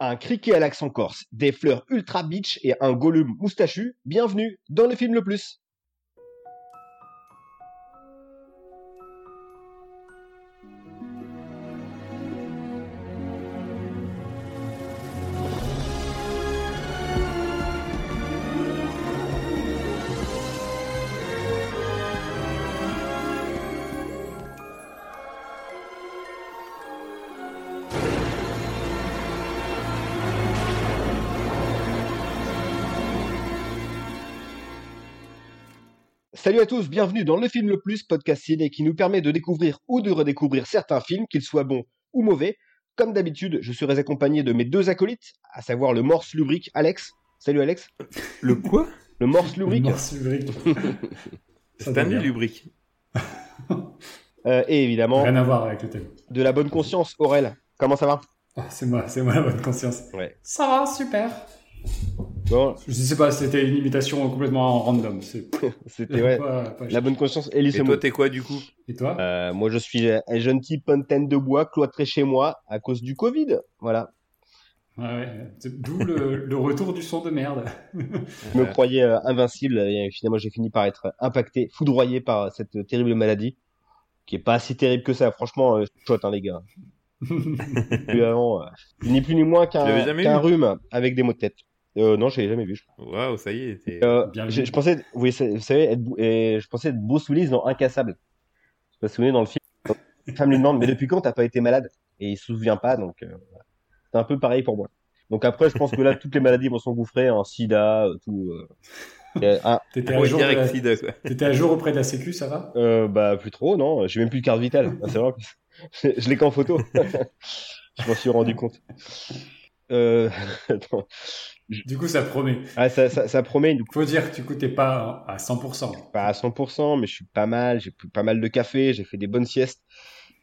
un criquet à l'accent corse, des fleurs ultra beach et un gollum moustachu, bienvenue dans le film le plus. Salut à tous, bienvenue dans Le Film le Plus, podcast ciné qui nous permet de découvrir ou de redécouvrir certains films, qu'ils soient bons ou mauvais. Comme d'habitude, je serai accompagné de mes deux acolytes, à savoir le Morse Lubrique Alex. Salut Alex. Le quoi? Le Morse Lubrique. Morse doit bien. Lubrique. Euh, et évidemment, Rien à voir avec le thème. de la bonne conscience, Aurel. Comment ça va? Ah, c'est moi, c'est moi la bonne conscience. Ouais. Ça va, super. Bon, Je sais pas, c'était une imitation complètement random. C'est c'était ouais. pas- pas La bonne conscience, Elise Et toi, t'es quoi du coup? Et toi? Euh, moi, je suis un jeune type fontaine de bois cloîtré chez moi à cause du Covid. Voilà. Ouais, ouais. C'est D'où le, le retour du son de merde. Je me croyais euh, invincible et finalement, j'ai fini par être impacté, foudroyé par cette terrible maladie qui est pas si terrible que ça. Franchement, euh, chouette, hein, les gars. Plus avant, euh, ni plus ni moins qu'un rhume avec des maux de tête. Euh, non, je l'ai jamais vu. je crois. Waouh, ça y est. t'es- Euh, Bien je, vu. je pensais, vous savez, vous savez, être, et je pensais être Bruce Willis dans Incassable. Je sais pas si vous vous souvenez dans le film. Une femme lui demande, mais depuis quand t'as pas été malade? Et il se souvient pas, donc euh, c'est un peu pareil pour moi. Donc après, je pense que là, toutes les maladies vont s'engouffrer en SIDA, euh, tout. Euh, ah, T'étais à, jour la- sida, quoi. t'étais à jour auprès de la Sécu, ça va? Euh, bah plus trop, non. J'ai même plus de carte vitale. Ah, c'est vrai. je l'ai qu'en photo. je m'en suis rendu compte. Euh... attends. Du coup, ça promet. Ah, ça, ça, ça promet une Faut dire que du coup, t'es pas à 100%. pas à 100%, mais je suis pas mal. J'ai pris pas mal de café, j'ai fait des bonnes siestes.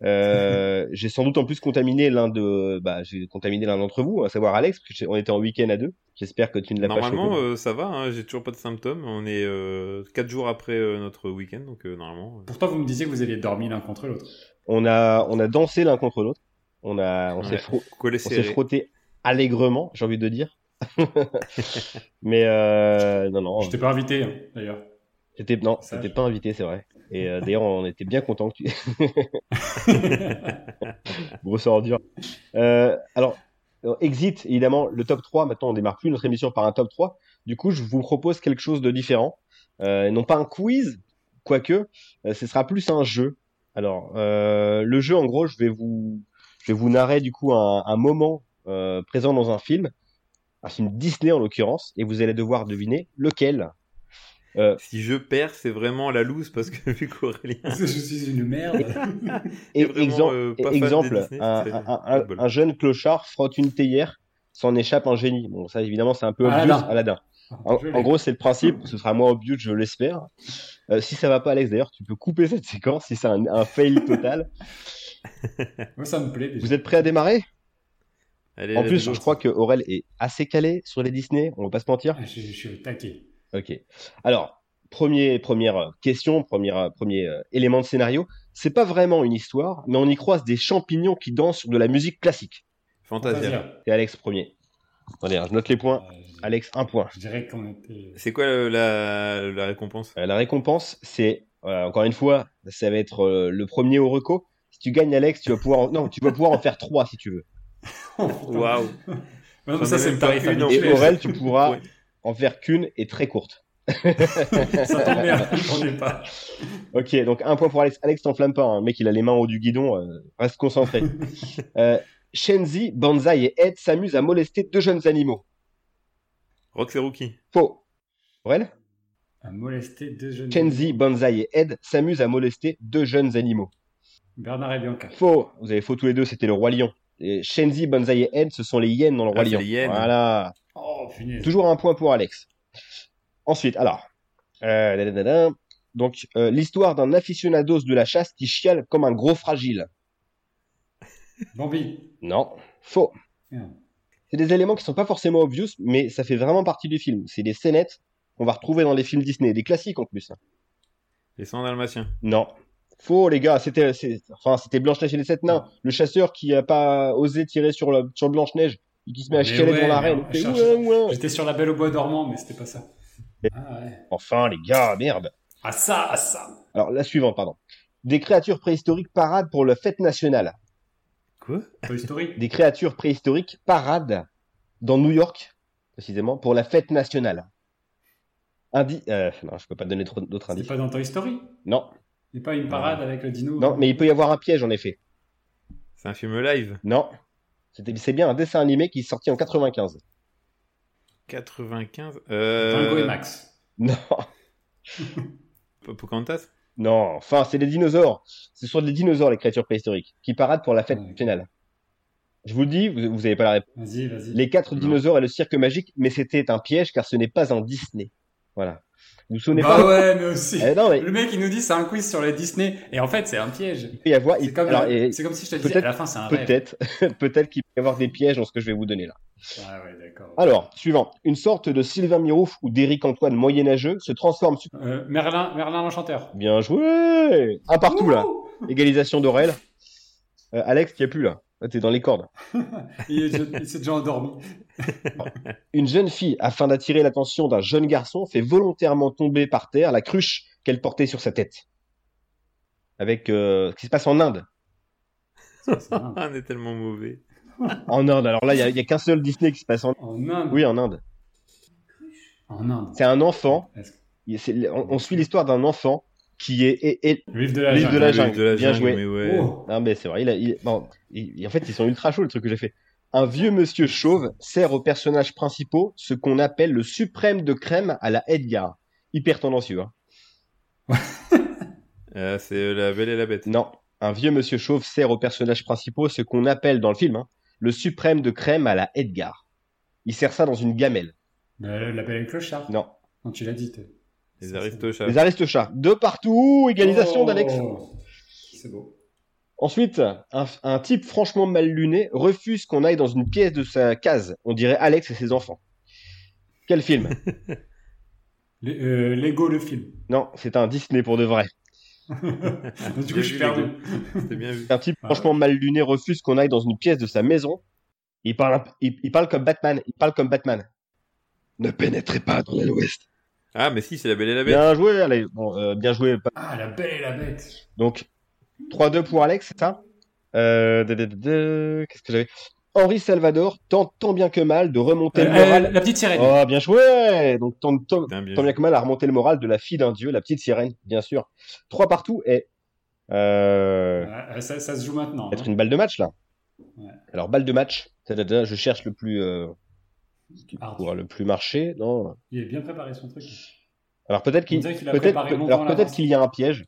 Euh, j'ai sans doute en plus contaminé l'un de, bah, j'ai contaminé l'un d'entre vous, à savoir Alex, parce que j'ai- on était en week-end à deux. J'espère que tu ne l'as pas Normalement, chopé. euh, ça va, hein, j'ai toujours pas de symptômes. On est 4 jours après euh, notre week-end, donc euh, normalement. euh, Pourtant, vous me disiez que vous aviez dormi l'un contre l'autre. On a, on a dansé l'un contre l'autre. On a, on s'est Ouais. frotté allègrement, j'ai envie de dire. mais euh, non, non, Je t'ai pas invité, hein, d'ailleurs. j'étais non, je- pas invité, c'est vrai. Et euh, d'ailleurs, on était bien content que tu. Grosse ordure. Euh, alors, euh, Exit, évidemment, le top 3. Maintenant, on démarre plus notre émission par un top 3. Du coup, je vous propose quelque chose de différent. Euh, non pas un quiz, quoique, euh, ce sera plus un jeu. Alors, euh, le jeu, en gros, je vais vous, je vais vous narrer du coup un, un moment euh, présent dans un film, un film Disney en l'occurrence, et vous allez devoir deviner lequel. Euh, Si je perds, c'est vraiment la loose parce que vu qu'Aurélien. je suis une merde. Et Et vraiment, exem- euh, fan exemple, Disney, un, c'est un- un- football. un jeune clochard frotte une théière, s'en échappe un génie. Bon, ça évidemment c'est un peu obvious, Aladdin. Aladdin. En, gros, c'est le principe, ce sera moins obvious, je l'espère. Euh, si ça va pas, Alex, d'ailleurs, tu peux couper cette séquence si c'est un, un fail total. Moi, ça me plaît déjà. Vous êtes prêts à démarrer? Allez, En plus, je crois que Aurel est assez calé sur les Disney, on va pas se mentir. Ah, je, je suis au taquet. Ok. Alors, premier, première question, première, premier euh, élément de scénario. C'est pas vraiment une histoire, mais on y croise des champignons qui dansent sur de la musique classique. Fantasia. C'est Alex premier. Attendez, je note les points. Euh, Alex, un point. Je dirais qu'on était. C'est quoi euh, la, la récompense? Euh, la récompense, c'est, euh, encore une fois, ça va être euh, le premier au reco. Si tu gagnes, Alex, tu vas pouvoir, en... non, tu vas pouvoir en faire trois si tu veux. Oh. Waouh J'en ça, c'est le pas tarif Et. Aurel, tu pourras Ouais. en faire qu'une et très courte. ça tombe bien, j'en ai pas. Ok, donc un point pour Alex. Alex, t'enflamme pas, hein. le mec, il a les mains au haut du guidon, euh, reste concentré. euh, Shenzi, Banzai et Ed s'amusent à molester deux jeunes animaux. Rox et Rookie. Faux. Aurel À molester deux jeunes. Shenzi, Banzai et Ed s'amusent à molester deux jeunes animaux. Bernard et Bianca. Faux. Vous avez faux tous les deux, c'était le roi lion. Shenzi, Banzai et Ed, ce sont les hyènes dans le roi Ah, c'est lion. Voilà. Oh. Toujours un point pour Alex. Ensuite, alors. Euh, dadadada. donc, euh, l'histoire d'un aficionados de la chasse qui chiale comme un gros fragile. Bambi. Non. Faux. C'est des éléments qui sont pas forcément obvious, mais ça fait vraiment partie du film. C'est des scénettes qu'on va retrouver dans les films Disney, des classiques en plus. Les 100 dalmatiens. Non. Faux, les gars. C'était, c'est- enfin, c'était Blanche-Neige et les sept nains. Le chasseur qui a pas osé tirer sur, le- sur Blanche-Neige et qui se met à chialer ouais, devant la mais reine. on Il fait, cherche- ouais, ouais. J'étais sur la belle au bois dormant, mais c'était pas ça. Ah ouais. Enfin, les gars, merde. Ah ça, ah ça. Alors, la suivante, pardon. Des créatures préhistoriques paradent pour la fête nationale. Quoi? Toy Story. Des créatures préhistoriques paradent dans New York, précisément, pour la fête nationale. Indi... Euh, non, je peux pas donner trop d'autres C'est indices. pas dans Toy Story? Non, C'est pas une parade avec le dino non, mais il peut y avoir un piège, en effet. C'est un film live. Non. C'était- C'est bien un dessin animé qui est sorti en 95. 95. Dingo et Euh... Max. Non, Pocahontas? Non, enfin, c'est des dinosaures. Ce sont des dinosaures, les créatures préhistoriques, qui paradent pour la fête Ouais. nationale. Je vous le dis, vous, vous avez pas la réponse. Vas-y, vas-y. Les quatre Non. dinosaures et le cirque magique, mais c'était un piège car ce n'est pas un Disney. Voilà. Vous souvenez Bah pas ouais, mais aussi. Eh non, mais Le mec, il nous dit c'est un quiz sur les Disney, et en fait, c'est un piège. il peut y avoir. C'est comme, alors, et c'est comme si je te disais, à la fin, c'est un peut-être, peut-être qu'il peut y avoir des pièges dans ce que je vais vous donner là. Ah ouais, d'accord. Alors, suivant. Une sorte de Sylvain Mirouf ou d'Éric Antoine moyenâgeux se transforme. Euh, Merlin, Merlin l'Enchanteur. Bien joué. Un partout là. Égalisation d'Aurel. Euh, Alex, qui a plus là. Là, T'es dans les cordes. Il est déjà- il s'est déjà endormi. Une jeune fille, afin d'attirer l'attention d'un jeune garçon, fait volontairement tomber par terre la cruche qu'elle portait sur sa tête. Avec euh, ce qui se passe en Inde. On est tellement mauvais. En Inde. Alors là, il n'y a, qu'un seul Disney qui se passe en En Inde. Oui, en Inde. En Inde. C'est un enfant. Est-ce que- il- c'est- On, on suit l'histoire d'un enfant qui est. est- est- Le livre de la Livre de jungle. la Le jungle. livre de la Bien jungle, joué. mais ouais. Oh. Non, mais c'est vrai. Il a, il- bon, il- en fait, ils sont ultra chauds, le truc que j'ai fait. Un vieux monsieur chauve sert aux personnages principaux ce qu'on appelle le suprême de crème à la Edgar. Hyper tendancieux. Hein. Euh, c'est euh, La Belle et la Bête. Non, un vieux monsieur chauve sert aux personnages principaux ce qu'on appelle dans le film hein, le suprême de crème à la Edgar. Il sert ça dans une gamelle. Mais La Belle et le Clochard. Non. Non, tu l'as dit. Les Aristochats. Les Aristochats. De partout, égalisation Oh. d'Alex. C'est beau. Ensuite, un, un type franchement mal luné refuse qu'on aille dans une pièce de sa case. On dirait Alex et ses enfants. Quel film? Les- euh, Lego, le film. Non, c'est un Disney pour de vrai. Du coup, je suis perdu. Bien vu. Un type Ah franchement mal luné refuse qu'on aille dans une pièce de sa maison. Il parle, il, il parle comme Batman. Il parle comme Batman. Ne pénétrez pas dans l'Ouest. Ah, mais si, c'est La Belle et la Bête. Bien joué, allez. Bon, euh, bien joué. Ah, La Belle et la Bête. Donc, 3-2 pour Alex, c'est ça? Euh, Qu'est-ce que j'avais? Henri Salvador tente tant bien que mal de remonter le Euh, moral. euh, la petite sirène. Oh, bien joué Donc, tant, tant- bien tant bien joué. que mal à remonter le moral de la fille d'un dieu, la petite sirène, bien sûr. Trois partout et... Euh, ça, ça se joue maintenant. être hein. une balle de match, là. Ouais. Alors, balle de match. Je cherche le plus... Qui pourra le plus marcher. Non. Il est bien préparé son truc. Alors, peut-être qu'il peut-être préparé peut- qu'il y a un piège.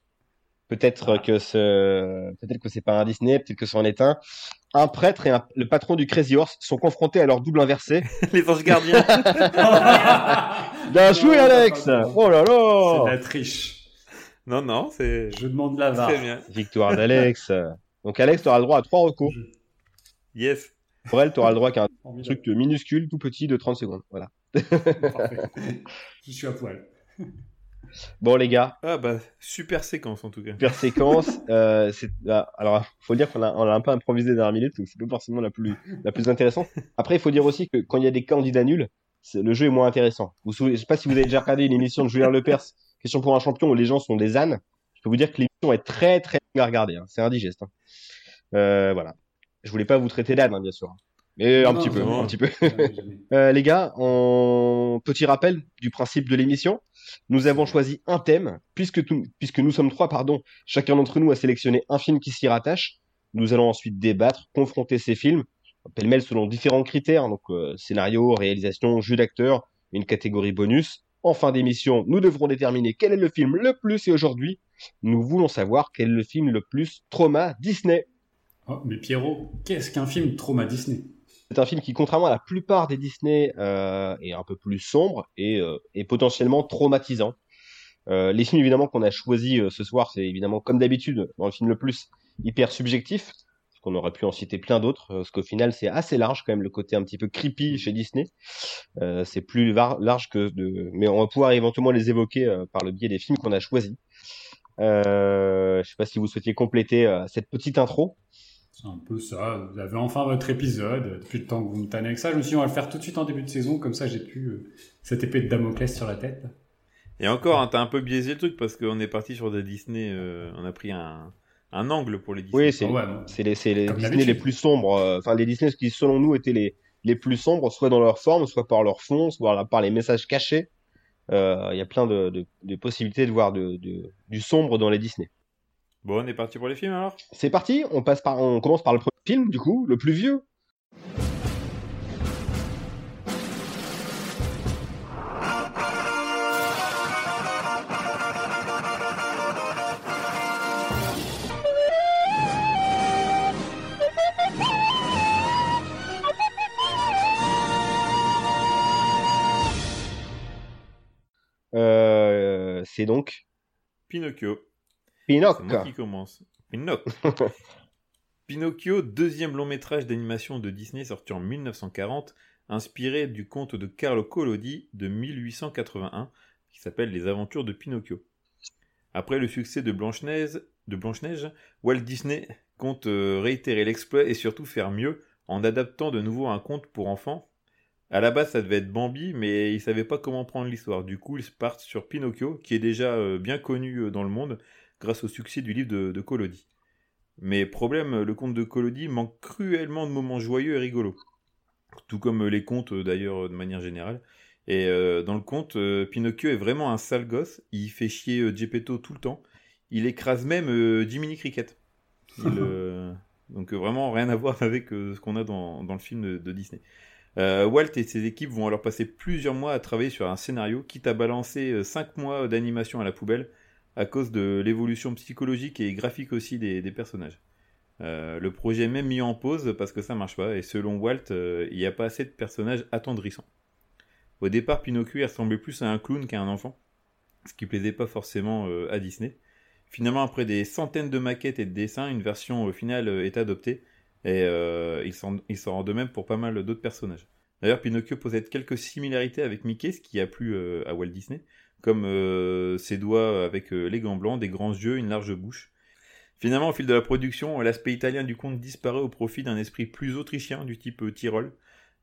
Peut-être Ah. que ce peut-être que c'est pas un Disney, peut-être que c'en est un. Un prêtre et un- le patron du Crazy Horse sont confrontés à leur double inversé. Les anges gardiens. Bien joué Non, Alex Oh là C'est de là la triche. non, non, c'est Je demande la VAR. Victoire d'Alex. Donc Alex, tu auras le droit à trois recours. Yes. Pour elle, tu auras le droit qu'à un truc minuscule, tout petit, de 30 secondes. Voilà. Parfait. Je suis à poil. Bon les gars, Ah, bah, super séquence en tout cas. super séquence. Euh, c'est- ah, alors, faut dire qu'on a, on a un peu improvisé dernière minute, donc c'est pas forcément la plus, la plus intéressante. Après, il faut dire aussi que quand il y a des candidats nuls, le jeu est moins intéressant. Vous souvenez, je sais pas si vous avez déjà regardé une émission de Julien Lepers, Question pour un champion, où les gens sont des ânes. Je peux vous dire que l'émission est très très longue à regarder. hein. C'est indigeste. hein. Euh, voilà. Je voulais pas vous traiter d'âne, hein, bien sûr. Mais un Non, petit peu, un petit peu. Euh, les gars, en petit rappel du principe de l'émission, nous avons choisi un thème, puisque, tout- puisque nous sommes trois, pardon, chacun d'entre nous a sélectionné un film qui s'y rattache. Nous allons ensuite débattre, confronter ces films, pêle-mêle selon différents critères, donc euh, scénario, réalisation, jeu d'acteur, une catégorie bonus. En fin d'émission, nous devrons déterminer quel est le film le plus et aujourd'hui, nous voulons savoir quel est le film le plus trauma Disney. Oh, mais Pierrot, qu'est-ce qu'un film trauma Disney? C'est un film qui, contrairement à la plupart des Disney, euh, est un peu plus sombre et, euh, potentiellement traumatisant. Euh, les films évidemment qu'on a choisi ce soir, c'est évidemment comme d'habitude dans le film le plus hyper subjectif, parce qu'on aurait pu en citer plein d'autres, parce qu'au final c'est assez large quand même le côté un petit peu creepy chez Disney. C'est plus large que de, mais on va pouvoir éventuellement les évoquer par le biais des films qu'on a choisis. Euh, je sais pas si vous souhaitiez compléter cette petite intro. C'est un peu ça. Vous avez enfin votre épisode. Depuis le temps que vous me tannez avec ça, je me suis dit, on va le faire tout de suite en début de saison. Comme ça, j'ai plus euh, cette épée de Damoclès sur la tête. Et encore, hein, t'as un peu biaisé le truc parce qu'on est parti sur des Disney. euh, on a pris un, un angle pour les Disney. Oui, c'est Ah ouais, les, Disney les plus sombres. euh, Enfin, les Disney qui, selon nous, étaient les, les plus sombres, soit dans leur forme, soit par leur fond, soit par les messages cachés. Euh, Il y a plein de, de, de possibilités de voir de, de- du sombre dans les Disney. Bon, on est parti pour les films alors C'est parti, on passe par, on commence par le premier film, du coup, le plus vieux. Euh, c'est donc Pinocchio. C'est moi Pinocchio. qui commence. Pinocchio. Pinocchio, deuxième long métrage d'animation de Disney sorti en 1940, inspiré du conte de Carlo Collodi de 1881, qui s'appelle Les Aventures de Pinocchio. Après le succès de Blanche-Neige, de Blanche-Neige, Walt Disney compte euh, réitérer l'exploit et surtout faire mieux en adaptant de nouveau un conte pour enfants. À la base, ça devait être Bambi, mais ils savaient pas comment prendre l'histoire. Du coup, ils partent sur Pinocchio, qui est déjà euh, bien connu euh, dans le monde grâce au succès du livre de, de Collodi. Mais problème, le conte de Collodi manque cruellement de moments joyeux et rigolos. Tout comme les contes euh, d'ailleurs de manière générale. Et euh, dans le conte, euh, Pinocchio est vraiment un sale gosse. Il fait chier euh, Geppetto tout le temps. Il écrase même Jiminy Cricket. Il, Donc vraiment rien à voir avec ce qu'on a dans, dans le film de, de Disney. Walt et ses équipes vont alors passer plusieurs mois à travailler sur un scénario, quitte à balancer 5 mois d'animation à la poubelle à cause de l'évolution psychologique et graphique aussi des, personnages. Euh, le projet est même mis en pause parce que ça marche pas, et selon Walt, euh, il n'y a pas assez de personnages attendrissants. Au départ, Pinocchio ressemblait plus à un clown qu'à un enfant, ce qui plaisait pas forcément euh, à Disney. Finalement, après des centaines de maquettes et de dessins, une version finale est adoptée, et il s'en rend de même pour pas mal d'autres personnages. D'ailleurs, Pinocchio possède quelques similarités avec Mickey, ce qui a plu à Walt Disney, comme euh, ses doigts avec euh, les gants blancs, des grands yeux, une large bouche. Finalement, au fil de la production, l'aspect italien du conte disparaît au profit d'un esprit plus autrichien du type euh, Tyrol,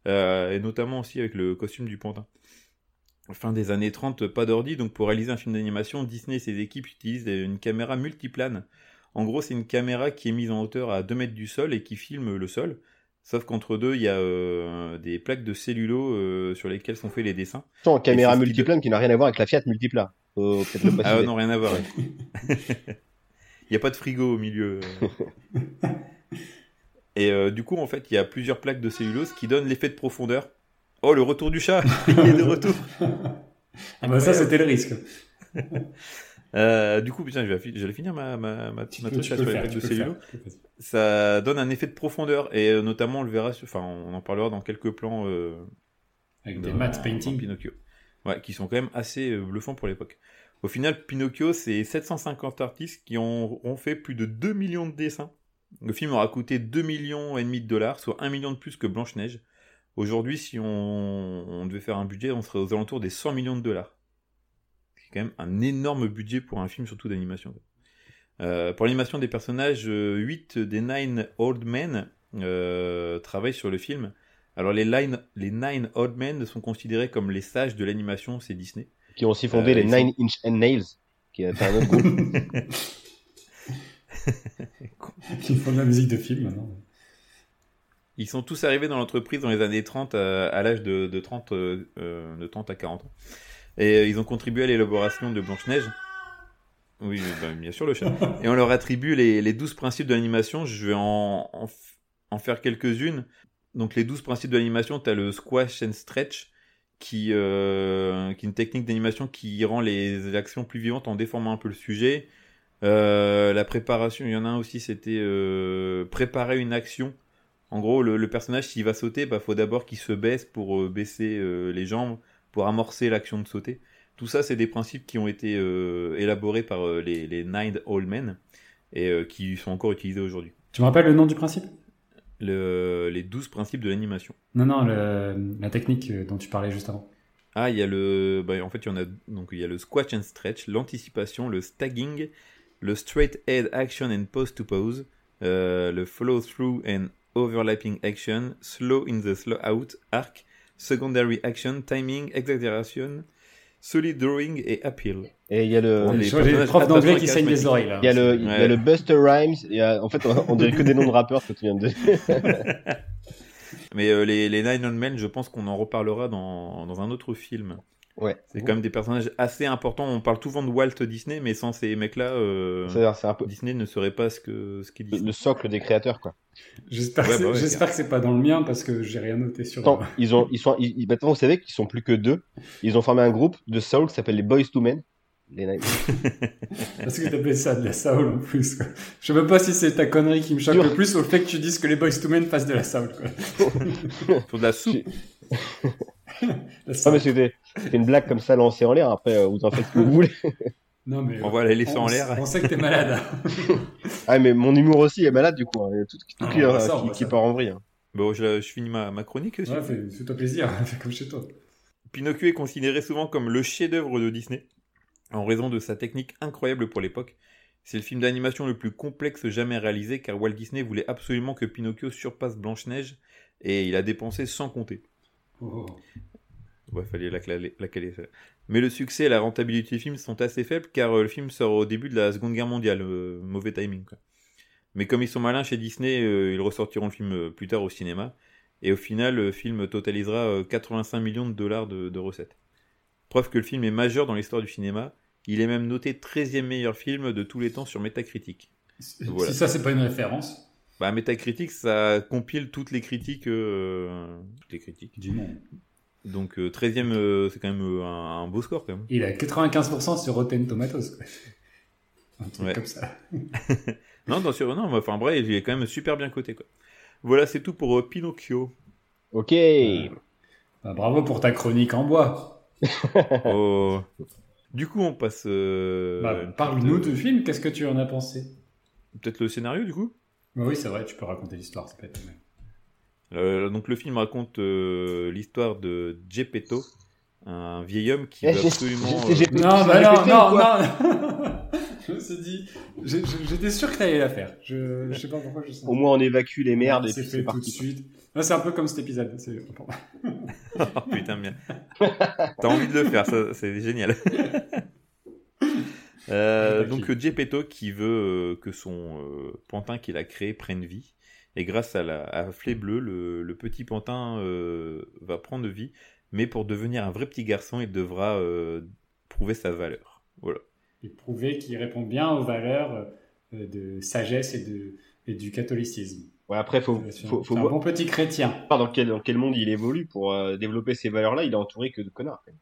et notamment aussi avec le costume du pantin. Fin des années 30, pas d'ordi, donc pour réaliser un film d'animation, Disney et ses équipes utilisent une caméra multiplane. En gros, c'est une caméra qui est mise en hauteur à 2 mètres du sol et qui filme le sol. Sauf qu'entre deux, il y a euh, des plaques de cellulo euh, sur lesquelles sont faits les dessins. Attends, caméra multiplane qui n'a rien à voir avec la Fiat Multipla. Le Ah non, rien à voir. Il n'y a pas de frigo au milieu. Et euh, du coup, en fait, il y a plusieurs plaques de cellulose qui donnent l'effet de profondeur. Oh, le retour du chat Il est de retour Ah bah ça, c'était le risque. Euh, Du coup, putain, je vais, finir ma, peux, truc là sur le les plaques de faire. Ça donne un effet de profondeur. Et euh, notamment, on le verra, enfin, on en parlera dans quelques plans euh, Avec des matte painting. Pinocchio. Ouais, qui sont quand même assez bluffants pour l'époque. Au final, Pinocchio, c'est 750 artistes qui ont, ont fait plus de 2 millions de dessins. Le film aura coûté 2 millions et demi de dollars, soit 1 million de plus que Blanche-Neige. Aujourd'hui, si on, on devait faire un budget, on serait aux alentours des 100 millions de dollars. C'est quand même un énorme budget pour un film, surtout d'animation. Euh, pour l'animation des personnages, 8 des 9 Old Men euh, travaillent sur le film. Alors les, line, les Nine Old Men sont considérés comme les sages de l'animation, c'est Disney. Qui ont aussi fondé Euh, les ils sont- Nine Inch and Nails, qui est un autre groupe. Ils font de la musique de film maintenant. Ils sont tous arrivés dans l'entreprise dans les années 30 à, à l'âge de, de, 30, euh, euh, de 30 à 40 ans. Et euh, ils ont contribué à l'élaboration de Blanche-Neige. Oui, bah, bien sûr, le chat. Et on leur attribue les, les 12 principes de l'animation. Je vais en, en, faire quelques-unes. Donc, les 12 principes de l'animation, tu as le squash and stretch, qui, euh, qui est une technique d'animation qui rend les actions plus vivantes en déformant un peu le sujet. Euh, la préparation, il y en a un aussi, c'était euh, préparer une action. En gros, le, le personnage, s'il va sauter, bah, faut d'abord qu'il se baisse pour euh, baisser euh, les jambes, pour amorcer l'action de sauter. Tout ça, c'est des principes qui ont été euh, élaborés par euh, les, les Nine Old Men et euh, qui sont encore utilisés aujourd'hui. Tu me rappelles le nom du principe? Le- les 12 principes de l'animation. Non, non, le- la technique dont tu parlais juste avant. Ah, il y a le. bah, en fait, il y en a. Donc, il y a le squash and stretch, l'anticipation, le stagging, le straight head action and pose to pose, euh, le follow-through and overlapping action, slow in the slow out arc, secondary action, timing, exaggeration, solid drawing et appeal. Et il y a le, d'anglais qui les charismatiques. oreilles là. il y a le, il y a le Buster Rhymes. Il y a, en fait, on, on dirait que des noms de rappeurs que tu viens de Mais euh, les, les Nine Old Men, je pense qu'on en reparlera dans, dans un autre film. Ouais. C'est quand même des personnages assez importants. On parle souvent de Walt Disney, mais sans ces mecs-là, euh, peu Disney ne serait pas ce que ce qu'il le, dit. le socle des créateurs, quoi. J'espère Ouais, que, bah ouais, j'espère que c'est pas dans le mien parce que j'ai rien noté sur. Attends, ils ont, ils sont, ils, maintenant, vous savez qu'ils sont plus que deux. Ils ont formé un groupe de soul qui s'appelle les Boys to Men. Les Parce que t'appelles ça de la soul en plus. Quoi. Je sais même pas si c'est ta connerie qui me choque Dur. le plus ou le fait que tu dises que les Boys to Men fassent de la soul. Quoi. Sur de la soupe. Soul. mais c'était une blague comme ça lancée en l'air. Après, euh, vous en faites ce que vous voulez. Non mais On va la laisser en l'air. On sait que t'es malade. Ah, mais mon humour aussi est malade, du coup. hein. Il y a tout, tout Ah, qui, euh, ça, qui, qui part en vrille. hein. Bon, je, je finis ma, ma chronique aussi. Ouais, fais- fais-toi plaisir, fais comme chez toi. Pinocchio est considéré souvent comme le chef-d'œuvre de Disney, en raison de sa technique incroyable pour l'époque. C'est le film d'animation le plus complexe jamais réalisé, car Walt Disney voulait absolument que Pinocchio surpasse Blanche-Neige, et il a dépensé sans compter. Oh. Ouais, fallait la, la, la caler, ça. Mais le succès et la rentabilité du film sont assez faibles, car euh, le film sort au début de la Seconde Guerre mondiale, euh, mauvais timing. Quoi. Mais comme ils sont malins chez Disney, euh, ils ressortiront le film plus tard au cinéma, et au final, le film totalisera euh, 85 millions de dollars de, de recettes. Preuve que le film est majeur dans l'histoire du cinéma. Il est même noté 13e meilleur film de tous les temps sur Metacritic. Voilà. si ça c'est pas une référence, Bah, Metacritic, ça compile toutes les critiques. euh, toutes les critiques. du nom. Donc, euh, 13e, euh, c'est quand même euh, un, un beau score, quand même. Il a 95% sur Rotten Tomatoes. Quoi. Un truc Ouais. comme ça. Non, non, sur, non, enfin, bref, il est quand même super bien coté, quoi. Voilà, c'est tout pour euh, Pinocchio. Ok. Bah, bravo pour ta chronique en bois. Oh. Du coup, on passe. euh, Bah, une Parle-nous du film, qu'est-ce que tu en as pensé? Peut-être le scénario, du coup? Oui, c'est vrai, tu peux raconter l'histoire, ça peut être. Euh, donc le film raconte euh, l'histoire de Geppetto, un vieil homme qui Eh, veut absolument. euh, Non, bah non, non, non Je me suis dit, j'étais sûr que t'allais la faire. Je, je sais pas pourquoi je sens. Au moins, on évacue les merdes et c'est puis fait c'est tout de parti. suite. Là, c'est un peu comme cet épisode. c'est- Oh, putain, bien. T'as envie de le faire, ça, c'est génial. Euh, donc Geppetto qui veut euh, que son euh, pantin qu'il a créé prenne vie. Et grâce à la à Flé Bleu, le, le petit pantin euh, va prendre vie. Mais pour devenir un vrai petit garçon, il devra euh, prouver sa valeur. Voilà. Et prouver qu'il répond bien aux valeurs euh, de sagesse et, de, et du catholicisme. Ouais, après, faut, C'est faut, faut un voir bon petit chrétien. dans quel, dans quel monde il évolue pour euh, développer ces valeurs-là. Il est entouré que de connards. quand même.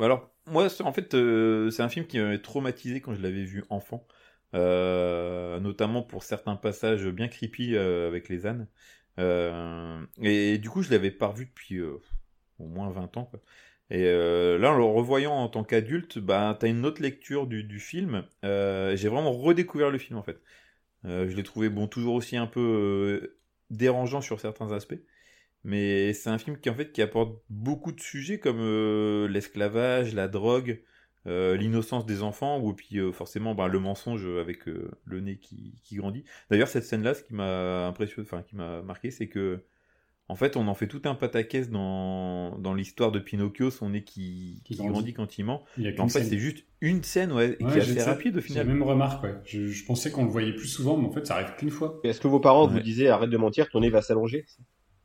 Bah alors, moi, en fait, euh, c'est un film qui m'avait traumatisé quand je l'avais vu enfant. Euh, notamment pour certains passages bien creepy euh, avec les ânes. Et, du coup, je l'avais pas revu depuis au moins 20 ans. Et là, en le revoyant en tant qu'adulte, bah, t'as une autre lecture du, du film. J'ai vraiment redécouvert le film, en fait. Je l'ai trouvé, bon, toujours aussi un peu dérangeant sur certains aspects. Mais c'est un film qui en fait qui apporte beaucoup de sujets comme euh, l'esclavage, la drogue, euh, l'innocence des enfants, ou puis euh, forcément bah, le mensonge avec euh, le nez qui, qui grandit. D'ailleurs cette scène-là, ce qui m'a impressionné, enfin qui m'a marqué, c'est que en fait on en fait tout un pataquès dans, dans l'histoire de Pinocchio, son nez qui, Qui qui grandit. grandit gentiment. Il y a En fait scène. c'est juste une scène ouais, et Ouais, qui est assez rapide au final. la même remarque, ouais. Je, je pensais qu'on le voyait plus souvent, mais en fait, ça arrive qu'une fois. Est-ce que vos parents vous disaient arrête de mentir, ton nez va s'allonger?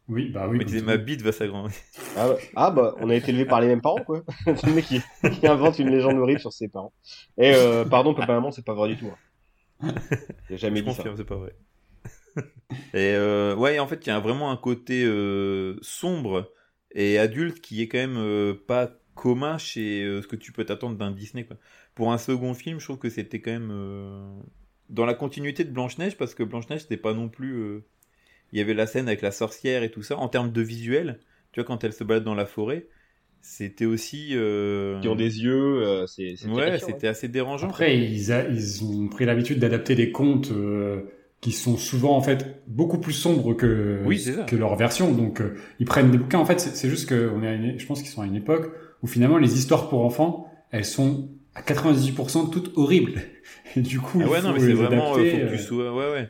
Oui, bah oui. Mais tout ma bite va s'agrandir. ah, bah, ah, bah, on a été élevés par les mêmes parents, quoi. C'est le mec qui, qui invente une légende horrible sur ses parents. Et euh, pardon, papa, maman, c'est pas vrai du tout. Hein. J'ai jamais Je dit ça. confirme, c'est pas vrai. et euh, ouais, en fait, il y a vraiment un côté euh, sombre et adulte qui est quand même euh, pas commun chez euh, ce que tu peux t'attendre d'un Disney. Quoi. Pour un second film, je trouve que c'était quand même euh, dans la continuité de Blanche-Neige, parce que Blanche-Neige, c'était pas non plus. Il y avait la scène avec la sorcière et tout ça. En termes de visuel, tu vois, quand elle se balade dans la forêt, c'était aussi. euh, Qui ont des yeux, euh, c'est. Ouais, c'était assez dérangeant. Après, ils, a- ils ont pris l'habitude d'adapter des contes euh, qui sont souvent en fait beaucoup plus sombres que, Oui, que leur version. Donc, euh, ils prennent des bouquins. En fait, c'est juste que on est à une- je pense qu'ils sont à une époque où finalement les histoires pour enfants, elles sont à 98% toutes horribles. Et du coup, Ah il ouais, faut non, mais c'est vraiment. adapter, faut que tu sois. Ouais, ouais.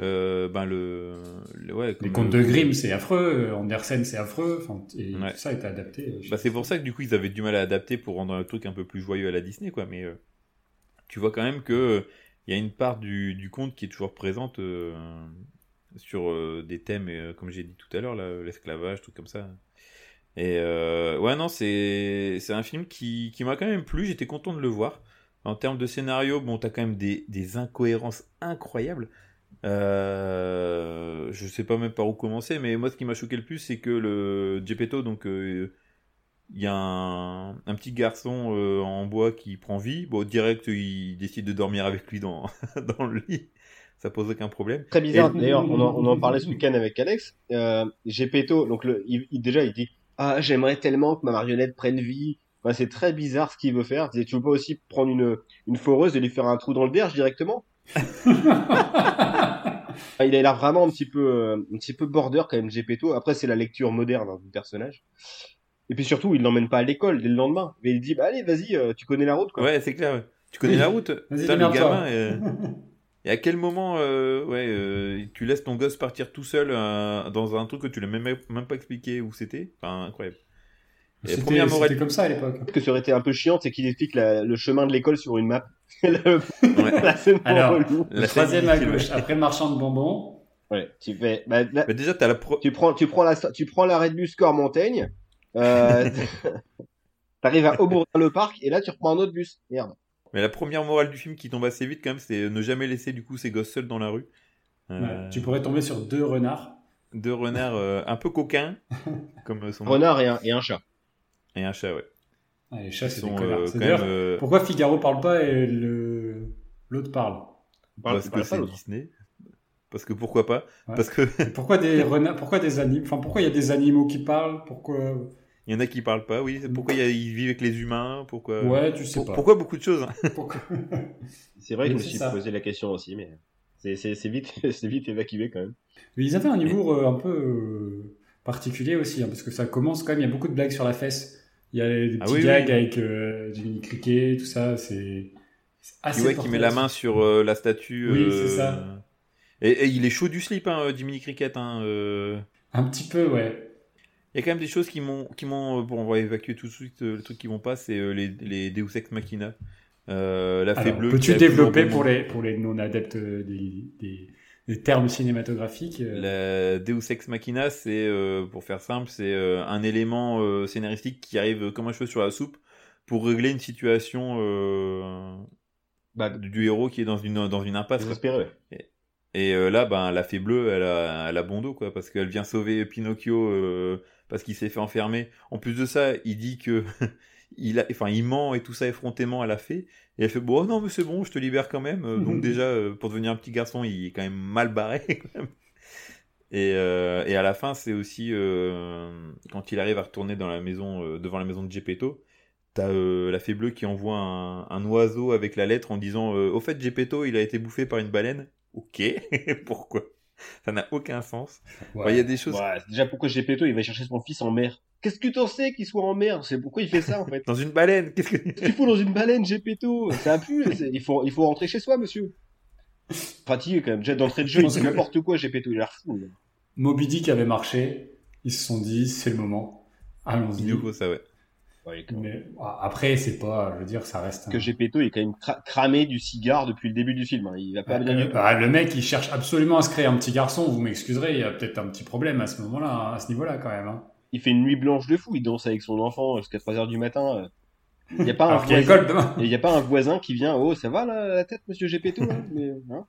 Euh, ben le, le- ouais, Les contes de Grimm, c'est affreux. Andersen, c'est affreux. Enfin, et Ouais. tout ça a été adapté. euh, Bah, c'est pour ça que du coup ils avaient du mal à adapter pour rendre le truc un peu plus joyeux à la Disney quoi mais euh, tu vois quand même que euh, il y a une part du, du conte qui est toujours présente sur des thèmes comme j'ai dit tout à l'heure l'esclavage tout comme ça et ouais non c'est c'est un film qui, qui m'a quand même plu j'étais content de le voir en termes de scénario bon t'as quand même des, des incohérences incroyables euh, je sais pas même par où commencer, mais moi ce qui m'a choqué le plus, c'est que le Gepetto, donc euh, il y a un, un petit garçon euh, en bois qui prend vie. Bon, direct, il décide de dormir avec lui dans, dans le lit. Ça pose aucun problème. Très bizarre. Et- D'ailleurs, on en, on en parlait ce week-end avec Alex. Euh, Gepetto, donc le, il, il- déjà, il dit Ah, j'aimerais tellement que ma marionnette prenne vie. Enfin, c'est très bizarre ce qu'il veut faire. Tu veux pas aussi prendre une, une foreuse et lui faire un trou dans le derge directement? Il a l'air vraiment un petit peu, euh, un petit peu border quand même, Gepetto. Après, c'est la lecture moderne hein, du personnage. Et puis surtout, il l'emmène pas à l'école dès le lendemain. Mais il dit Bah allez, vas-y, euh, tu connais la route, quoi. Ouais, c'est clair. ouais. Tu connais la route Vas-y, Putain, le gamin. euh, Et à quel moment, euh, ouais, euh, tu laisses ton gosse partir tout seul euh, dans un truc que tu l'as même, même pas expliqué où c'était? Enfin, incroyable. Et première morale- c'était comme ça à l'époque. Ce que ça aurait été un peu chiant, c'est qu'il explique la- le chemin de l'école sur une map. Le- Ouais. la scène Alors. Le troisième à gauche, après le marchand de bonbons. Ouais, tu fais, bah, là, Mais déjà, t'as la pro... tu prends, tu prends la, tu prends l'arrêt de bus Score Montaigne, euh, t'arrives à Aubourdin-le-Parc, et là, tu reprends un autre bus. Merde. Mais la première morale du film qui tombe assez vite quand même, c'est ne jamais laisser du coup ses gosses seuls dans la rue. Euh, Ouais, Tu pourrais tomber sur deux renards. Deux renards euh, un peu coquins, comme son Renard et un, et un chat. Et un chat, ouais. Ah, les chats, c'est sont des euh, connards. C'est même. d'ailleurs, euh, Pourquoi Figaro parle pas et le l'autre parle? Parle- parce que c'est. Disney. Parce que pourquoi pas? Ouais. Parce que Pourquoi des renards Pourquoi des animaux Enfin, pourquoi il y a des animaux qui parlent? Pourquoi il y en a qui parlent pas, oui. Pourquoi ils vivent avec les humains? Pourquoi Ouais, tu sais pas. Pourquoi beaucoup de choses hein? Pourquoi C'est vrai que je me suis ça. posé la question aussi, mais c'est, c'est, c'est vite, c'est vite évacué quand même. Mais ils avaient un humour euh, un peu euh, particulier aussi, hein, parce que ça commence quand même. Il y a beaucoup de blagues sur la fesse. Il y a des Ah petits oui. gags avec euh, Jiminy Cricket, tout ça. C'est assez. Qui, ouais, qui met la main sur euh, la statue. Oui, euh, c'est ça. Et, et il est chaud du slip, hein, Jiminy Cricket. Hein, euh. Un petit peu, ouais. Il y a quand même des choses qui m'ont, bon, on va évacuer tout de suite le truc qui vont pas, c'est les, les Deus Ex Machina. La fée bleue. peux-tu développer pour les pour les non adeptes des, des, des termes cinématographiques euh, La Deus Ex Machina, c'est, euh, pour faire simple, c'est euh, un élément euh, scénaristique qui arrive comme un cheveu sur la soupe pour régler une situation euh, Bah, du héros qui est dans une, dans une impasse. désespéré. Et euh, là, ben, la fée bleue, elle a, elle a bon dos, quoi, parce qu'elle vient sauver Pinocchio euh, parce qu'il s'est fait enfermer. En plus de ça, il dit que il, a, enfin, il ment et tout ça effrontément à la fée. Et elle fait bon, oh non, mais c'est bon, je te libère quand même. Euh, Donc déjà, euh, pour devenir un petit garçon, il est quand même mal barré. Quand même. Et, euh, et à la fin, c'est aussi euh, quand il arrive à retourner dans la maison, euh, devant la maison de Gepetto. T'as la fée bleue qui envoie un, un oiseau avec la lettre en disant Au fait, Gepetto, il a été bouffé par une baleine. Ok, pourquoi? Ça n'a aucun sens. ouais. Il y a des choses. Ouais, déjà pourquoi Gepetto, il va chercher son fils en mer? Qu'est-ce que t'en sais qu'il soit en mer? C'est pourquoi il fait ça en fait. Dans une baleine, qu'est-ce que. Qu'il faut dans une baleine, Gepetto Ça a pu. c'est- Il faut, il faut rentrer chez soi, monsieur. Fatigué quand même. Déjà d'entrée de jeu, que- n'importe quoi, Gepetto. Il a l'air fou. là. Moby Dick avait marché. Ils se sont dit, c'est le moment. Allons-y. Ça, ouais. Mais ah, après, c'est pas, je veux dire, ça reste. un- que Gepetto est quand même cra- cramé du cigare depuis le début du film. hein. Il va pas bien Euh, bah, le mec, il cherche absolument à se créer un petit garçon. Vous m'excuserez, il y a peut-être un petit problème à ce moment-là, à ce niveau-là quand même. hein. Il fait une nuit blanche de fou. Il danse avec son enfant jusqu'à 3 heures du matin. euh. Il y a pas un voisin. y a pas un voisin qui vient. Oh, ça va la tête, monsieur Gepetto hein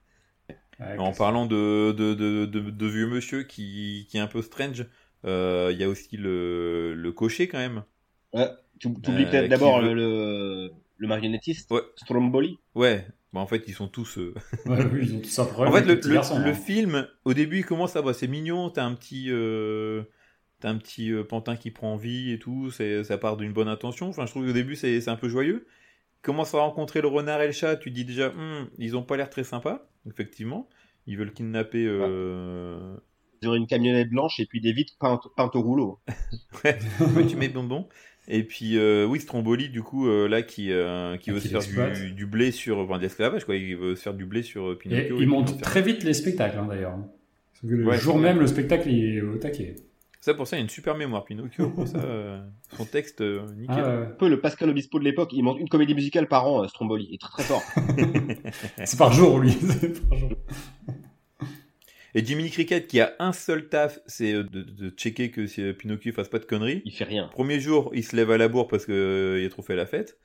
Ouais, En parlant de, de, de, de, de vieux monsieur qui, qui est un peu strange, euh, il y a aussi le, le cocher quand même. Tu oublies Euh, peut-être d'abord veut- le, le, marionnettiste, Ouais. Stromboli. Ouais, bah, en fait, ils sont tous. euh, Ouais, oui, ils ont tous un problème En fait, le, hein. film, au début, il commence à bah, c'est mignon, t'as un petit, euh, t'as un petit euh, pantin qui prend vie et tout, c'est, ça part d'une bonne intention. Enfin, je trouve qu'au début, c'est, un peu joyeux. Commence à rencontrer le renard et le chat, tu dis déjà, Hum, ils ont pas l'air très sympas, effectivement. Ils veulent kidnapper. Euh... J'aurais une camionnette blanche et puis des vitres peintes, peintes au rouleau. ouais, tu mets bonbon. Et puis, euh, oui, Stromboli, du coup, euh, là, qui, euh, qui veut qui se faire du, du blé sur. Enfin, de l'esclavage, quoi. Il veut se faire du blé sur Et Pinocchio. il et monte puis faire- très vite les spectacles, hein, d'ailleurs. Le Ouais, jour même, le spectacle il est au taquet. Ça, pour ça, il y a une super mémoire, Pinocchio. Pour ça, euh, son texte, euh, nickel. Ah, ouais. Un peu le Pascal Obispo de l'époque. Il monte une comédie musicale par an, euh, Stromboli. Il est très très fort. C'est par jour, lui. C'est par jour. Et Jiminy Cricket, qui a un seul taf, c'est de, de checker que si, Pinocchio fasse pas de conneries. Il fait rien. Premier jour, il se lève à la bourre parce que euh, il a trop fait la fête.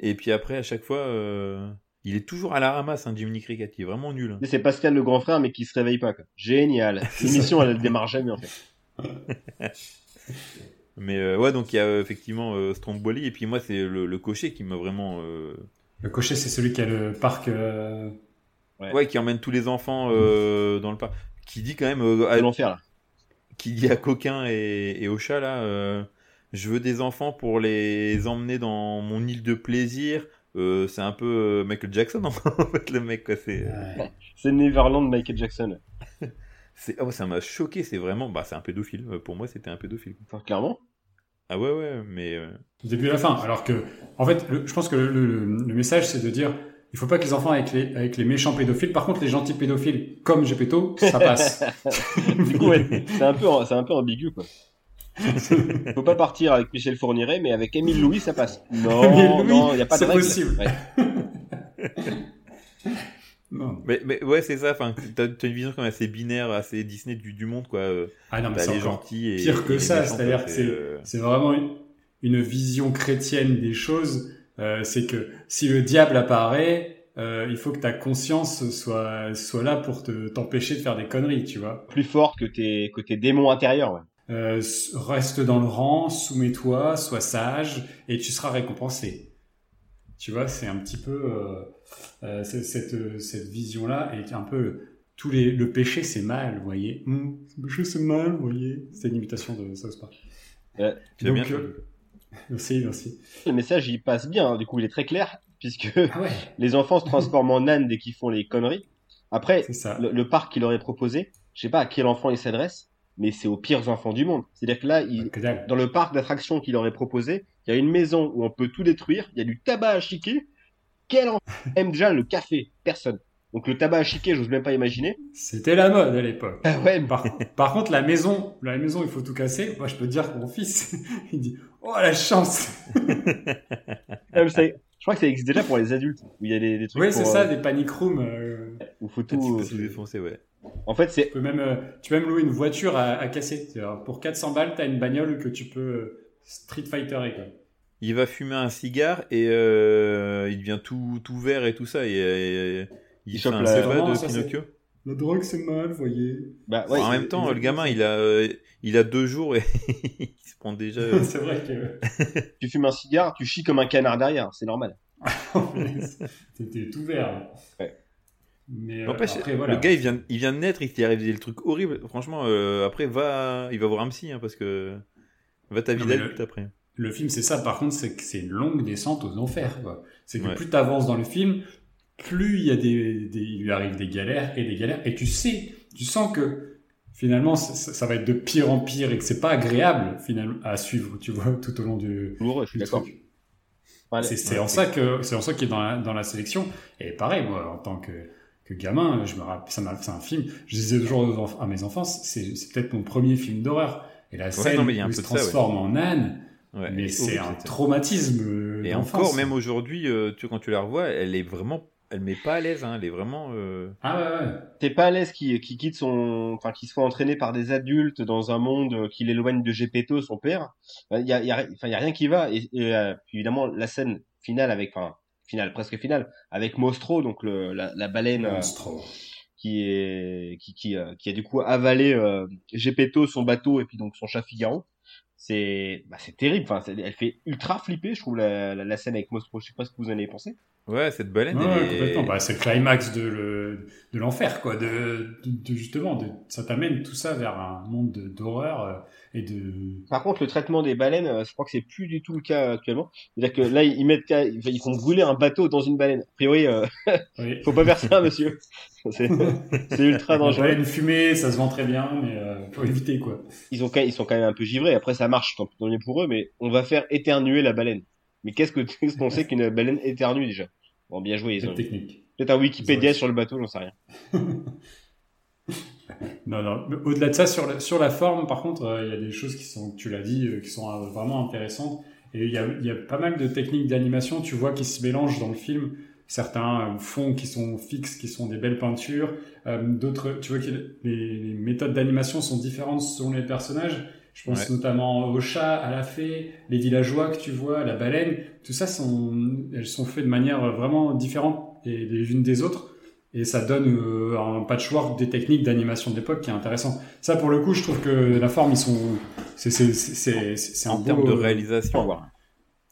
Et puis après, à chaque fois, euh, il est toujours à la ramasse, hein, Jiminy Cricket. Il est vraiment nul. hein. C'est Pascal le grand frère, mais qui se réveille pas. Quoi. Génial. L'émission, elle, elle démarre jamais en fait. Mais euh, ouais, donc il y a euh, effectivement euh, Stromboli. Et puis moi, c'est le, le cocher qui m'a vraiment. euh, Le cocher, c'est celui qui a le parc. euh, Ouais. Ouais, qui emmène tous les enfants euh, dans le parc. Qui dit quand même. euh, à- De l'enfer là. qui dit à Coquin et, et au chat là, euh, je veux des enfants pour les emmener dans mon île de plaisir. Euh, c'est un peu Michael Jackson en fait le mec quoi. C'est, ouais. Neverland Michael Jackson. c'est, oh, ça m'a choqué. C'est vraiment, bah c'est un pédophile. Euh, Pour moi c'était un pédophile. Enfin, clairement. Ah ouais ouais, mais euh, Du début à la fin. Alors que, en fait, le- je pense que le, le- le message, c'est de dire il faut pas que les enfants avec les, avec les méchants pédophiles. Par contre, les gentils pédophiles, comme Gepetto, ça passe. du coup, ouais, c'est un peu, c'est un peu ambigu quoi. Faut pas partir avec Michel Fourniret, mais avec Émile Louis, ça passe. Non, Émile Louis, non, il y a pas de c'est règle. possible. Ouais. non. mais, mais ouais c'est ça. Enfin t'as, une vision quand même assez binaire, assez Disney du, du monde quoi. Ah non, mais c'est et pire que et ça. C'est-à-dire que c'est, euh, c'est vraiment une, une vision chrétienne des choses. Euh, c'est que si le diable apparaît, euh, il faut que ta conscience soit, soit là pour te, t'empêcher de faire des conneries, tu vois. Plus forte que tes, que tes démons intérieurs. Ouais. Euh, reste dans le rang, soumets-toi, sois sage, et tu seras récompensé. Tu vois, c'est un petit peu euh, cette, euh, cette vision-là, et un peu tous les, le péché c'est mal, vous voyez. Hum, le péché c'est mal, vous voyez. C'est une imitation de South Park. bien. Donc, euh, merci, merci. Le message, il passe bien. hein. Du coup, il est très clair, puisque Ah ouais, les enfants se transforment en ânes dès qu'ils font les conneries. Après, le, le parc qu'il aurait proposé, je sais pas à quel enfant il s'adresse, mais c'est aux pires enfants du monde. C'est-à-dire que là, il, Que dalle. dans le parc d'attractions qu'il aurait proposé, il y a une maison où on peut tout détruire, il y a du tabac à chiquer. Quel enfant aime déjà le café Personne. Donc le tabac à chiquer, j'ose même pas imaginer. C'était la mode à l'époque. Ah ouais, Par, par contre, la maison, la maison, il faut tout casser. Moi, je peux te dire que mon fils, il dit, oh la chance. ça- je crois que ça existe déjà pour les adultes, où il y a des, des trucs Oui, c'est ça, euh, des panic rooms. euh, où faut Tu tout. tout défoncer ouais. En fait, c'est Tu peux même, euh, tu peux même louer une voiture à, à casser. Pour 400 balles, t'as une bagnole que tu peux euh, Street Fighter quoi. Il va fumer un cigare et euh, il devient tout, tout vert et tout ça. Et, et- et- il, chope un la- de ça, Pinocchio. La drogue, c'est mal, vous voyez. bah ouais, en même temps, le gamin, il a, euh, il a deux jours et il se prend déjà. c'est vrai que tu fumes un cigare, tu chies comme un canard derrière, c'est normal. t'étais tout vert. Ouais. Mais euh, après, voilà. le gars, il vient, il vient de naître, il t'est arrivé le truc horrible. Franchement, euh, après, va, il va voir un psy, hein, parce que va ta vie d'adulte le- après. Le film, c'est ça. Par contre, c'est que c'est une longue descente aux enfers. C'est que Ouais. plus t'avances dans le film, plus il y a des, des- il lui arrive des galères et des galères, et tu sais, tu sens que finalement, ça, va être de pire en pire et que c'est pas agréable finalement à suivre. Tu vois, tout au long du, Douloureux, je suis d'accord. C'est ouais, en ça que c'est en ça qu'il est dans la, dans la sélection. Et pareil, moi, en tant que, que gamin, je me rappelle, c'est un film. Je disais toujours à mes enfants, c'est peut-être mon premier film d'horreur. Et la scène non, où il se ouais. transforme en âne, Ouais, mais c'est un traumatisme. euh, Et encore, même aujourd'hui, euh, tu, quand tu la revois, elle est vraiment, elle met pas à l'aise, hein, elle est vraiment. euh, Ah ouais, ouais. T'es pas à l'aise qui, qui quitte son, enfin, qui soit entraîné par des adultes dans un monde euh, qui l'éloigne de Gepetto, son père. Il y a, y a, enfin, y a rien qui va. Et, et, euh, puis évidemment, la scène finale avec, enfin, finale, presque finale, avec Mostro, donc le, la, la baleine euh, Monstre. qui est, qui, qui, euh, qui a du coup avalé euh, Gepetto, son bateau et puis donc son chat Figaro. C'est, bah, c'est terrible. Enfin, elle fait ultra flipper, je trouve la scène avec Mostro. Je sais pas ce que vous en avez pensé. Ouais, cette baleine. Ouais, est- complètement. Bah, c'est le climax de, le, de l'enfer, quoi. De, de, de- justement, de, ça t'amène tout ça vers un monde de- d'horreur euh, et de. Par contre, le traitement des baleines, euh, je crois que c'est plus du tout le cas actuellement. C'est-à-dire que là, ils mettent, ils font brûler un bateau dans une baleine. A priori, euh, Oui. faut pas faire ça, monsieur. C'est c'est ultra dangereux. baleine fumée, ça se vend très bien, mais euh, faut éviter, quoi. Ils ont, ils sont quand même un peu givrés. Après, ça marche, tant tant mieux pour eux. Mais on va faire éternuer la baleine. Mais qu'est-ce que qu'est-ce qu'on sait qu'une baleine éternue déjà? Bon, bien joué. Ils ont technique. peut-être un Wikipédia sur le bateau, j'en sais rien. Non, non. Au-delà de ça, sur la, sur la forme, par contre, euh, il y a des choses qui sont, tu l'as dit, euh, qui sont euh, vraiment intéressantes. Et il y a, il y a pas mal de techniques d'animation, tu vois, qui se mélangent dans le film. Certains fonds qui sont fixes, qui sont des belles peintures. D'autres, tu vois que les, les méthodes d'animation sont différentes selon les personnages. Je pense Ouais. notamment au chat, à la fée, les villageois que tu vois, la baleine. Tout ça, sont, elles sont faites de manière vraiment différente et les unes des autres. Et ça donne euh, un patchwork des techniques d'animation de l'époque qui est intéressant. Ça, pour le coup, je trouve que la forme, ils sont. C'est un En termes de Au réalisation,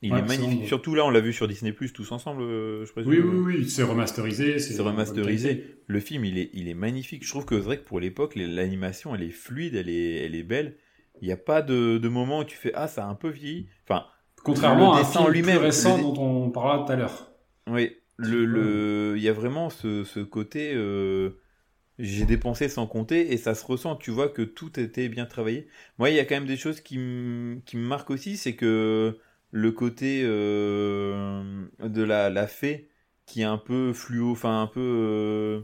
il Ouais, est magnifique. Surtout là, on l'a vu sur Disney Plus tous ensemble, euh, je présume. Oui, oui, oui, c'est remasterisé. C'est remasterisé. Le film, il est, il est magnifique. Je trouve que c'est vrai que pour l'époque, l'animation, elle est fluide, elle est, elle est belle. Il n'y a pas de, de moment où tu fais ah ça a un peu vieilli. Enfin, Contrairement Le à un film lui-même, plus récent dont on parlera tout à l'heure. oui, le, le, il y a vraiment ce, ce côté. euh, j'ai dépensé sans compter et ça se ressent. Tu vois que tout était bien travaillé. Moi, il y a quand même des choses qui me qui me marquent aussi, c'est que le côté euh, de la, la fée qui est un peu fluo, enfin un peu euh,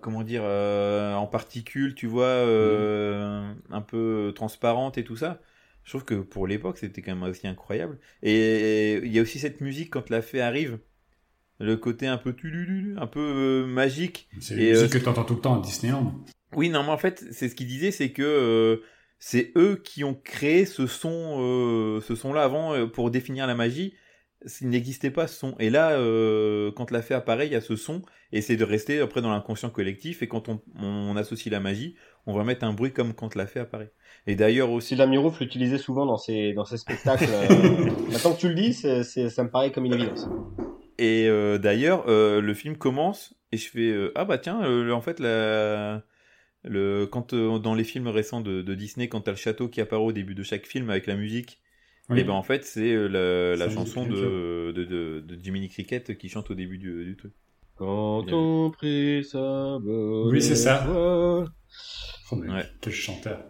comment dire euh, en particules, tu vois, euh, un peu transparente et tout ça. Je trouve que pour l'époque, c'était quand même aussi incroyable. Et il y a aussi cette musique quand la fée arrive, le côté un peu tululu, un peu euh, magique. C'est la musique euh, que tu entends tout le temps à Disneyland. Oui, non, mais en fait, c'est ce qu'il disait, c'est que euh, c'est eux qui ont créé ce son, euh, ce son-là avant euh, pour définir la magie. Il n'existait pas ce son. Et là, euh, quand la fée apparaît, il y a ce son, et c'est de rester après dans l'inconscient collectif. Et quand on, on associe la magie, on va mettre un bruit comme quand la fée apparaît. Et d'ailleurs aussi, Sylvain Mirouf l'utilisait souvent dans ses, dans ses spectacles. euh, Maintenant que tu le dis, ça me paraît comme une évidence. Et euh, d'ailleurs, euh, le film commence et je fais ah bah tiens, en fait la le quand dans les films récents de, de Disney, quand t'as le château qui apparaît au début de chaque film avec la musique, Oui. et ben en fait c'est euh, la, la chanson de, de, de, de Jiminy Cricket qui chante au début du, du truc. Quand on prit sa bonne Oui, c'est ça. voix. Oh, mais Ouais. Quel chanteur.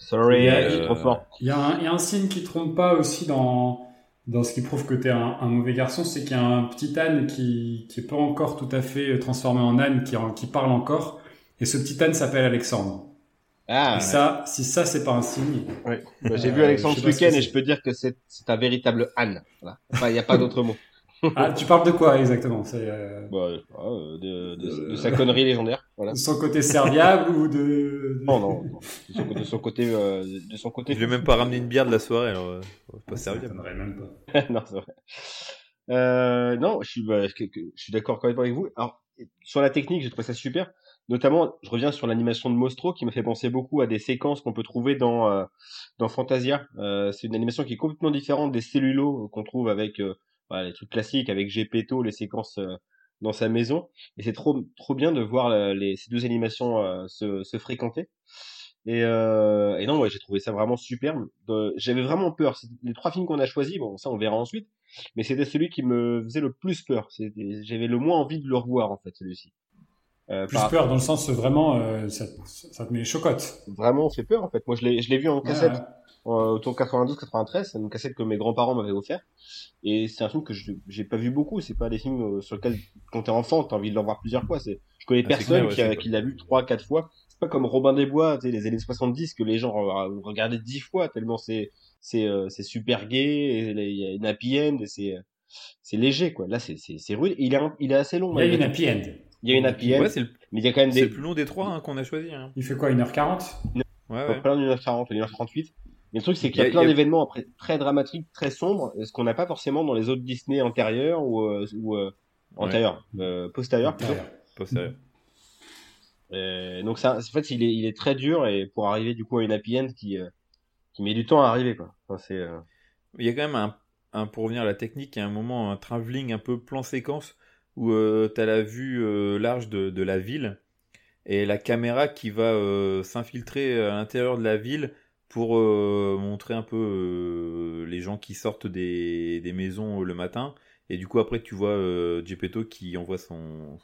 Sorry, Il y a- je suis trop fort. Il y, a un, il y a un signe qui trompe pas aussi dans, dans ce qui prouve que tu es un, un mauvais garçon, c'est qu'il y a un petit âne qui qui est pas encore tout à fait transformé en âne, qui, en- qui parle encore. Et ce petit âne s'appelle Alexandre. Ah, et ça, si ça, c'est pas un signe. ouais. Bah, J'ai Euh, vu Alexandre ce week-end et je peux dire que c'est, un véritable âne. Voilà. Enfin, il n'y a pas d'autre mot. Ah, tu parles de quoi exactement? Euh, Bah, euh, de, de, de sa connerie légendaire. Voilà. de son côté serviable ou de, Non, non, non. De son, de son côté, euh, de son côté. Je lui ai même pas ramené une bière de la soirée, alors euh, pas m'étonnerait même pas. non, c'est vrai. Euh, non, je suis, bah, je, je suis d'accord complètement avec vous. Alors, sur la technique, j'ai trouvé ça super. Notamment, je reviens sur l'animation de Mostro qui m'a fait penser beaucoup à des séquences qu'on peut trouver dans euh, dans Fantasia. Euh, c'est une animation qui est complètement différente des cellulos qu'on trouve avec euh, voilà, les trucs classiques, avec Gepetto, les séquences euh, dans sa maison. Et c'est trop trop bien de voir euh, les, ces deux animations euh, se, se fréquenter. Et, et non, ouais, j'ai trouvé ça vraiment superbe. J'avais vraiment peur. Les trois films qu'on a choisis, bon, ça on verra ensuite, mais c'était celui qui me faisait le plus peur. J'avais le moins envie de le revoir en fait, celui-ci. Euh, Plus par- peur dans le sens vraiment, euh, ça, ça te met les chocottes. Vraiment, on fait peur en fait. Moi, je l'ai, je l'ai vu en cassette Ouais, euh, autour de 92-93. C'est une cassette que mes grands-parents m'avaient offert. Et c'est un film que je j'ai pas vu beaucoup. C'est pas des films euh, sur lesquels, quand t'es enfant, t'as envie de le revoir plusieurs fois. C'est, je connais Ah, personne clair, ouais, qui, l'a vu trois, quatre fois. C'est pas comme Robin des Bois, tu sais, les années 70 que les gens re- regardaient dix fois tellement c'est, c'est, euh, c'est super gay. Il y a une happy end et c'est, c'est léger quoi. Là, c'est, c'est, c'est rude. Il est, il est assez long. Il y a une happy end. Il y a une happy end, Ouais, c'est le, mais il y a quand même c'est le plus long des trois hein, qu'on a choisi. Hein. Il fait quoi, 1h40 Ouais, ouais. plein d'une heure 40, d'une heure 38. Mais le truc, c'est qu'il y a, Il y a- plein a- d'événements après très dramatiques, très sombres, ce qu'on n'a pas forcément dans les autres Disney antérieurs ou, euh, ou euh, antérieurs, euh, postérieurs plutôt. Euh, donc ça, en fait, il est, il est très dur et pour arriver du coup à une happy end qui, euh, qui met du temps à arriver quoi. Enfin, c'est, euh, Il y a quand même un, un, pour revenir à la technique, il y a un moment, un travelling un peu plan séquence où euh, tu as la vue euh, large de, de, la ville et la caméra qui va euh, s'infiltrer à l'intérieur de la ville pour montrer un peu les gens qui sortent des, des, maisons le matin. Et du coup, après, tu vois Gepetto qui envoie, son,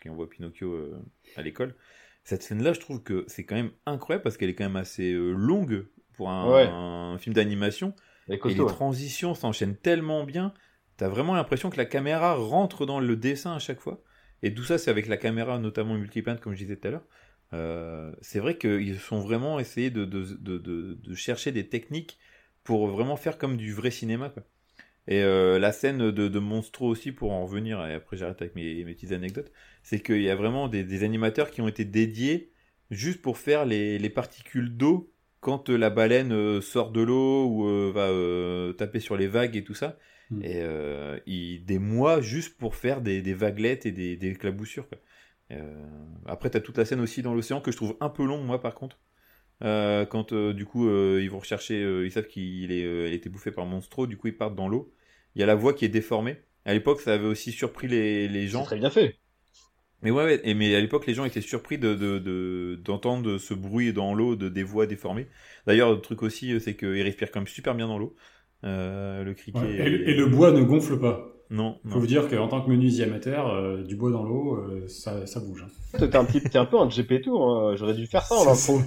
qui envoie Pinocchio à l'école. Cette scène-là, je trouve que c'est quand même incroyable parce qu'elle est quand même assez longue pour un, un film d'animation. Et les transitions s'enchaînent tellement bien. T'as vraiment l'impression que la caméra rentre dans le dessin à chaque fois. Et tout ça, c'est avec la caméra, notamment multiplane, comme je disais tout à l'heure. Euh, c'est vrai qu'ils sont vraiment essayé de, chercher des techniques pour vraiment faire comme du vrai cinéma. Et euh, la scène de, Monstro aussi, pour en revenir, et après j'arrête avec mes, petites anecdotes, c'est qu'il y a vraiment des, animateurs qui ont été dédiés juste pour faire les, les particules d'eau quand la baleine euh, sort de l'eau ou va taper sur les vagues et tout ça. Hmm. Et il, des mois juste pour faire des, des vaguelettes et des, des éclaboussures. après, tu as toute la scène aussi dans l'océan que je trouve un peu longue, moi, par contre. quand du coup ils vont rechercher, ils savent qu'il est, il a été bouffé par Monstro, du coup ils partent dans l'eau. Il y a la voix qui est déformée. À l'époque, ça avait aussi surpris les, les gens. très bien fait. Mais ouais, et mais à l'époque, les gens étaient surpris de, d'entendre de, ce bruit dans l'eau, de des voix déformées. D'ailleurs, le truc aussi, c'est qu'il respire quand même super bien dans l'eau. Euh, le criquet. et, le bois ne gonfle pas. Non. Il faut vous dire qu'en tant que menuisier amateur, euh, du bois dans l'eau, euh, ça, ça, bouge. Hein. T'es un petit, un peu un GP Tour. Hein. J'aurais dû faire ça en intro.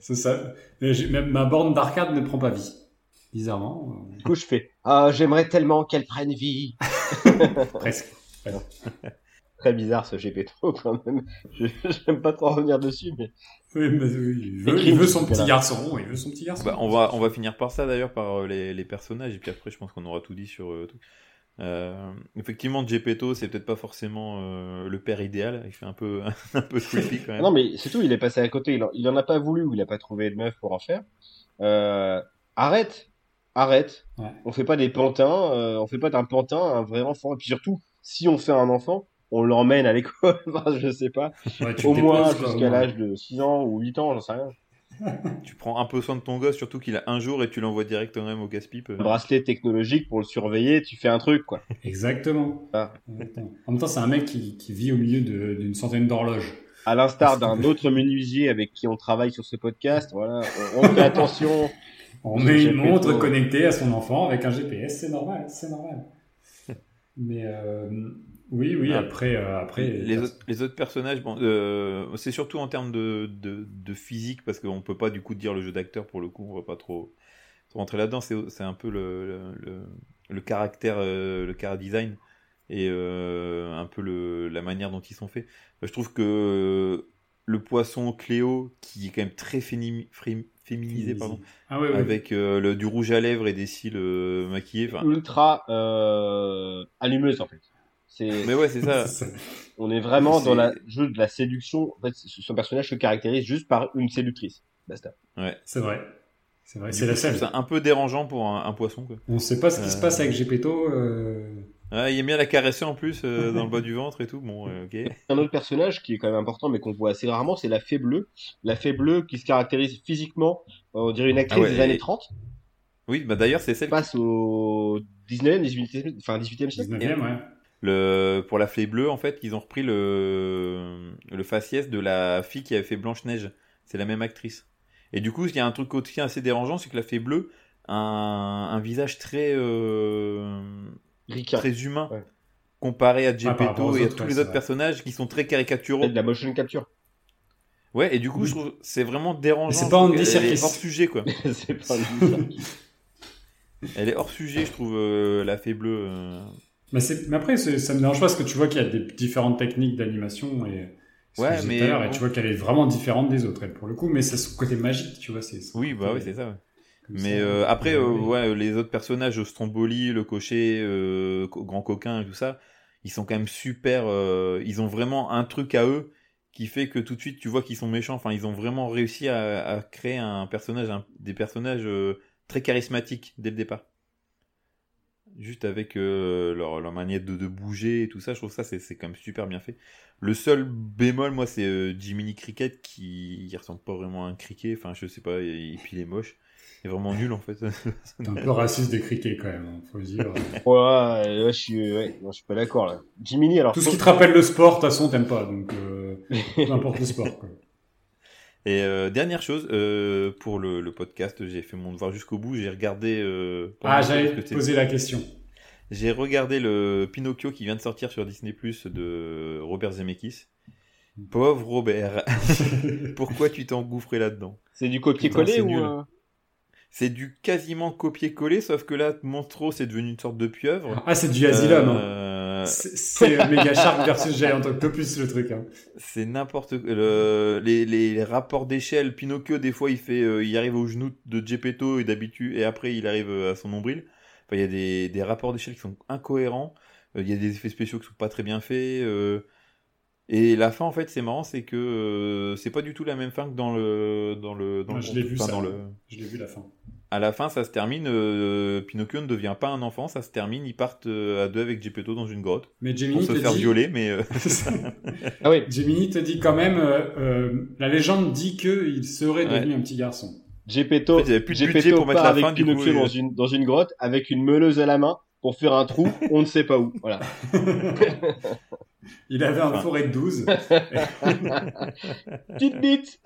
C'est ça. Même ma borne d'arcade ne prend pas vie. Bizarrement. Du coup, je fais. Ah, j'aimerais tellement qu'elle prenne vie. Presque. très bizarre ce Gepetto quand même. Je n'aime pas trop revenir dessus, mais. Oui, mais il, veut, son petit garçon. Il veut son petit garçon. Bah, on va on va finir par ça d'ailleurs par euh, les, les, personnages et puis après je pense qu'on aura tout dit sur euh, tout. Euh, effectivement, Gepetto, c'est peut-être pas forcément euh, le père idéal. Il fait un peu, un peu creepy quand même. Non, mais c'est tout. Il est passé à côté. Il en, a pas voulu ou il a pas trouvé de meuf pour en faire. Euh, arrête, arrête. Ouais. On fait pas des pantins. on fait pas d'un pantin un vrai enfant. Et puis surtout, si on fait un enfant, on l'emmène à l'école, enfin, je sais pas, au moins jusqu'à l'âge de 6 ans ou 8 ans, j'en sais rien. tu prends un peu soin de ton gosse, surtout qu'il a un jour et tu l'envoies directement même au casse-pipe. Un bracelet technologique pour le surveiller, tu fais un truc, quoi. Exactement. Ah. En même temps, c'est un mec qui, qui vit au milieu d'une centaine d'horloges. À l'instar d'un autre menuisier avec qui on travaille sur ce podcast, voilà, on, fait attention. On met une montre connectée à son enfant avec un GPS, c'est normal, c'est normal. Mais euh, oui, oui, ah. après, euh, après. Les, autres, les autres personnages, bon, euh, c'est surtout en termes de, de, de physique, parce qu'on peut pas du coup dire le jeu d'acteur pour le coup, on va pas trop, rentrer là-dedans. C'est un peu le, le, le caractère, euh, le car design et un peu le, la manière dont ils sont faits. Je trouve que le poisson Cléo, qui est quand même très féminisé, pardon, ah avec le, du rouge à lèvres et des cils maquillés. Ultra allumeuse en fait. Mais ouais, c'est ça. On est vraiment dans la jeu de la séduction. En fait, son personnage se caractérise juste par une séductrice. Basta. Ouais. C'est vrai. C'est vrai. C'est la seule. C'est un peu dérangeant pour un, poisson. Quoi. On sait pas ce qui se passe avec Gepetto. Euh... Ah, il aime bien la caresser en plus euh, dans le bas du ventre et tout. Bon, euh, ok. Un autre personnage qui est quand même important, mais qu'on voit assez rarement, c'est la fée bleue. La fée bleue qui se caractérise physiquement, on dirait une actrice ah des années 30. Oui, bah d'ailleurs, c'est celle qui passe au 19e, 18e, enfin 18e siècle. 19e, ouais. Le, pour la flée bleue, en fait, ils ont repris le, le faciès de la fille qui avait fait Blanche-Neige. C'est la même actrice. Et du coup, il y a un truc aussi assez dérangeant, c'est que la fée bleue a un, un visage très, euh, très humain. Comparé à Gepetto et à tous les autres personnages qui sont très caricaturaux. de la motion capture. Ouais, et du coup, je trouve c'est vraiment dérangeant. C'est pas Andy Elle est hors sujet, quoi. c'est pas Elle est hors sujet, je trouve, euh, la fée bleue. Euh. Mais, mais après, ça me dérange pas parce que tu vois qu'il y a des différentes techniques d'animation et. Ouais, mais. Et tu vois qu'elle est vraiment différente des autres, elle, pour le coup, mais c'est son côté magique, tu vois. c'est Oui, bah oui, c'est ça, ouais. Mais euh, après, euh, ouais, les autres personnages, Stromboli, le cocher, euh, Grand Coquin et tout ça, ils sont quand même super. Euh, ils ont vraiment un truc à eux qui fait que tout de suite tu vois qu'ils sont méchants. Enfin, ils ont vraiment réussi à, à créer un personnage, des personnages euh, très charismatiques dès le départ juste avec euh, leur, leur, manière de, de, bouger et tout ça, je trouve ça c'est quand même super bien fait. Le seul bémol, moi, c'est euh, Jiminy Cricket qui il ressemble pas vraiment à un cricket, enfin je sais pas, et, puis il est moche. est vraiment nul en fait. T'es un peu raciste des criquets quand même, hein, faut le dire. Ouais, ouais, je suis, ouais, non, je suis pas d'accord là. Jiminy, alors. Tout ce qui te rappelle le sport, de toute façon, t'aimes pas, donc euh, peu importe le sport. Quoi. Et euh, dernière chose, euh, pour le, le podcast, j'ai fait mon devoir jusqu'au bout. J'ai regardé. Euh, Ah, j'allais te poser la question. J'ai regardé le Pinocchio qui vient de sortir sur Disney Plus de Robert Zemeckis. Pauvre Robert, pourquoi tu t'es engouffré là-dedans? C'est du copier-coller c'est ou. C'est du quasiment copier-coller, sauf que là, Monstro, c'est devenu une sorte de pieuvre. Ah, c'est du Asylum. Euh, C'est Mega Shark versus Giant Octopus, le truc. Hein. C'est n'importe quoi. Le- Les, les, rapports d'échelle, Pinocchio, des fois, il fait, euh, il arrive au genou de Geppetto et d'habitude, et après, il arrive euh, à son nombril. Enfin, il y a des, des rapports d'échelle qui sont incohérents. Euh, Il y a des effets spéciaux qui sont pas très bien faits. Et la fin, en fait, c'est marrant, c'est que c'est pas du tout la même fin que dans le, dans le, dans Moi, le je l'ai vu, Enfin, ça. dans le, Je l'ai vu la fin. À la fin, ça se termine. euh, Pinocchio ne devient pas un enfant, ça se termine. Ils partent euh, à deux avec Geppetto dans une grotte Mais pour Gemini se te faire dit... violer, mais euh, Ah oui, Gemini te dit quand même, euh, euh, la légende dit qu'il serait Ouais. devenu un petit garçon. Gepetto, En fait, il y avait plus de pour mettre part la avec fin, du Pinocchio coup, dans une dans une grotte avec une meuleuse à la main pour faire un trou, on ne sait pas où. Voilà. Il avait un Enfin. forêt de 12. Petite bite.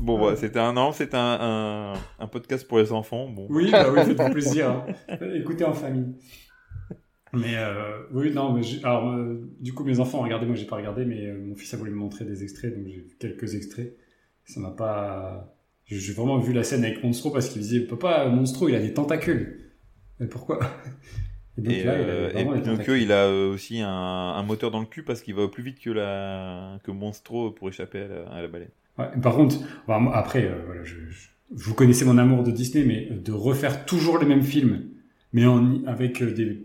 Bon, voilà, c'était un an, c'était un, un, un podcast pour les enfants. Bon, Oui, bah oui, faites-vous plaisir. hein. Écoutez en famille. Mais euh, oui, non, mais alors euh, du coup mes enfants ont regardé, moi j'ai pas regardé, mais euh, mon fils a voulu me montrer des extraits, donc j'ai vu quelques extraits. Ça m'a pas, j'ai vraiment vu la scène avec Monstro parce qu'il disait papa Monstro il a des tentacules. Mais pourquoi? Et donc Et, là, il et a aussi un, un moteur dans le cul parce qu'il va plus vite que la que Monstro pour échapper à la, à la baleine. Ouais, par contre, bah, moi, après, euh, voilà, je, je- vous connaissez mon amour de Disney, mais de refaire toujours les mêmes films, mais en, avec euh, des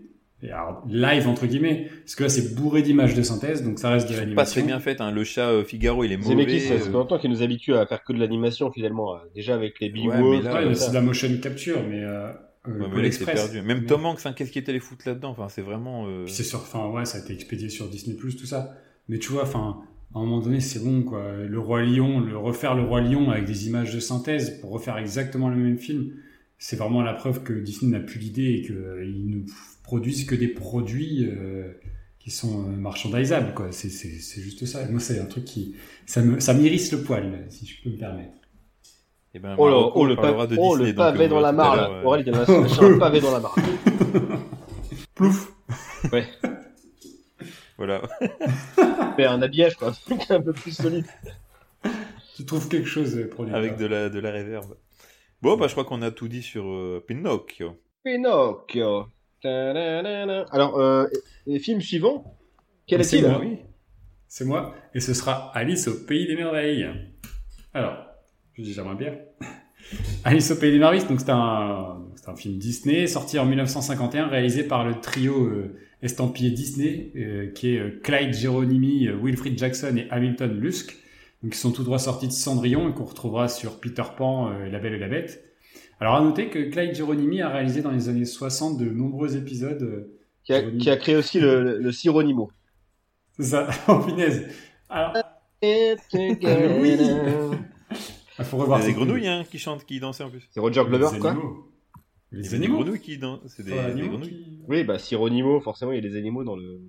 alors, live entre guillemets, parce que là c'est bourré d'images de synthèse, donc ça reste de Pas l'animation. très bien fait. Hein. Le chat euh, Figaro, il est mauvais. Zemeckis, ça euh, fait longtemps qu'il nous habitue à faire que de l'animation finalement. euh, Déjà avec les Big Ouais, mais Wolf, là, Ouais, c'est de la motion capture, mais euh, euh, ouais, mais là, perdu. Même Mais- Tom Hanks, hein, qu'est-ce qu'il était allé foutre là-dedans? Enfin, c'est vraiment. euh, Puis c'est sur, enfin ouais, ça a été expédié sur Disney Plus, tout ça. Mais tu vois, enfin, à un moment donné, c'est bon quoi. Le roi lion, le refaire le roi lion avec des images de synthèse pour refaire exactement le même film, c'est vraiment la preuve que Disney n'a plus l'idée et qu'ils ne produisent que des produits euh, qui sont euh, marchandisables quoi. C'est c'est c'est juste ça. Moi, c'est un truc qui ça me ça m'irrisse le poil, si je peux me permettre. eh ben, Oh, oh, le, parlera pa- de oh, Disney, le donc, pavé euh, dans la mare là. euh, Aurel, il y en a lâché un pavé dans la mare. Plouf. Voilà. Mais un habillage quoi, un peu plus solide. Tu trouves quelque chose euh, produit Avec par- de la, de la réverb. Bon, bah, je crois qu'on a tout dit sur euh, Pinocchio. Pinocchio. Ta-da-da-da. Alors, euh, et, et film suivant, quel Mais c'est est-il moi. oui. C'est moi, et ce sera Alice au Pays des Merveilles. Alors, je dis j'aimerais bien. Alice au Pays des Merveilles, donc c'est un, c'est un film Disney sorti en 1951, réalisé par le trio euh, estampillé Disney, euh, qui est euh, Clyde Geronimi, euh, Wilfrid Jackson et Hamilton Lusk, donc qui sont tout droit sortis de Cendrillon et qu'on retrouvera sur Peter Pan, euh, La Belle et la Bête. Alors à noter que Clyde Geronimi a réalisé dans les années 60 de nombreux épisodes. euh, qui a, qui a créé aussi le, le, le Sironimo. c'est ça, en punaise. Alors, oui. il faut revoir Il y a des ce grenouilles hein, qui chantent, qui dansaient en plus. C'est Roger Glover, quoi animaux. Il y Les des animaux. grenouilles qui dansent. C'est des, Enfin, des animaux grenouilles. qui- Oui, bah Sironimo, forcément, il y a des animaux dans le.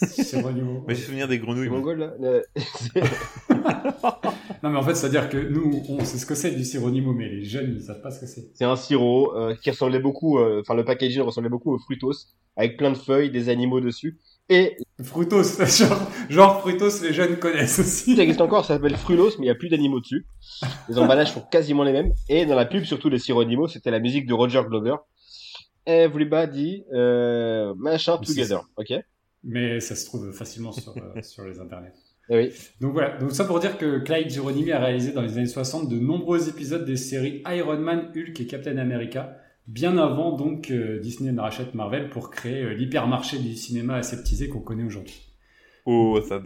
C'est vrai, animaux. Mais j'ai souvenir des grenouilles. Mongol, là Non, mais en fait, c'est-à-dire que nous, on sait ce que c'est du sironimo, mais les jeunes, ils savent pas ce que c'est. C'est un sirop euh, qui ressemblait beaucoup, euh, enfin le packaging ressemblait beaucoup au Fruitos, avec plein de feuilles, des animaux dessus. Et Fruitos, genre, genre Fruitos, les jeunes connaissent aussi. ça existe encore, ça s'appelle Frulos, mais il n'y a plus d'animaux dessus. Les emballages sont quasiment les mêmes. Et dans la pub, surtout les sironimaux, c'était la musique de Roger Glover. Everybody, euh, machin, together. Ok Eh Mais ça se trouve facilement sur, euh, sur les internets. oui. Donc voilà, donc ça pour dire que Clyde Geronimi a réalisé dans les années 60 de nombreux épisodes des séries Iron Man, Hulk et Captain America, bien avant donc euh, Disney ne rachète Marvel pour créer euh, l'hypermarché du cinéma aseptisé qu'on connaît aujourd'hui. Oh, ça.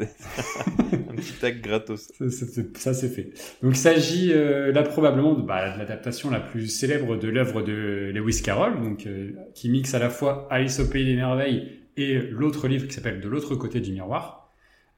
un petit tag gratos. Ça, ça, c'est- ça, c'est fait. Donc il s'agit euh, là probablement de, bah, de l'adaptation la plus célèbre de l'œuvre de Lewis Carroll, donc euh, qui mixe à la fois Alice au pays des merveilles et l'autre livre qui s'appelle De l'autre côté du miroir.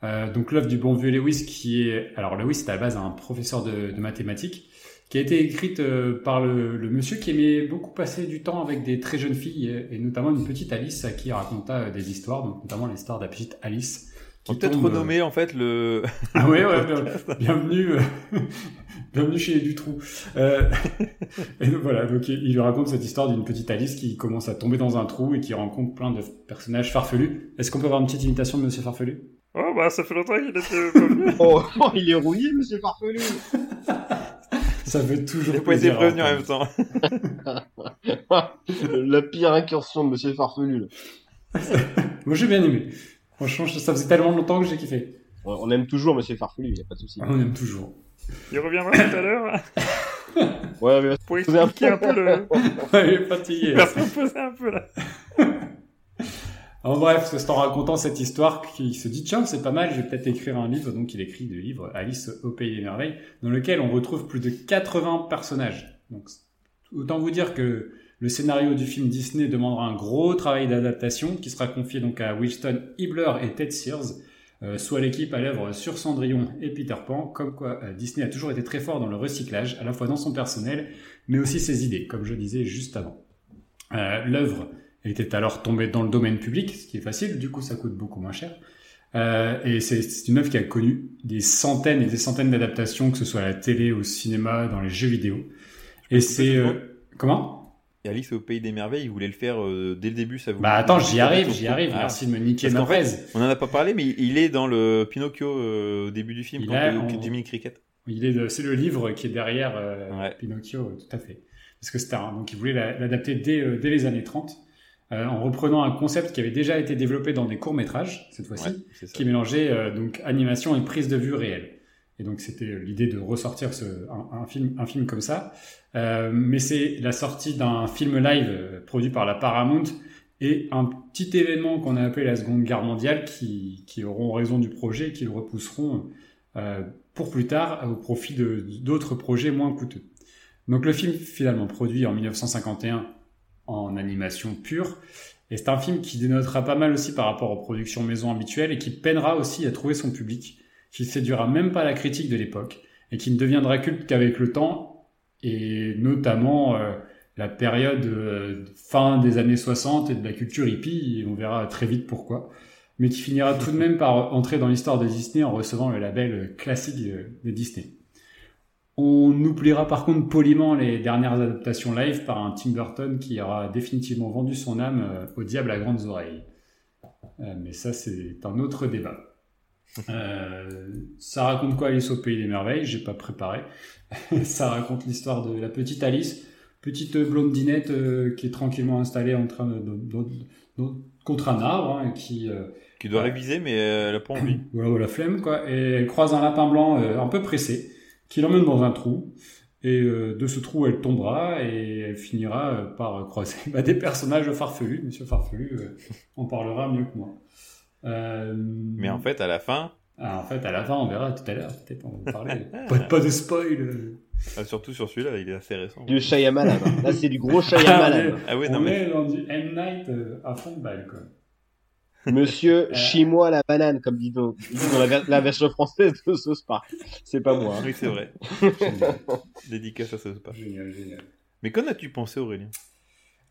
Euh, donc l'œuvre du bon vieux Lewis qui est... Alors Lewis c'est à la base un professeur de, de mathématiques qui a été écrite euh, par le, le, monsieur qui aimait beaucoup passer du temps avec des très jeunes filles et, notamment une petite Alice à qui il raconta euh, des histoires, donc notamment l'histoire de la petite Alice. Peut peut-être renommer en fait le... Ah ouais, ouais, bienvenue, bienvenue chez les Dutroux. Euh, et donc voilà, donc il lui raconte cette histoire d'une petite Alice qui commence à tomber dans un trou et qui rencontre plein de personnages farfelus. Est-ce qu'on peut avoir une petite imitation de Monsieur Farfelu? Oh bah ça fait longtemps qu'il était oh, oh, il est rouillé Monsieur Farfelu Ça fait toujours Il pas été prévenu en même temps. La pire incursion de Monsieur Farfelu. Moi j'ai bien aimé. Franchement, ça faisait tellement longtemps que j'ai kiffé. On aime toujours Monsieur Farfelu, il n'y a pas de souci. On aime toujours. Il reviendra tout à l'heure. ouais, mais pour expliquer un peu le. ouais, il est fatigué. Il va se un peu là. En bref, c'est en racontant cette histoire qu'il se dit tiens c'est pas mal, je vais peut-être écrire un livre. Donc il écrit le livre Alice au pays des merveilles, dans lequel on retrouve plus de 80 personnages. Donc autant vous dire que le scénario du film Disney demandera un gros travail d'adaptation qui sera confié donc à Winston Hibler et Ted Sears, euh, soit l'équipe à l'œuvre sur Cendrillon et Peter Pan, comme quoi euh, Disney a toujours été très fort dans le recyclage, à la fois dans son personnel, mais aussi ses idées, comme je disais juste avant. Euh, L'œuvre était alors tombé dans le domaine public, ce qui est facile, du coup ça coûte beaucoup moins cher. Euh, et c'est une œuvre qui a connu des centaines et des centaines d'adaptations, que ce soit à la télé, au cinéma, dans les jeux vidéo. Et c'est... Euh, comment? Et Alice au Pays des Merveilles, il voulait le faire euh, dès le début, ça vous... Bah attends, j'y arrive, j'y arrive, ah. merci de me niquer ma on en a pas parlé, mais il est dans le Pinocchio au début du film, il quand Jimmy Cricket. Il est, c'est le livre qui est derrière Pinocchio, tout à fait. Parce que c'était un, donc il voulait l'adapter dès, dès les années 30. Euh, en reprenant un concept qui avait déjà été développé dans des courts métrages cette fois-ci, qui mélangeait euh, donc animation et prise de vue réelle. Et donc c'était euh, l'idée de ressortir ce, un, un, film, un film comme ça. Euh, mais c'est la sortie d'un film live produit par la Paramount et un petit événement qu'on a appelé la Seconde Guerre mondiale qui, qui auront raison du projet et qui le repousseront euh, pour plus tard au profit d'autres projets moins coûteux. Donc le film finalement produit en 1951 en animation pure. Et c'est un film qui dénotera pas mal aussi par rapport aux productions maison habituelles et qui peinera aussi à trouver son public, qui séduira même pas la critique de l'époque et qui ne deviendra culte qu'avec le temps et notamment euh, la période euh, fin des années 60 et de la culture hippie, et on verra très vite pourquoi, mais qui finira tout de même par entrer dans l'histoire de Disney en recevant le label classique de Disney. On oubliera par contre poliment les dernières adaptations live par un Tim Burton qui aura définitivement vendu son âme euh, au diable à grandes oreilles. Euh, mais ça, c'est un autre débat. Euh, ça raconte quoi Alice au Pays des Merveilles? J'ai pas préparé. ça raconte l'histoire de la petite Alice, petite blondinette qui est tranquillement installée en train de, contre un arbre, hein, qui qui doit réviser, mais elle a pas envie. voilà, la flemme quoi. Et elle croise un lapin blanc un peu pressé qui l'emmène dans un trou. Et euh, de ce trou, elle tombera et elle finira euh, par croiser bah, des personnages farfelus. Monsieur Farfelu euh, en parlera mieux que moi. Mais en fait, à la fin. Ah, en fait, à la fin, on verra tout à l'heure. Peut-être on va parler. pas, pas, de spoil. Ah, surtout sur celui-là, il est assez récent. Du Shyamalan. Là, c'est du gros Shyamalan. ah, oui, non, on mais... est dans du M. Night à fond de balle, quoi. Monsieur, euh... chie-moi la banane, comme dit dans, la, version française de Sauce Park. C'est pas moi. Hein. Oui, c'est vrai. Dédicace à Sauce Park. Génial, génial. Mais qu'en as-tu pensé, Aurélien?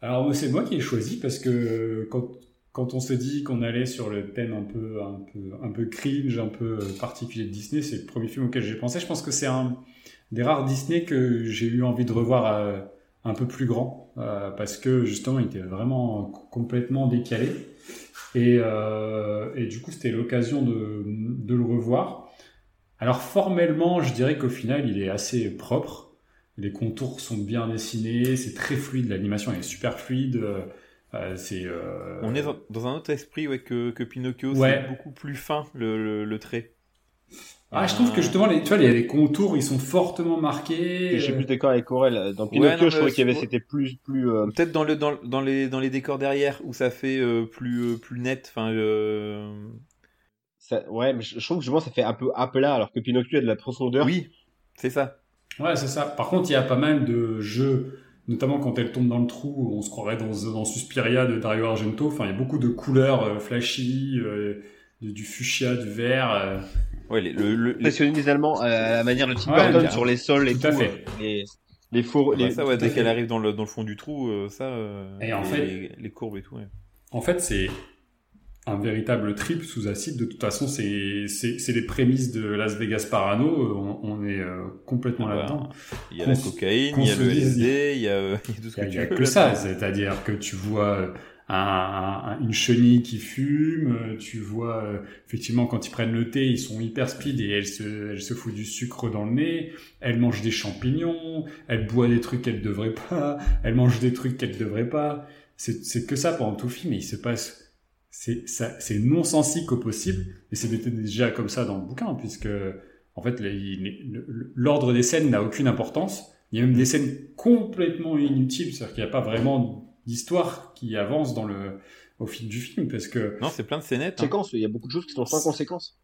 Alors, c'est moi qui ai choisi parce que quand, quand on s'est dit qu'on allait sur le thème un peu, un peu, un peu cringe, un peu euh, particulier de Disney, c'est le premier film auquel j'ai pensé. Je pense que c'est un des rares Disney que j'ai eu envie de revoir euh, un peu plus grand euh, parce que justement, il était vraiment complètement décalé. Et, euh, et du coup, c'était l'occasion de, de, le revoir. Alors formellement, je dirais qu'au final, il est assez propre. Les contours sont bien dessinés, c'est très fluide, l'animation est super fluide. Euh. Euh... On est dans, un autre esprit ouais, que, que Pinocchio, c'est beaucoup plus fin le, le, le trait. Ah, je trouve que justement, les, tu vois, les, contours, ils sont fortement marqués. Je suis plus d'accord avec Aurel. Dans Pinocchio, je trouvais qu'il y avait, c'était plus, plus. Euh, Peut-être dans le, dans, dans les, dans les décors derrière où ça fait euh, plus, euh, plus net. Enfin, ça, ouais, mais je, trouve que justement, ça fait un peu à plat, alors que Pinocchio a de la profondeur. Oui, c'est ça. Ouais, c'est ça. Par contre, il y a pas mal de jeux, notamment quand elle tombe dans le trou, on se croirait dans, dans Suspiria de Dario Argento. Enfin, il y a beaucoup de couleurs flashy du fuchsia, du vert. Euh, Ouais, les- le, le- les- Allemands à la manière de Tim Ouais, Burton sur les sols et Tout tout. à fait. euh, Les, les fours. bah, les- ça, ouais, dès qu'elle arrive dans le, dans le fond du trou, euh, ça. euh, Et en les, fait- les, les courbes et tout. Ouais. En fait, c'est un véritable trip sous acide. De toute façon, c'est les prémices de Las Vegas Parano. Euh, On, on est euh, complètement Ah bah, là-dedans. Il y a la cocaïne, il y a le LSD, il y a, euh, il y a tout ce Il que n'y tu a, veux. que ça, c'est-à-dire que tu vois euh, un- un- une chenille qui fume, euh, tu vois euh, effectivement quand ils prennent le thé, ils sont hyper speed et elle se, elle se fout du sucre dans le nez, elle mange des champignons, elle boit des trucs qu'elle devrait pas, elle mange des trucs qu'elle devrait pas. C'est que ça pendant tout le film et il se passe c'est non sensique au possible et c'était déjà comme ça dans le bouquin puisque en fait l'ordre des scènes n'a aucune importance il y a même des scènes complètement inutiles c'est-à-dire qu'il n'y a pas vraiment d'histoire qui avance dans le au fil du film parce que Non, c'est plein de scénettes. hein. Séquences, il y a beaucoup de choses qui sont sans conséquence.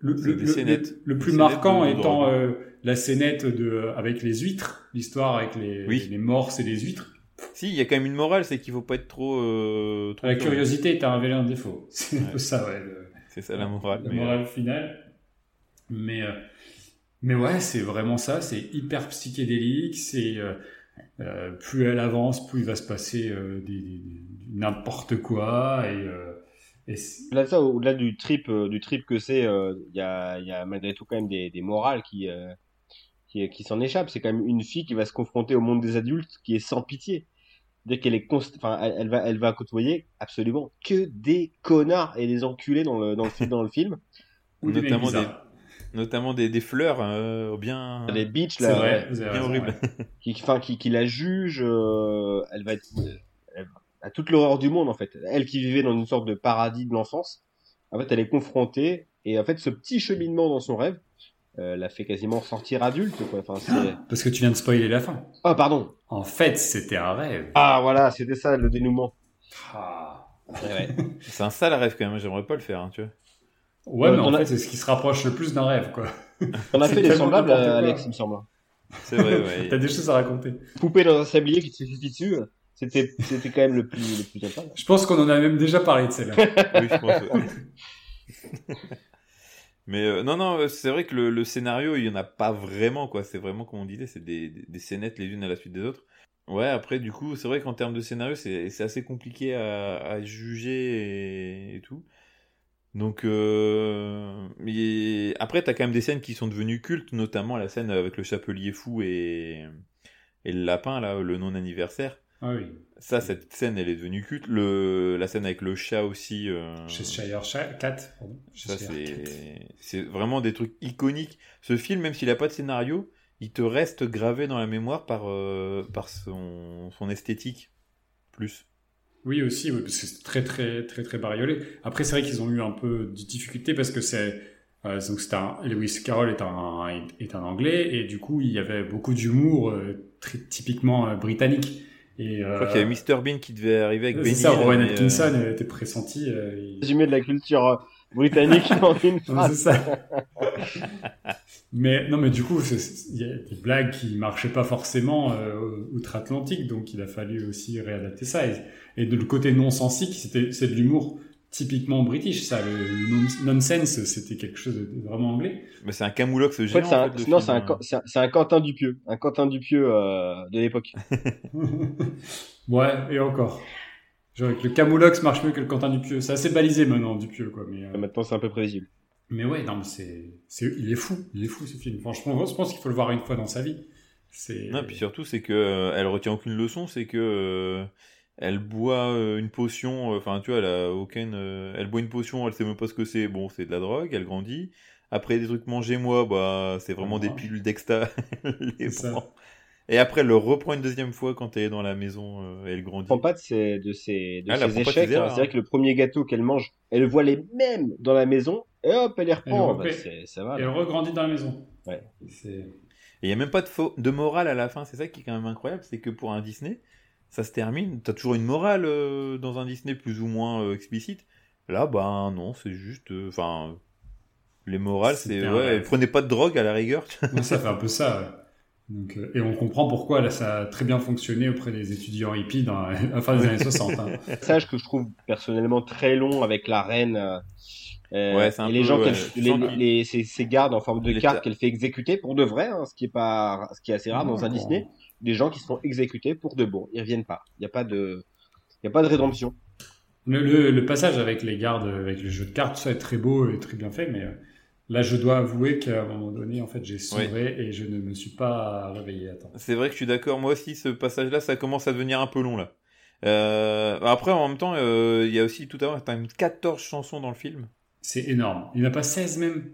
le, le- le- scénettes. le- le plus marquant étant euh, la scénette de avec les huîtres l'histoire avec les, Oui. les morses et les huîtres Si, il y a quand même une morale, c'est qu'il faut pas être trop. euh, trop la curieux. curiosité est un révélé un défaut c'est un Ouais. peu ça ouais C'est ça la morale. la mais, euh, morale finale. Mais, euh, mais ouais, c'est vraiment ça. C'est hyper psychédélique. C'est euh, plus elle avance, plus il va se passer euh, des, des- des- n'importe quoi. Et, euh, et c'est- Au-delà de ça, au-delà du trip, du trip que c'est, euh, il y, a, il y a malgré tout quand même des, des morales qui, euh, qui, qui s'en échappent. C'est quand même une fille qui va se confronter au monde des adultes qui est sans pitié. C'est-à-dire qu'elle est const... enfin, elle, elle va, elle va côtoyer absolument que des connards et des enculés dans le, dans le, film- dans le film. ou des mecs Notamment des. Notamment des, des fleurs euh, bien. Les bitches, là, vrai, ouais, bien raison, horrible. ouais. qui, enfin, qui, qui la jugent, euh, elle va être, elle a toute l'horreur du monde, en fait. Elle qui vivait dans une sorte de paradis de l'enfance, en fait, elle est confrontée, et en fait, ce petit cheminement dans son rêve, euh, l'a fait quasiment sortir adulte, quoi. Enfin, c'est... Parce que tu viens de spoiler la fin. Ah, pardon. En fait, c'était un rêve. Ah, voilà, c'était ça, le dénouement. Ah. C'est un sale rêve quand même, j'aimerais pas le faire, hein, tu vois. Ouais, Ouais, mais en a- fait, c'est ce qui se rapproche le plus d'un rêve, quoi. On a fait des semblables. Alex, il me semble. C'est vrai, ouais. T'as des choses à raconter. Poupée dans un sablier qui te pipi dessus, c'était, c'était quand même le plus, le plus sympa. Je pense qu'on en a même déjà parlé de celle-là. oui, je pense. Mais euh, non, non, c'est vrai que le, le scénario, il y en a pas vraiment, quoi. C'est vraiment, comme on disait, c'est des, des, des scénettes les unes à la suite des autres. Ouais, après, du coup, c'est vrai qu'en termes de scénario, c'est c'est assez compliqué à, à juger et, et tout. Donc, euh, mais après, t'as quand même des scènes qui sont devenues cultes, notamment la scène avec le chapelier fou et, et le lapin, là, le non-anniversaire. Ah oui. Ça, cette scène, elle est devenue culte. Le, la scène avec le chat aussi. euh, Cheshire Cat, ça, c'est vraiment des trucs iconiques. Ce film, même s'il n'a pas de scénario, il te reste gravé dans la mémoire par, euh, par son, son esthétique. Plus. Oui, aussi, oui, parce que c'est très, très, très, très bariolé. Après, c'est vrai qu'ils ont eu un peu de difficulté parce que c'est. euh, donc, c'est un, Lewis Carroll est un, est un anglais et du coup, il y avait beaucoup d'humour euh, très typiquement euh, britannique. Et, Je crois qu'il y avait Mr Bean qui devait arriver avec C'est Benny. ça, là, Rowan Atkinson euh, était pressenti. euh, il- Résumé de la culture britannique en une phrase. c'est ça. mais non, mais du coup, il y a des blagues qui marchaient pas forcément euh, outre-Atlantique, donc il a fallu aussi réadapter ça. Et, et de le côté non sensique, c'était c'est de l'humour typiquement british, ça. Le, le non- nonsense, c'était quelque chose de vraiment anglais. Mais c'est un camoulox En géant. fait, c'est un, en fait, non, film, c'est un, hein. C'est un, Quentin Dupieux, un Quentin Dupieux euh, de l'époque. ouais, et encore. Genre, que le Camoulox marche mieux que le Quentin Dupieux. C'est assez balisé maintenant, Dupieux, quoi. Mais, euh, Maintenant, c'est un peu prévisible. Mais ouais, non, mais c'est, il est fou. Il est fou, ce film. Franchement, je pense qu'il faut le voir une fois dans sa vie. C'est, Non, puis surtout, c'est que euh, elle retient aucune leçon, c'est que euh, elle boit euh, une potion, euh, enfin, tu vois, elle a aucune. euh, elle boit une potion, elle sait même pas ce que c'est. Bon, c'est de la drogue, elle grandit. Après, des trucs mangés, moi, bah, c'est vraiment des Ah. pilules d'exta. Et après, elle le reprend une deuxième fois quand elle est dans la maison euh, et elle grandit. Elle prend pas de ses, de ses, de Ah, ses apprend pas de échecs. ses hein. C'est vrai hein. que le premier gâteau qu'elle mange, elle voit les mêmes dans la maison, et hop, elle les reprend. Elle Bah, ça va. Et elle regrandit dans la maison. Ouais. Et il n'y a même pas de, faux- de morale à la fin, c'est ça qui est quand même incroyable, c'est que pour un Disney, ça se termine, t'as toujours une morale euh, dans un Disney plus ou moins euh, explicite. Là, ben non, c'est juste, euh, enfin, les morales, c'est, ouais, prenez pas de drogue à la rigueur. Non, ça fait un peu ça. ouais. Donc, euh, et on comprend pourquoi là, ça a très bien fonctionné auprès des étudiants hippies dans la fin des années 60. hein. passage que je trouve personnellement très long avec la reine, euh, Ouais, et les peu, gens, ouais, les, ces, ces gardes en forme de Les cartes ta- qu'elle fait exécuter pour de vrai, hein, ce qui est pas, ce qui est assez rare dans un. Disney, des gens qui se font exécuter pour de bon, ils reviennent pas. Il y a pas de, il y a pas de rédemption. Le, le- le passage avec les gardes, avec le jeu de cartes, tout ça est très beau et très bien fait, mais euh, là, je dois avouer qu'à un moment donné, en fait, j'ai sombré et je ne me suis pas réveillé à temps. C'est vrai que je suis d'accord. Moi aussi, ce passage-là, ça commence à devenir un peu long là. Euh, après, en même temps, euh, il y a aussi tout à l'heure, t'as mis 14 chansons dans le film. C'est énorme. Il n'y en a pas 16 même,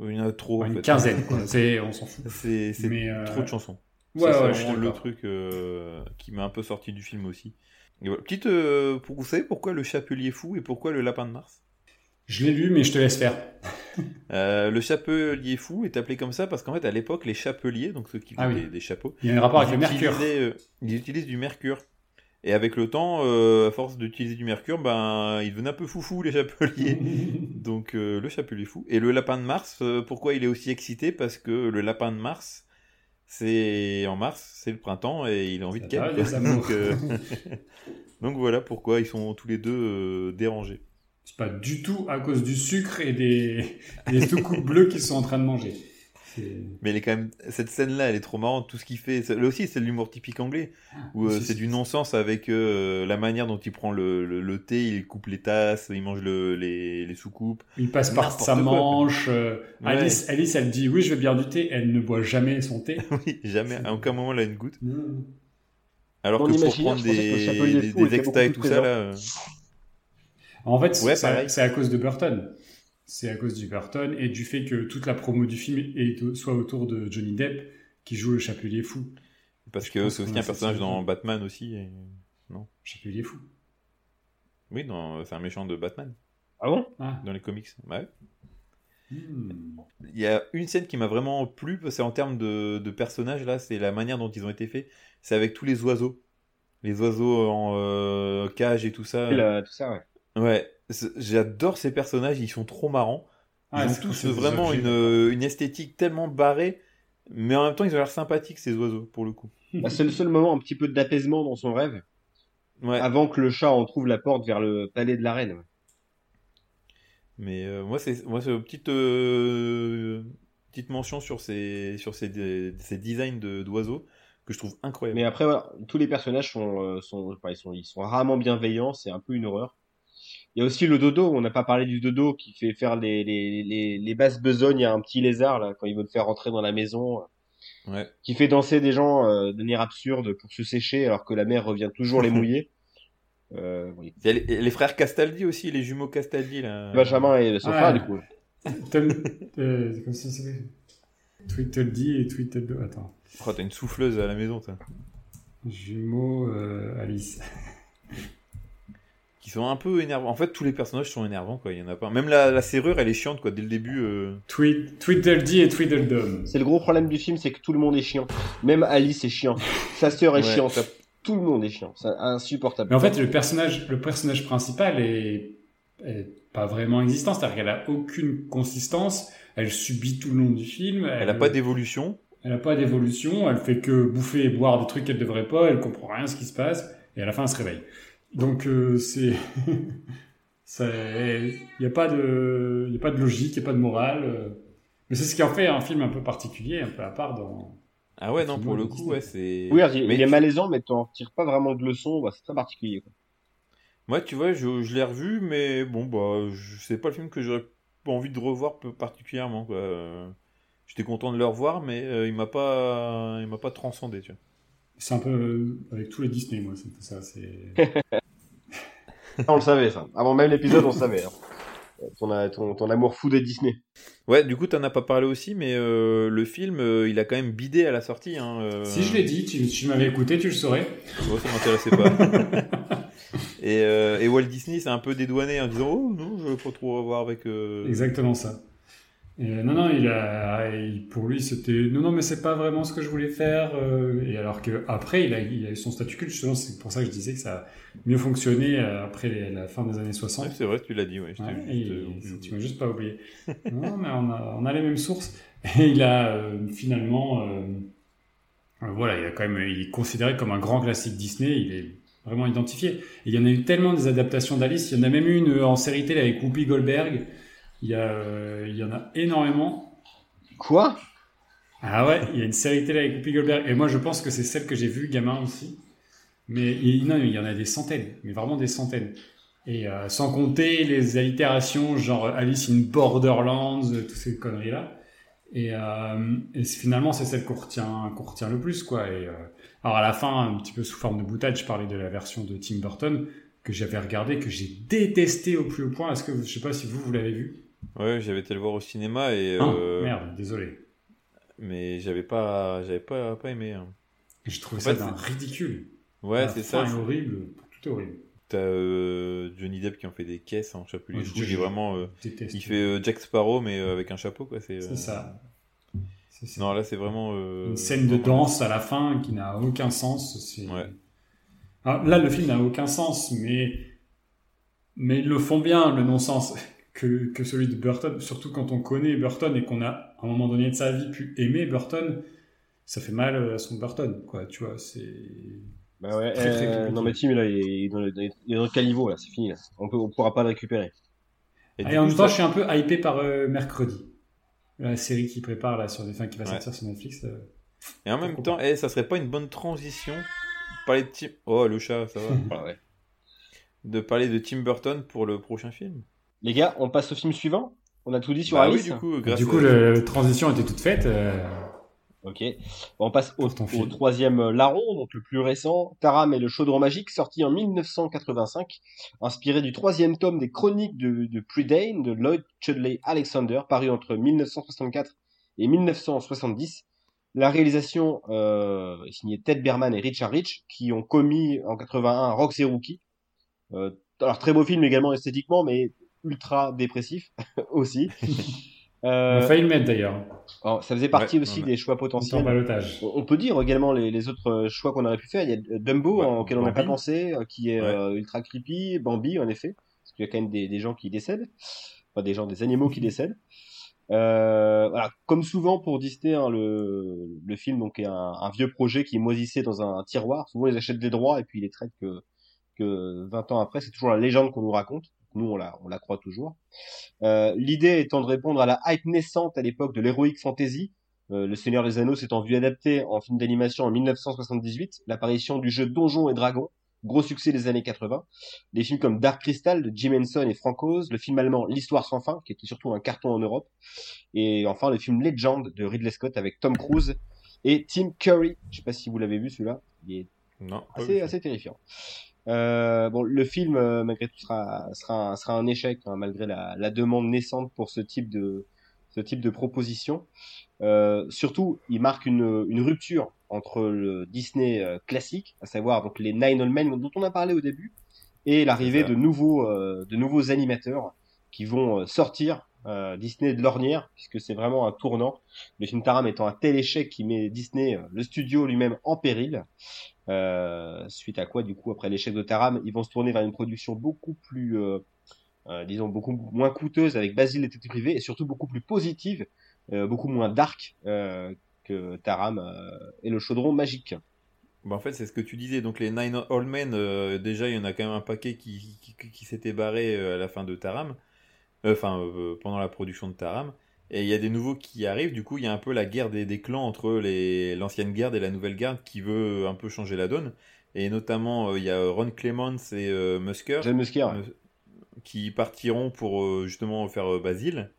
Il y en a trop. en une fait. quinzaine, quoi. C'est, on s'en fout. C'est euh, trop de chansons. Ouais, ça, ouais, c'est vraiment le truc euh, qui m'a un peu sorti du film aussi. Voilà. Petite, euh, pour, vous savez pourquoi le chapelier fou et pourquoi le lapin de Mars? Je l'ai lu, mais je te laisse faire. Euh, Le chapelier fou est appelé comme ça parce qu'en fait, à l'époque, les chapeliers, donc ceux qui font Ah oui. des, des chapeaux, Il y a un rapport avec le mercure. ils utilisent du mercure. Et avec le temps, euh, à force d'utiliser du mercure, ben, ils devenaient un peu foufou les chapeliers. Donc euh, le chapelier fou. Et le lapin de Mars, euh, pourquoi il est aussi excité? Parce que le lapin de Mars, c'est en mars, c'est le printemps et il a envie de Ça va, les amours. donc, donc voilà pourquoi ils sont tous les deux dérangés. C'est pas du tout à cause du sucre et des, des soucoupes bleues qu'ils sont en train de manger. Mais elle est quand même cette scène-là, elle est trop marrante. Tout ce qu'il fait, c'est- là aussi, c'est de l'humour typique anglais, où euh, c'est du non-sens avec euh, la manière dont il prend le, le- le thé, il coupe les tasses, il mange le- les, les soucoupes. Il passe par sa manche. euh, Ouais. Alice, Alice, elle dit oui, je veux bien du thé. Elle ne boit jamais son thé. oui, jamais, à aucun moment, elle a une goutte. Alors Dans que pour prendre des, des, extras et tout ça, là. euh, En fait, Ouais, c'est à cause de Burton. C'est à cause du Burton et du fait que toute la promo du film est au- soit autour de Johnny Depp qui joue le chapelier fou. Parce Je que c'est aussi un personnage dans. Batman aussi. et- Chapelier fou. Oui, dans- c'est un méchant de Batman, Ah bon? Ah. dans les comics. Ouais. Hmm. Il y a une scène qui m'a vraiment plu, c'est en termes de, de personnages, là, c'est la manière dont ils ont été faits. C'est avec tous les oiseaux. Les oiseaux en euh, cage et tout ça. Et là, tout ça, ouais. Ouais, j'adore ces personnages, ils sont trop marrants. Ils Ah, ont tous vraiment une, euh, une esthétique tellement barrée, mais en même temps ils ont l'air sympathiques ces oiseaux, pour le coup. Bah, c'est le seul moment un petit peu d'apaisement dans son rêve, Ouais, avant que le chat en trouve la porte vers le palais de la reine. mais euh, moi c'est moi c'est une petite euh, petite mention sur ces sur ces, ces designs de- d'oiseaux que je trouve incroyables. Mais après, voilà, tous les personnages sont, sont, enfin, ils sont, ils sont rarement bienveillants, c'est un peu une horreur. Il y a aussi le dodo, on n'a pas parlé du dodo qui fait faire les, les, les, les basses besognes, il y a un petit lézard là, quand il veut le faire rentrer dans la maison, Ouais. qui fait danser des gens euh, de manière absurde pour se sécher alors que la mère revient toujours les mouiller. Euh, oui. Il y a les, les frères Castaldi aussi, les jumeaux Castaldi là. Benjamin et son frère Ouais. du coup. Euh, Tweedledee et Tweedledee. Attends. Oh, t'as une souffleuse à la maison, toi. Jumeaux euh, Alice. Qui sont un peu énervants. En fait, tous les personnages sont énervants, quoi. Il y en a pas. Même la, la serrure, elle est chiante, quoi. Dès le début. euh, Tweed, Tweedledee et Tweedledum. C'est le gros problème du film, c'est que tout le monde est chiant. Même Alice est chiant. Sa sœur est Ouais. chiante. Tout le monde est chiant. C'est insupportable. Mais en fait, le personnage, le personnage principal est, est pas vraiment existant. C'est-à-dire qu'elle a aucune consistance. Elle subit tout le long du film. Elle a pas d'évolution. Elle a pas d'évolution. Elle fait que bouffer et boire des trucs qu'elle devrait pas. Elle comprend rien à ce qui se passe. Et à la fin, elle se réveille. Donc, euh, c'est, il n'y a pas de, y a pas de logique, il n'y a pas de morale. euh. Mais c'est ce qui en fait un film un peu particulier, un peu à part dans. Ah ouais, non, pour le coup, ouais, c'est. Oui, il Mais il est malaisant, mais t'en tires pas vraiment de leçon. Bah, c'est très particulier. quoi. Moi, tu vois, je, je l'ai revu, mais bon, bah, je c'est pas le film que j'aurais pas envie de revoir peu- particulièrement, quoi. J'étais content de le revoir, mais euh, il m'a pas, il m'a pas transcendé, tu vois. C'est un peu euh, avec tous les Disney, moi, c'est un peu ça. C'est. On le savait, ça. Avant même l'épisode, on le savait. hein. Ton, a- ton, ton amour fou des Disney. Ouais, du coup, t'en as pas parlé aussi, mais euh, le film, euh, il a quand même bidé à la sortie. Hein, euh, Si je l'ai dit, tu, tu m'avais écouté, tu le saurais. Moi, ça m'intéressait pas. et, euh, et Walt Disney s'est un peu dédouané en disant Oh non, je veux pas trop revoir avec. euh, Exactement ça. Et, non, non, il a, pour lui, c'était non, non, mais c'est pas vraiment ce que je voulais faire. euh, et alors que après, il a, il a eu son statut culte. Justement, c'est pour ça que je disais que ça a mieux fonctionné euh, après les- la fin des années 60. ouais, c'est vrai, tu l'as dit, ouais. je Ouais, juste, euh, tu m'as juste pas oublié. non, mais on a, on a les mêmes sources. Et il a euh, finalement, euh, voilà, il a quand même, il est considéré comme un grand classique Disney. Il est vraiment identifié. Et il y en a eu tellement des adaptations d'Alice. Il y en a même eu une en série télé avec Whoopi Goldberg Il y, a, euh, il y en a énormément. Quoi? Ah ouais, il y a une série télé avec Whoopi Goldberg. Et moi, je pense que c'est celle que j'ai vue gamin aussi. Mais il, non, il y en a des centaines, mais vraiment des centaines. Et euh, sans compter les allitérations genre Alice in Borderlands, toutes ces conneries-là. Et, euh, et finalement, c'est celle qu'on retient, qu'on retient le plus, quoi. Et, euh, alors à la fin, un petit peu sous forme de boutade, je parlais de la version de Tim Burton que j'avais regardé, que j'ai détesté au plus haut point. Est-ce que je sais pas si vous vous l'avez vu Ouais, j'avais été le voir au cinéma et. Ah, euh, Merde, désolé. Mais j'avais pas, j'avais pas, pas aimé. hein. Je trouve En ça fait, d'un c'est- ridicule. Ouais, c'est ça. horrible, tout est horrible. T'as euh, Johnny Depp qui en fait des caisses en chapeau. Ouais, je- je- vraiment. euh, Je déteste. il fait euh, Jack Sparrow mais avec un chapeau quoi. C'est. Ça. C'est. Non, là c'est vraiment. Une scène de danse à la fin qui n'a aucun sens. Ouais. Alors, là, le film n'a aucun sens, mais mais ils le font bien le non-sens que, que celui de Burton. Surtout quand on connaît Burton et qu'on a à un moment donné de sa vie pu aimer Burton, ça fait mal à son Burton, quoi. Tu vois, c'est Bah ouais, Très, très euh, non mais Tim là, il est dans le, il est dans le caniveau là, c'est fini là. On on pourra pas le récupérer. Et Et, du en même temps, ça- je suis un peu hypé par euh, mercredi, la série qui prépare là sur des fins qui va Ouais. sortir sur Netflix. euh. Et en même temps, eh, ça serait pas une bonne transition de parler de Tim. Oh le chat, ça va. Voilà, ouais. de parler de Tim Burton pour le prochain film. Les gars, on passe au film suivant. On a tout dit sur Bah oui, Alice. du coup, grâce Du coup, à- la transition était toute faite. euh, Ok. On passe au, troisième euh, larron, donc le plus récent, Taram et le chaudron magique, sorti en 1985, inspiré du troisième tome des chroniques de, de Prydain de Lloyd Chudley Alexander, paru entre 1964 et 1970. La réalisation euh, est signée Ted Berman et Richard Rich, qui ont commis en 81 Rox et Rookie. Euh, alors très beau film également esthétiquement, mais ultra dépressif aussi. On Euh, a failli le mettre d'ailleurs. ça faisait partie Ouais, aussi ouais. des choix en potentiels. On on peut dire également les, les autres choix qu'on aurait pu faire. Il y a euh, Dumbo, Ouais, en- auquel on n'a pas pensé, euh, qui est Ouais. euh, ultra creepy. Bambi, en effet, parce qu'il y a quand même des, des gens qui décèdent, enfin des gens, des animaux qui décèdent. Euh, voilà, comme souvent pour Disney, hein, le, le film donc est un, un vieux projet qui est moisissé dans un, tiroir. Souvent, ils achètent des droits et puis ils les traitent que que 20 ans après. C'est toujours la légende qu'on nous raconte. Nous, on la, on la croit toujours. Euh, L'idée étant de répondre à la hype naissante à l'époque de l'heroic fantasy, euh, le Seigneur des Anneaux s'étant vu adapté en film d'animation en 1978, l'apparition du jeu Donjons et Dragons, gros succès des années 80, des films comme Dark Crystal de Jim Henson et Frank Oz, le film allemand L'Histoire sans fin, qui était surtout un carton en Europe, et enfin le film Legend de Ridley Scott avec Tom Cruise et Tim Curry. Je sais pas si vous l'avez vu celui-là, il est Non. assez, assez terrifiant. Euh, bon, le film, euh, malgré tout, sera, sera, un, sera un échec, hein, malgré la, la demande naissante pour ce type de, ce type de proposition. Euh, surtout, il marque une, une rupture entre le Disney euh, classique, à savoir donc les Nine Old Men dont on a parlé au début, et l'arrivée de nouveaux, euh, de nouveaux animateurs qui vont sortir euh, Disney de l'ornière, puisque c'est vraiment un tournant. Le film Taram étant un tel échec qui met Disney, le studio lui-même, en péril. Euh, suite à quoi, du coup, après l'échec de Taram, ils vont se tourner vers une production beaucoup plus, euh, euh, disons, beaucoup moins coûteuse avec Basile détective privé et surtout beaucoup plus positive, beaucoup moins dark que Taram et le chaudron magique. Bah, en fait, c'est ce que tu disais. Donc, les Nine Old Men, déjà, il y en a quand même un paquet qui, qui, s'était barré à la fin de Taram. Enfin, pendant la production de Taram. Et il y a des nouveaux qui arrivent. Du coup, il y a un peu la guerre des, des clans entre l'ancienne garde et la nouvelle garde qui veut un peu changer la donne. Et notamment, euh, il y a Ron Clements et euh, Musker Musker, qui partiront pour euh, justement faire euh, Basile.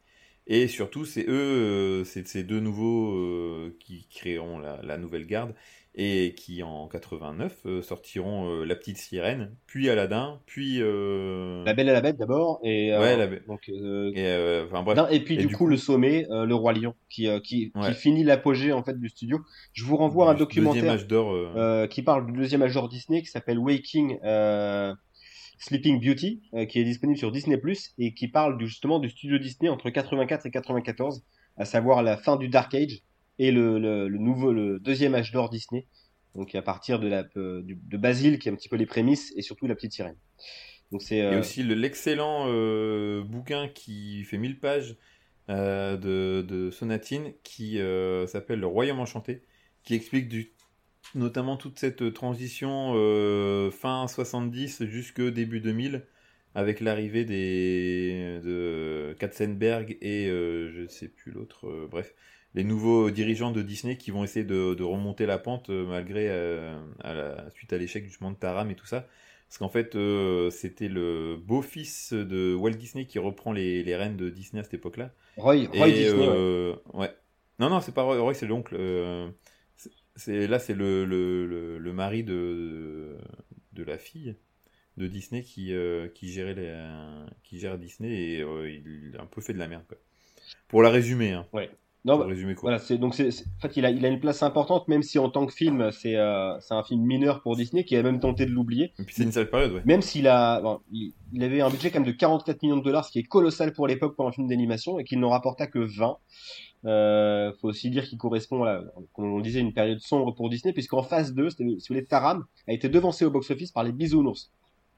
Et surtout, c'est eux, c'est ces deux nouveaux qui créeront la, la nouvelle garde et qui en 89 euh, sortiront euh, La Petite Sirène, puis Aladdin, puis euh, La Belle et la Bête d'abord, et, Ouais, la donc, et enfin bref. non, et puis Et du, du coup, coup- le sommet, le roi lion, qui, qui, Ouais. qui finit l'apogée en fait du studio. Je vous renvoie à un documentaire qui parle du deuxième âge d'or Disney qui s'appelle Waking Sleeping Beauty, euh, qui est disponible sur Disney Plus et qui parle du, justement du studio Disney entre 84 et 94, à savoir la fin du Dark Age et le, le, le nouveau, le deuxième âge d'or Disney. Donc à partir de la euh, de Basile qui est un petit peu les prémices et surtout la petite sirène. Donc c'est euh, aussi le- l'excellent euh, bouquin qui fait 1000 pages euh, de, de Sonatine qui s'appelle Le Royaume Enchanté, qui explique du, notamment toute cette transition fin 70 jusque début 2000, avec l'arrivée des de Katzenberg et je sais plus l'autre, bref, les nouveaux dirigeants de Disney qui vont essayer de, de remonter la pente euh, malgré euh, à la suite à l'échec justement de Taram et tout ça. Parce qu'en fait, euh, c'était le beau-fils de Walt Disney qui reprend les, les rênes de Disney à cette époque-là. Roy, Roy Disney. ouais. euh, ouais. Non, non, c'est pas Roy, Roy, c'est l'oncle. c'est- là, c'est le, le, le, le mari de, de la fille de Disney qui, qui gérait les, qui gère Disney et il a un peu fait de la merde. Quoi. Pour la résumer, hein. Non, bah, résumer quoi. Voilà, c'est donc c'est en fait il a il a une place importante même si en tant que film c'est euh, c'est un film mineur pour Disney qui a même tenté de l'oublier. Et puis c'est une sale période, ouais. Même s'il a bon, il, il avait un budget quand même de 44 millions de dollars, ce qui est colossal pour l'époque pour un film d'animation et qu'il n'en rapporta que 20. Euh, faut aussi dire qu'il correspond à, comme on le disait, une période sombre pour Disney puisqu'en phase 2, c'était si vous voulez Taram a été devancé au box-office par les bisounours.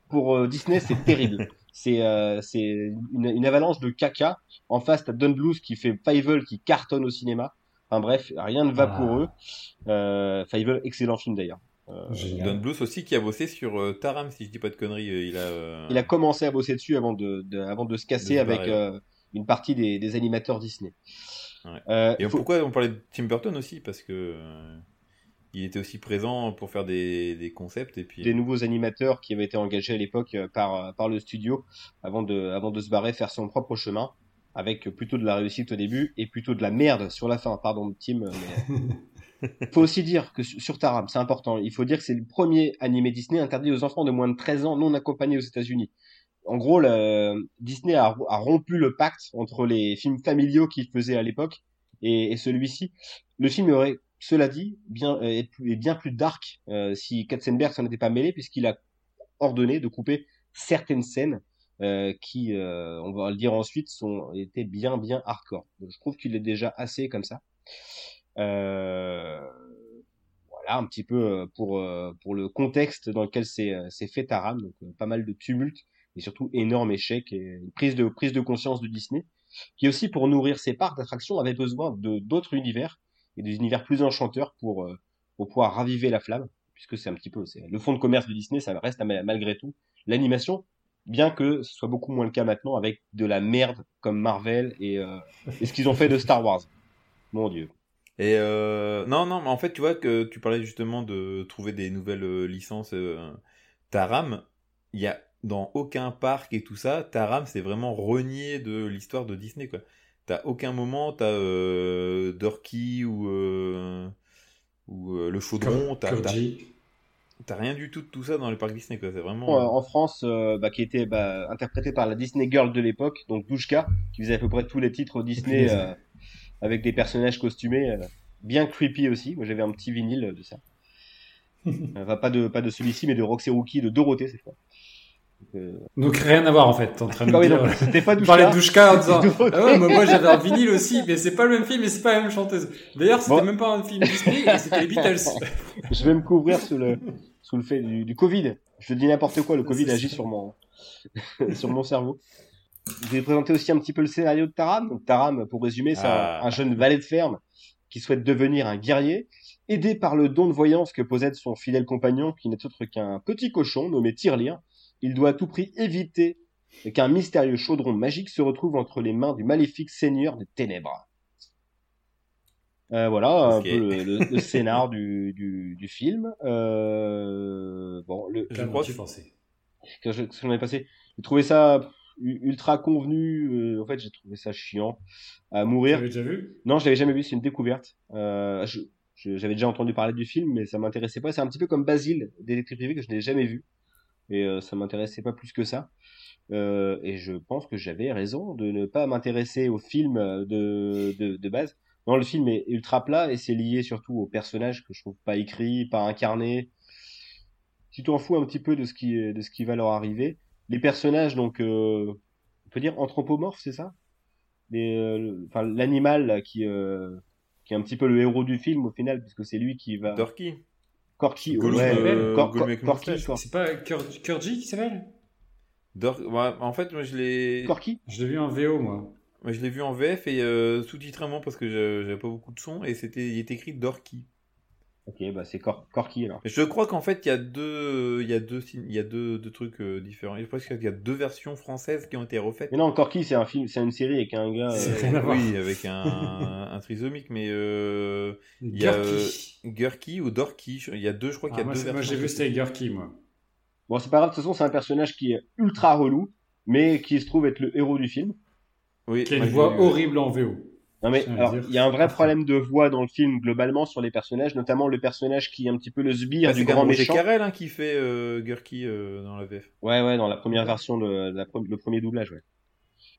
Pour euh, Disney, c'est terrible. C'est euh, une, une avalanche de caca. En face, t'as Don Bluth qui fait Fievel qui cartonne au cinéma. Enfin bref, rien ne va Ah. pour eux. Euh, Fievel, excellent film d'ailleurs. Euh. Don Bluth aussi qui a bossé sur euh, Taram, si je dis pas de conneries. euh, il a. il a commencé à bosser dessus avant de, de- avant de se casser De se avec une partie des, des animateurs Disney. Ouais. Et faut- pourquoi on parlait de Tim Burton aussi? Parce que il était aussi présent pour faire des, des concepts et puis. des nouveaux animateurs qui avaient été engagés à l'époque euh, par, euh, par le studio avant de, avant de se barrer faire son propre chemin avec plutôt de la réussite au début et plutôt de la merde sur la fin. Pardon, Tim. Mais... faut aussi dire que sur sur Taram, c'est important. Il faut dire que c'est le premier animé Disney interdit aux enfants de moins de 13 ans non accompagnés aux États-Unis. En gros, le- Disney a, a rompu le pacte entre les films familiaux qu'il faisait à l'époque et, et celui-ci. Le film aurait, cela dit, bien, euh, est, est bien plus dark euh, si Katzenberg s'en était pas mêlé, puisqu'il a ordonné de couper certaines scènes euh, qui, on va le dire ensuite, sont étaient bien bien hardcore. Je trouve qu'il est déjà assez comme ça. Voilà un petit peu pour pour le contexte dans lequel c'est fait Taram, donc pas mal de tumultes et surtout énorme échec et une prise de prise de conscience de Disney qui aussi pour nourrir ses parcs d'attraction avait besoin de d'autres univers et des univers plus enchanteurs pour euh, pour pouvoir raviver la flamme puisque c'est un petit peu le fond de commerce de Disney ça reste mal- malgré tout l'animation bien que ce soit beaucoup moins le cas maintenant avec de la merde comme Marvel et, euh, et ce qu'ils ont fait de Star Wars mon dieu Et euh, non, non, mais en fait, tu vois que tu parlais justement de trouver des nouvelles licences. euh, Taram, il y a dans aucun parc et tout ça, Taram, c'est vraiment renié de l'histoire de Disney, quoi. T'as aucun moment, t'as euh, Dorky ou, euh, ou euh, le chaudron, t'as rien du tout de tout ça dans les parcs Disney, quoi. C'est vraiment. en France, euh, bah, qui était bah, interprété par la Disney Girl de l'époque, donc Douchka, qui faisait à peu près tous les titres Disney euh, avec des personnages costumés, euh, bien creepy aussi. Moi, j'avais un petit vinyle de ça. Enfin, pas de pas de celui-ci, mais de Roxy Rookie, de Dorothée cette fois. Donc, euh, Donc rien à voir en fait, t'es en train de ah oui, dire. non, c'était pas Tu parlais de Douchka. Douchka en disant. Ah ouais, mais moi j'avais un vinyle aussi, mais c'est pas le même film et c'est pas la même chanteuse. D'ailleurs, c'était Bon. même pas un film Disney, c'était les Beatles. Je vais me couvrir sous le sous le fait du, du Covid. Je dis n'importe quoi, le Covid agit sur mon sur mon cerveau. Je vais présenter aussi un petit peu le scénario de Taram. Donc Taram, pour résumer, c'est un- Ah. un, jeune valet de ferme qui souhaite devenir un guerrier, aidé par le don de voyance que possède son fidèle compagnon, qui n'est autre qu'un petit cochon nommé Tirelire. Il doit à tout prix éviter qu'un mystérieux chaudron magique se retrouve entre les mains du maléfique seigneur des ténèbres. Euh, voilà un peu le, le, le scénar du, du, du film. Euh, bon, le, Je crois tu que- pensais que je- ce que j'en ai passé, j'ai trouvé ça ultra convenu. euh, en fait, j'ai trouvé ça chiant à Tu mourir. l'avais déjà vu? Non, je l'avais jamais vu, c'est une découverte. Euh, J'avais déjà entendu parler du film, mais ça m'intéressait pas. C'est un petit peu comme Basile, d'électrique privé, que je n'ai jamais vu. Et euh, ça m'intéressait pas plus que ça. Euh, et je pense que j'avais raison de ne pas m'intéresser au film de, de, de base. Non, le film est ultra plat et c'est lié surtout aux personnages que je trouve pas écrits, pas incarnés. Tu t'en fous un petit peu de ce qui, de ce qui va leur arriver. Les personnages, donc, euh, on peut dire anthropomorphes, c'est ça? Euh, enfin, l'animal qui, euh, qui est un petit peu le héros du film au final, puisque c'est lui qui va. Dorky. Corky, ouais, Cor- C'est pas Kur- Kurji qui s'appelle ouais, en fait, moi, je l'ai. Corky Je l'ai vu en VO moi. Moi, je l'ai vu en VF et euh, sous-titrement parce que j'avais pas beaucoup de son et c'était il est écrit Dorky. Ok, bah c'est Cor Corky alors. Je crois qu'en fait, il y a deux, il y a deux, il y a deux, deux trucs euh, différents. Je pense qu'il y a deux versions françaises qui ont été refaites. Mais non, Corky, c'est un film, c'est une série avec un gars. C'est euh, rien à voir. Oui, avec un, un trisomique, mais euh, il y a euh, Gurky. Gurky ou Dorky. Il y a deux, je crois qu'il y Ah, a moi, deux c'est- versions. moi, j'ai vu c'était Gurky, moi. Bon, c'est pas grave, de toute façon, c'est un personnage qui est ultra relou, mais qui se trouve être le héros du film. Oui, Qui a une voix vu. horrible en VO. Non mais alors il y a un vrai problème de voix dans le film globalement sur les personnages, notamment le personnage qui est un petit peu le sbire Ah, du c'est quand grand méchant. Carrel hein, qui fait euh, Gurky euh, dans la VF. Ouais ouais dans la première version de, la pre- le premier doublage ouais.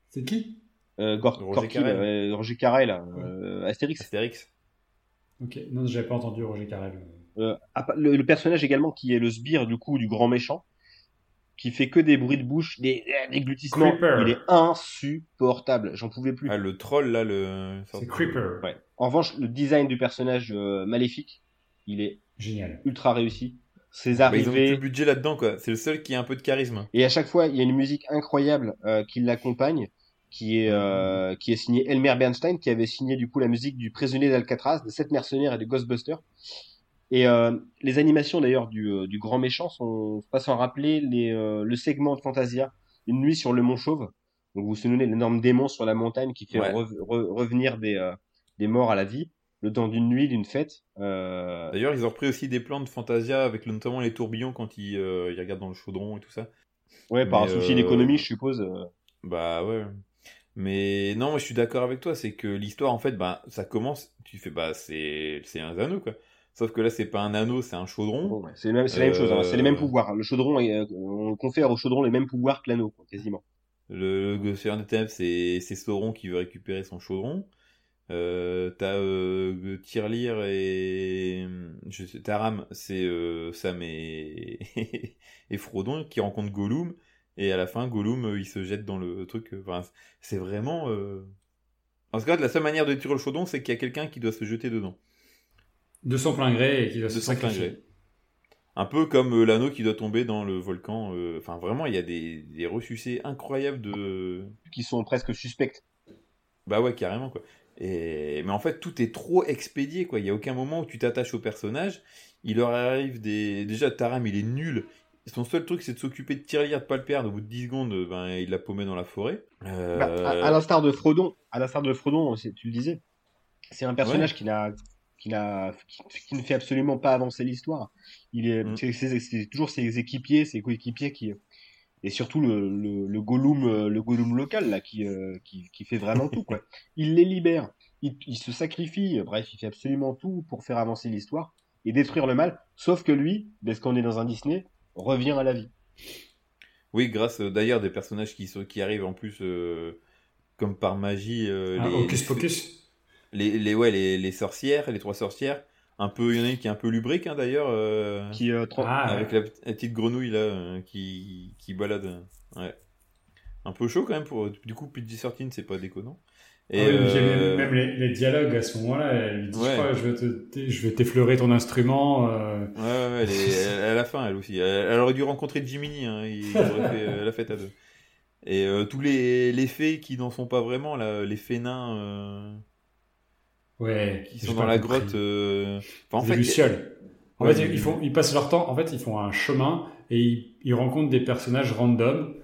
C'est qui? Euh, Gor- Roger Corky, Carrel. là, ouais, Roger Carrel, euh, Astérix. Astérix. Ok, non, j'avais pas entendu Roger Carrel. Euh, le, le personnage également qui est le sbire du coup du grand méchant, qui fait que des bruits de bouche, des, des gloutissements. Creeper. Il est insupportable, j'en pouvais plus. Ah, le troll là, le. C'est Creeper. Ouais. En revanche, le design du personnage euh, maléfique, il est Génial. ultra réussi. Ses Bah, ils ont mis arrivées, tout le budget là-dedans, quoi. C'est le seul qui a un peu de charisme. Et à chaque fois, il y a une musique incroyable euh, qui l'accompagne, qui est euh, qui est signée Elmer Bernstein, qui avait signé du coup la musique du Prisonnier d'Alcatraz, des Sept Mercenaires et des Ghostbusters. Et euh, les animations d'ailleurs du, euh, du grand méchant sont pas sans rappeler les, euh, le segment de Fantasia, Une nuit sur le Mont Chauve. Donc vous vous souvenez l'énorme démon sur la montagne qui fait Ouais. re- re- revenir des, euh, des morts à la vie, le temps d'une nuit, d'une fête. D'ailleurs, ils ont repris aussi des plans de Fantasia avec notamment les tourbillons quand ils, ils regardent dans le chaudron et tout ça. ouais, par un souci d'économie, je suppose. Bah ouais. Mais non, moi je suis d'accord avec toi, c'est que l'histoire en fait, bah ça commence, tu fais bah c'est c'est un anneau quoi. Sauf que là c'est pas un anneau, c'est un chaudron. Bon, ouais, c'est la même chose, hein, c'est les Euh, mêmes pouvoirs. Le chaudron, est, euh, on confère au chaudron les mêmes pouvoirs que l'anneau, quasiment. Le, le Seigneur des Ténèbres, c'est Sauron qui veut récupérer son chaudron. Euh, t'as euh, Tirlir et je sais, Taram, c'est euh, Sam et... et Frodon qui rencontrent Gollum et à la fin Gollum euh, il se jette dans le truc. euh, Enfin, c'est vraiment. Euh... En tout cas, la seule manière de tirer le chaudron, c'est qu'il y a quelqu'un qui doit se jeter dedans, De son plein gré et qui doit de se sacrifier. Un peu comme euh, l'anneau qui doit tomber dans le volcan. euh, Enfin, vraiment, il y a des, des ressucés incroyables de, Qui sont presque suspects. Bah ouais, carrément quoi. Et... Mais en fait, tout est trop expédié quoi. Il y a aucun moment où tu t'attaches au personnage. Il leur arrive des. Déjà, Taram, il est nul. Son seul truc, c'est de s'occuper de Tirlir, de pas le perdre. Au bout de 10 secondes, ben, il l'a paumé dans la forêt. Euh, Bah, à, à l'instar de Frodon, à l'instar de Frodon, tu le disais, c'est un personnage qui n'a qui n'a qui, qui ne fait absolument pas avancer l'histoire. Il est, Mm. c'est, c'est- c'est toujours ses équipiers, ses coéquipiers qui et surtout le, le, le Gollum, euh, le Gollum local là qui, euh, qui qui fait vraiment tout quoi. Il les libère, il, il se sacrifie, bref, il fait absolument tout pour faire avancer l'histoire et détruire le mal. Sauf que lui, parce qu'on est dans un Disney, revient à la vie. Oui, grâce euh, d'ailleurs des personnages qui, sont... qui arrivent en plus euh, comme par magie. euh, Ah, les, Hocus Pocus. Les, les, ouais, les, les sorcières, les trois sorcières. Un peu, il y en a une qui est un peu lubrique hein, d'ailleurs. euh, Qui euh, Ah, avec la, la petite grenouille là euh, qui, qui balade. Ouais. Un peu chaud quand même pour. Du coup, PG-13, c'est pas déconnant. Et Ah oui, euh, vu même les, les dialogues à ce moment-là, elle lui dit Ouais. je crois, je vais te- te- je vais t'effleurer ton instrument. euh, Ouais, elle est- elle- à la fin, elle aussi. Elle, elle aurait dû rencontrer Jiminy, hein, il aurait fait euh, la fête à deux. Et euh, tous les, les fées qui n'en sont pas vraiment, là, les fées nains euh, Ouais. qui sont dans la compris. grotte. euh, enfin, en Des fait, lucioles. En Ouais, fait, ils, font, ils passent leur temps, en fait, ils font un chemin et ils, ils rencontrent des personnages random.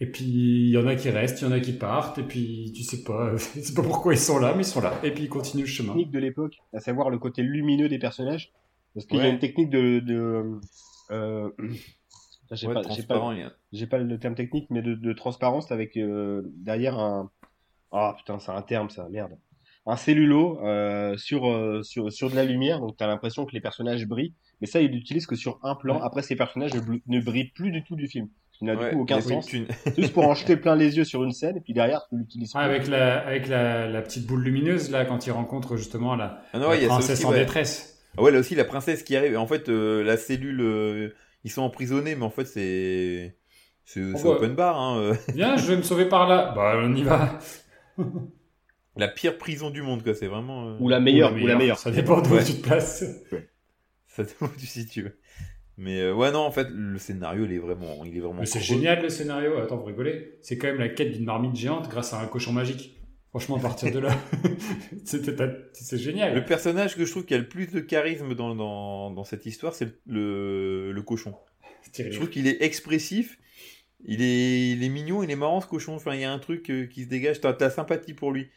Et puis, il y en a qui restent, il y en a qui partent, et puis, tu sais pas, sais pas pourquoi ils sont là, mais ils sont là. Et puis, ils continuent le chemin. technique de l'époque, à savoir le côté lumineux des personnages. Parce qu'il y a une technique de. de euh, j'ai ouais, pas, j'ai transparent. pas, il y a- j'ai pas le terme technique, mais de, de transparence avec euh, derrière un. Ah putain, c'est un terme ça, merde. Un cellulo euh, sur, euh, sur, sur de la lumière, donc t'as l'impression que les personnages brillent. Mais ça, il l'utilise que sur un plan. Ouais. Après, ces personnages ne, ne brillent plus du tout du film. Il n'a ouais, du coup aucun il sens. Juste pour en jeter plein les yeux sur une scène, et puis derrière, tu l'utilises Ah, avec la, avec la, la petite boule lumineuse, là, quand ils rencontrent justement la, Ah non, ouais, il princesse aussi, en ouais. détresse. Ah ouais, là aussi, la princesse qui arrive. En fait, euh, la cellule, euh, ils sont emprisonnés, mais en fait, c'est. C'est open bar, hein. Viens, je vais me sauver par là. Bah, on y va. La pire prison du monde, quoi. C'est vraiment. euh, Ou la meilleure, ou la meilleure. Ça dépend d'où Ouais. tu te places. Ça dépend où tu situes. Mais euh, ouais, non, en fait, le scénario, il est vraiment. Il est vraiment Mais c'est génial le scénario. Attends, vous rigolez. C'est quand même la quête d'une marmite géante grâce à un cochon magique. Franchement, à partir de là, c'est génial. Le personnage que je trouve qui a le plus de charisme dans, dans, dans cette histoire, c'est le, le, cochon. Je trouve qu'il est expressif, il est, il est mignon, il est marrant ce cochon. Enfin, il y a un truc euh, qui se dégage, t'as as sympathie pour lui.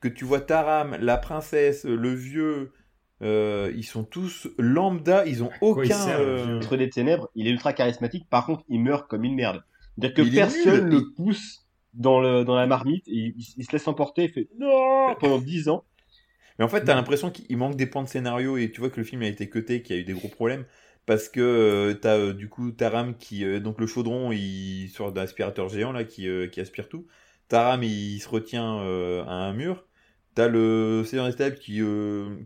Que tu vois Taram, la princesse, le vieux, euh, ils sont tous lambda, ils ont aucun. Euh... Entre des ténèbres, il est ultra charismatique, par contre, il meurt comme une merde. C'est-à-dire que personne ne le pousse dans, le, dans la marmite, et il, se laisse emporter, il fait non pendant 10 ans. Mais en fait, t'as l'impression qu'il manque des points de scénario et tu vois que le film a été cuté, qu'il y a eu des gros problèmes parce que euh, t'as du coup Taram qui donc le chaudron il sort d'aspirateur géant là qui, qui aspire tout. Taram il, se retient à un mur. T'as le Seigneur des qui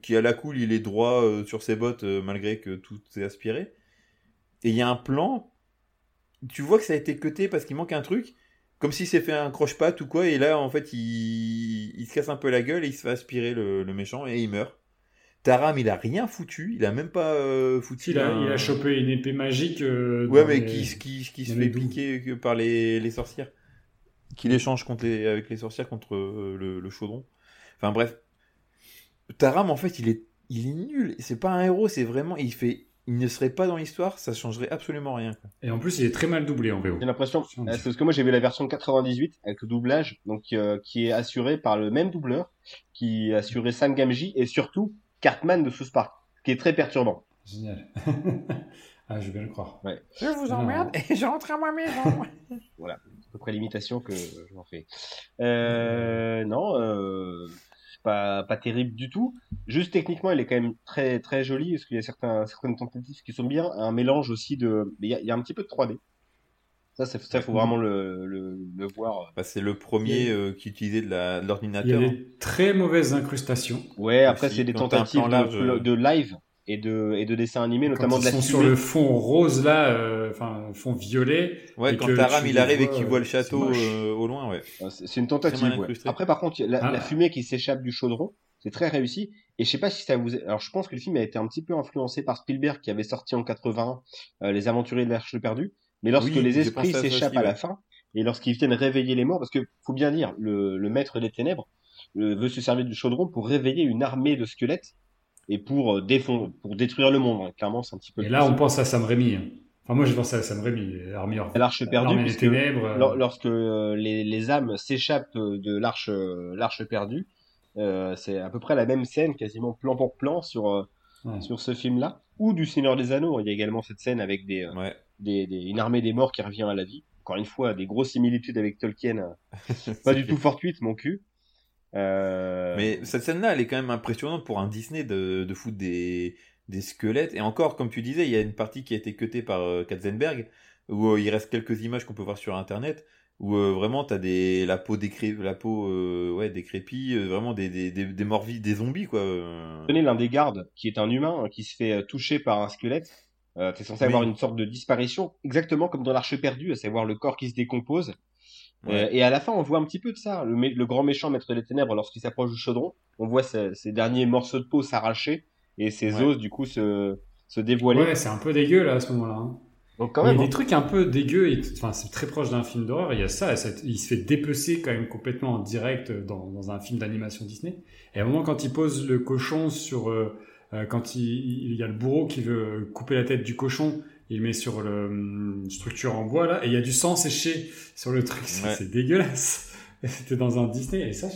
qui à la cool il est droit sur ses bottes malgré que tout est aspiré. Et il y a un plan. Tu vois que ça a été cuté parce qu'il manque un truc comme s'il s'est fait un croche-patte ou quoi, et là, en fait, il... il, se casse un peu la gueule et il se fait aspirer le, méchant et il meurt. Taram, il a rien foutu, il a même pas euh, foutu. Il a, il a, chopé une épée magique. Euh, ouais, mais qui, qui, qui se fait piquer par les, les sorcières. Qu'il échange contre les, avec les sorcières contre euh, le, le, chaudron. Enfin bref. Taram, en fait, il est, il est nul. C'est pas un héros, c'est vraiment. Il fait il ne serait pas dans l'histoire, ça changerait absolument rien. Et en plus, il est très mal doublé en VO. J'ai l'impression, parce que moi j'ai vu la version 98 avec le doublage, donc euh, qui est assuré par le même doubleur, qui assurait Sam Gamji et surtout Cartman de South Park, qui est très perturbant. Génial. ah, je vais bien le croire. Ouais. Je vous emmerde et je rentre à ma maison. voilà, à peu près l'imitation que je m'en fais. Euh, non. Euh pas, pas terrible du tout. Juste techniquement, elle est quand même très, très jolie, parce qu'il y a certains, certaines tentatives qui sont bien. Un mélange aussi de. Il y a, il y a un petit peu de 3D. Ça, ça, faut vraiment le, le, le voir. Bah, c'est le premier euh, qui utilisait de l'ordinateur. Il y a des très mauvaises incrustations. Ouais, après, c'est des tentatives de, de, live et de, et de dessins animés, notamment de la sont sur le fond rose là, euh, enfin fond violet. Ouais, quand Taram il arrive et qu'il voit le château euh, au loin, ouais. C'est une tentative. Ouais. Après, par contre, la, la ah. fumée qui s'échappe du chaudron, c'est très réussi. Et je sais pas si ça vous. Alors, je pense que le film a été un petit peu influencé par Spielberg qui avait sorti en 80 euh, Les Aventuriers de l'Arche perdue. Mais lorsque les esprits s'échappent à la fin et lorsqu'ils viennent réveiller les morts, parce que faut bien dire, le, le maître des ténèbres veut se servir du chaudron pour réveiller une armée de squelettes et pour, euh, défendre, pour détruire le monde. Hein. Clairement, c'est un petit peu. Et là, on pense à Sam Raimi. Hein. Enfin, moi, je pense à Sam Raimi, L'arche perdue, ténèbres, euh. lorsque euh, les, les, âmes s'échappent de l'arche, l'arche perdue, euh, c'est à peu près la même scène, quasiment plan pour plan sur sur ce film-là, ou du Seigneur des Anneaux. Il y a également cette scène avec des, des, des, une armée des morts qui revient à la vie. Encore une fois, des grosses similitudes avec Tolkien, pas du tout fortuite, mon cul. Euh... Mais cette scène-là, elle est quand même impressionnante pour un Disney de, de foutre des, des squelettes. Et encore, comme tu disais, il y a une partie qui a été cutée par euh, Katzenberg, où euh, il reste quelques images qu'on peut voir sur Internet, où euh, vraiment t'as des la peau décré la peau ouais décrépie, vraiment des des des, des morts des zombies quoi. Tenez l'un des gardes qui est un humain hein, qui se fait toucher par un squelette. Euh, T'es censé avoir une sorte de disparition, exactement comme dans l'Arche perdue, à savoir le corps qui se décompose. Euh, et à la fin, on voit un petit peu de ça. Le, le grand méchant maître des ténèbres, lorsqu'il s'approche du chaudron, on voit ses, derniers morceaux de peau s'arracher et ses os, du coup, se, se dévoiler. Ouais, c'est un peu dégueu, là, à ce moment-là. Hein. Donc, quand même, il y a des hein. trucs un peu dégueux. Enfin, c'est très proche d'un film d'horreur. Il y a ça, Il se fait dépecer quand même complètement en direct dans, dans un film d'animation Disney. Et à un moment, quand il pose le cochon sur... Euh, euh, quand il, il, y a le bourreau qui veut couper la tête du cochon il met sur le hum, structure en bois là, et il y a du sang séché sur le truc. C'est dégueulasse. C'était dans un Disney, et ça,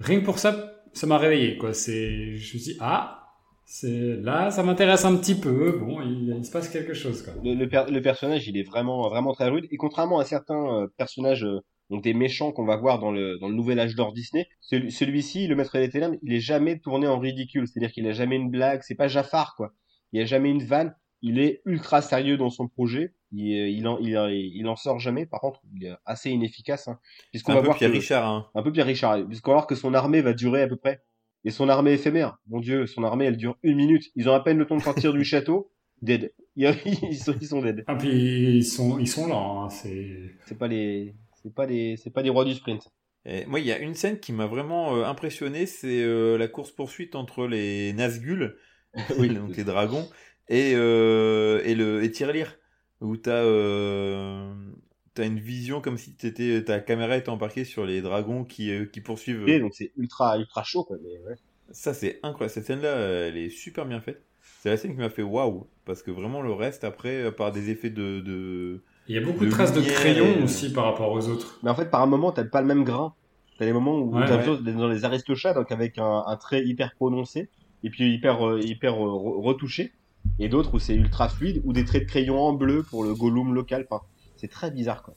rien que pour ça, ça m'a réveillé. Quoi. C'est, je me suis dit, ah, c'est là, ça m'intéresse un petit peu. Bon, il, se passe quelque chose. Quoi. Le, le, personnage, il est vraiment, vraiment très rude. Et contrairement à certains euh, personnages, euh, donc des méchants qu'on va voir dans le, dans le nouvel âge d'or Disney, celui-ci, le maître des ténèbres, il est jamais tourné en ridicule. C'est-à-dire qu'il a jamais une blague. C'est pas Jafar, quoi. Il y a jamais une vanne il est ultra sérieux dans son projet. Il, il, en, il, il en sort jamais. Par contre, il est assez inefficace. Hein, puisqu'on un va peu voir Pierre Richard. Hein. Un peu Pierre Richard. Puisqu'on va voir que son armée va durer à peu près. Et son armée éphémère. Mon Dieu, son armée, elle dure une minute. Ils ont à peine le temps de sortir du château. Dead. Ils sont, ils sont dead. Ah, puis ils sont, ils sont lents. Hein. C'est. C'est pas les, c'est pas les, c'est pas des rois du sprint. Et moi, il y a une scène qui m'a vraiment euh, impressionné, c'est euh, la course poursuite entre les Nazgûl, oui, donc les dragons, et, euh, et le et Tirelire où t'as euh, t'as une vision comme si t'étais, ta caméra était embarquée sur les dragons qui, euh, qui poursuivent. Et donc c'est ultra, ultra chaud, quoi. Mais ouais. Ça, c'est incroyable. Cette scène-là, elle est super bien faite. C'est la scène qui m'a fait waouh. Parce que vraiment, le reste, après, euh, par des effets de. de... Il y a beaucoup de, De traces de lumière crayon et- aussi par rapport aux autres. Mais en fait, par un moment, t'as pas le même grain. T'as des moments où Ouais, t'as ouais. dans les aristochats, donc avec un, un trait hyper prononcé, et puis hyper, hyper re- retouché, et d'autres où c'est ultra fluide, ou des traits de crayon en bleu pour le Gollum local. Enfin, c'est très bizarre, quoi.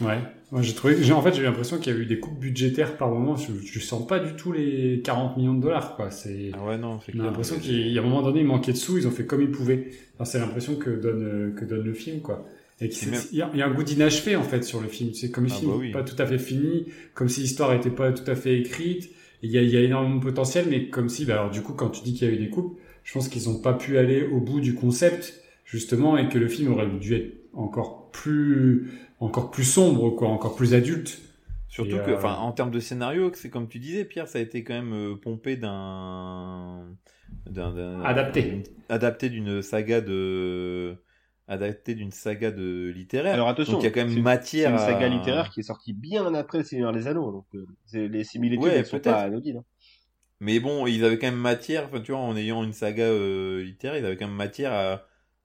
Ouais. Moi, j'ai trouvé. j'ai- En fait, j'ai eu l'impression qu'il y a eu des coupes budgétaires par moment. Je, je sens pas du tout les 40 millions de dollars, quoi. C'est. Ah ouais, non, c'est clair. l'impression qu'il y a un moment donné, il manquait de sous, ils ont fait comme ils pouvaient. Enfin, c'est l'impression que donne, que donne le film, quoi. Et que C'est c'est- même- il y, a- il y a un goût d'inachevé, en fait, sur le film. C'est comme le Ah film bah oui. pas tout à fait fini, comme si l'histoire était pas tout à fait écrite. Il y a, il y a énormément de potentiel, mais comme si, bah, alors, du coup, quand tu dis qu'il y a eu des coupes, je pense qu'ils ont pas pu aller au bout du concept, justement, et que le film aurait dû être encore plus, encore plus sombre, quoi, encore plus adulte. Surtout Et, que, euh, enfin, en termes de scénario, c'est comme tu disais, Pierre, ça a été quand même euh, pompé d'un, Adapté. d'une- adapté d'une saga de, adapté d'une saga de littéraire. Alors attention, il y a quand même c'est- C'est matière. une saga à- littéraire qui est sortie bien après Le Seigneur des Anneaux, donc euh, les similitudes Ouais, elles sont peut-être. pas anodines. hein. Mais bon, ils avaient quand même matière, enfin, tu vois, en ayant une saga euh, littéraire, ils avaient quand même matière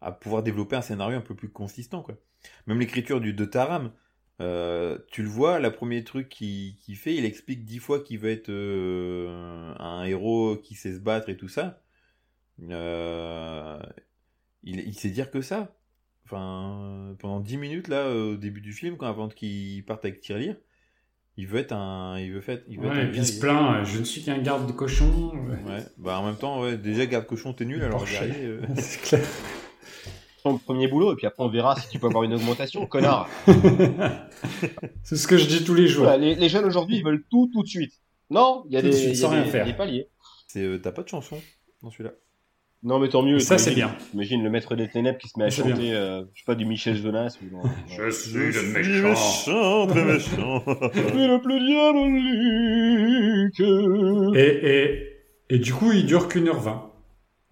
à, pouvoir développer un scénario un peu plus consistant, quoi. Même l'écriture du de Taram, euh, tu le vois, le premier truc qu'il fait, il explique dix fois qu'il veut être euh, un héros qui sait se battre et tout ça. Euh, il, sait dire que ça. Enfin, pendant dix minutes, là, au début du film, quand avant qu'il parte avec Tirelire, il veut être un, il veut faire, il veut être Ouais, un et puis il se plaint, euh, je ne suis qu'un garde de cochon. Ouais, bah en même temps, ouais, déjà garde cochon t'es nul, alors euh, c'est clair. Ton premier boulot, et puis après on verra si tu peux avoir une augmentation, connard. c'est ce que je dis tous les jours. Voilà, les, les jeunes aujourd'hui, ils veulent tout tout de suite. Non, il y a Tout de des, suite, y a sans rien des- faire. des paliers. c'est euh, t'as pas de chanson dans celui-là? Non, mais tant mieux. Ça, c'est bien. Imagine le maître des ténèbres qui se met à chanter, euh, je sais pas, du Michel Jonas. Ou Je suis le très méchant. méchant. Mais le plus diabolique. Et, et, et du coup, il dure qu'une heure vingt.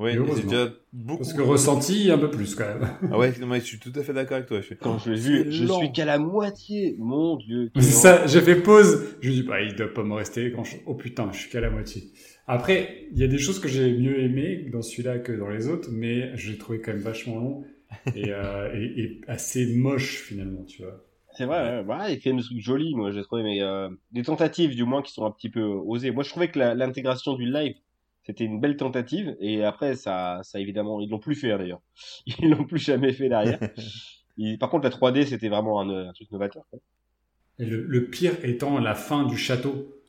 Et c'est déjà beaucoup. Parce que ressenti, un peu plus quand même. Ah ouais, non, mais je suis tout à fait d'accord avec toi. Je fais... Quand je l'ai vu, je lent. suis qu'à la moitié. Mon dieu. C'est ça, j'ai fait pause. Je me dis, bah, il doit pas me rester grand chose. Oh putain, je suis qu'à la moitié. Après, il y a des choses que j'ai mieux aimées dans celui-là que dans les autres, mais je l'ai trouvé quand même vachement long et, euh, et, et assez moche finalement, tu vois. C'est vrai, ouais, ouais, il fait des trucs jolis, moi, j'ai trouvé, mais euh, des tentatives, du moins, qui sont un petit peu osées. Moi, je trouvais que l'intégration du live, c'était une belle tentative, et après, ça, ça évidemment, ils l'ont plus fait, hein, d'ailleurs. Ils l'ont plus jamais fait derrière. Par contre, la 3D, c'était vraiment un, un truc novateur. quoi. Et le, le pire étant la fin du château.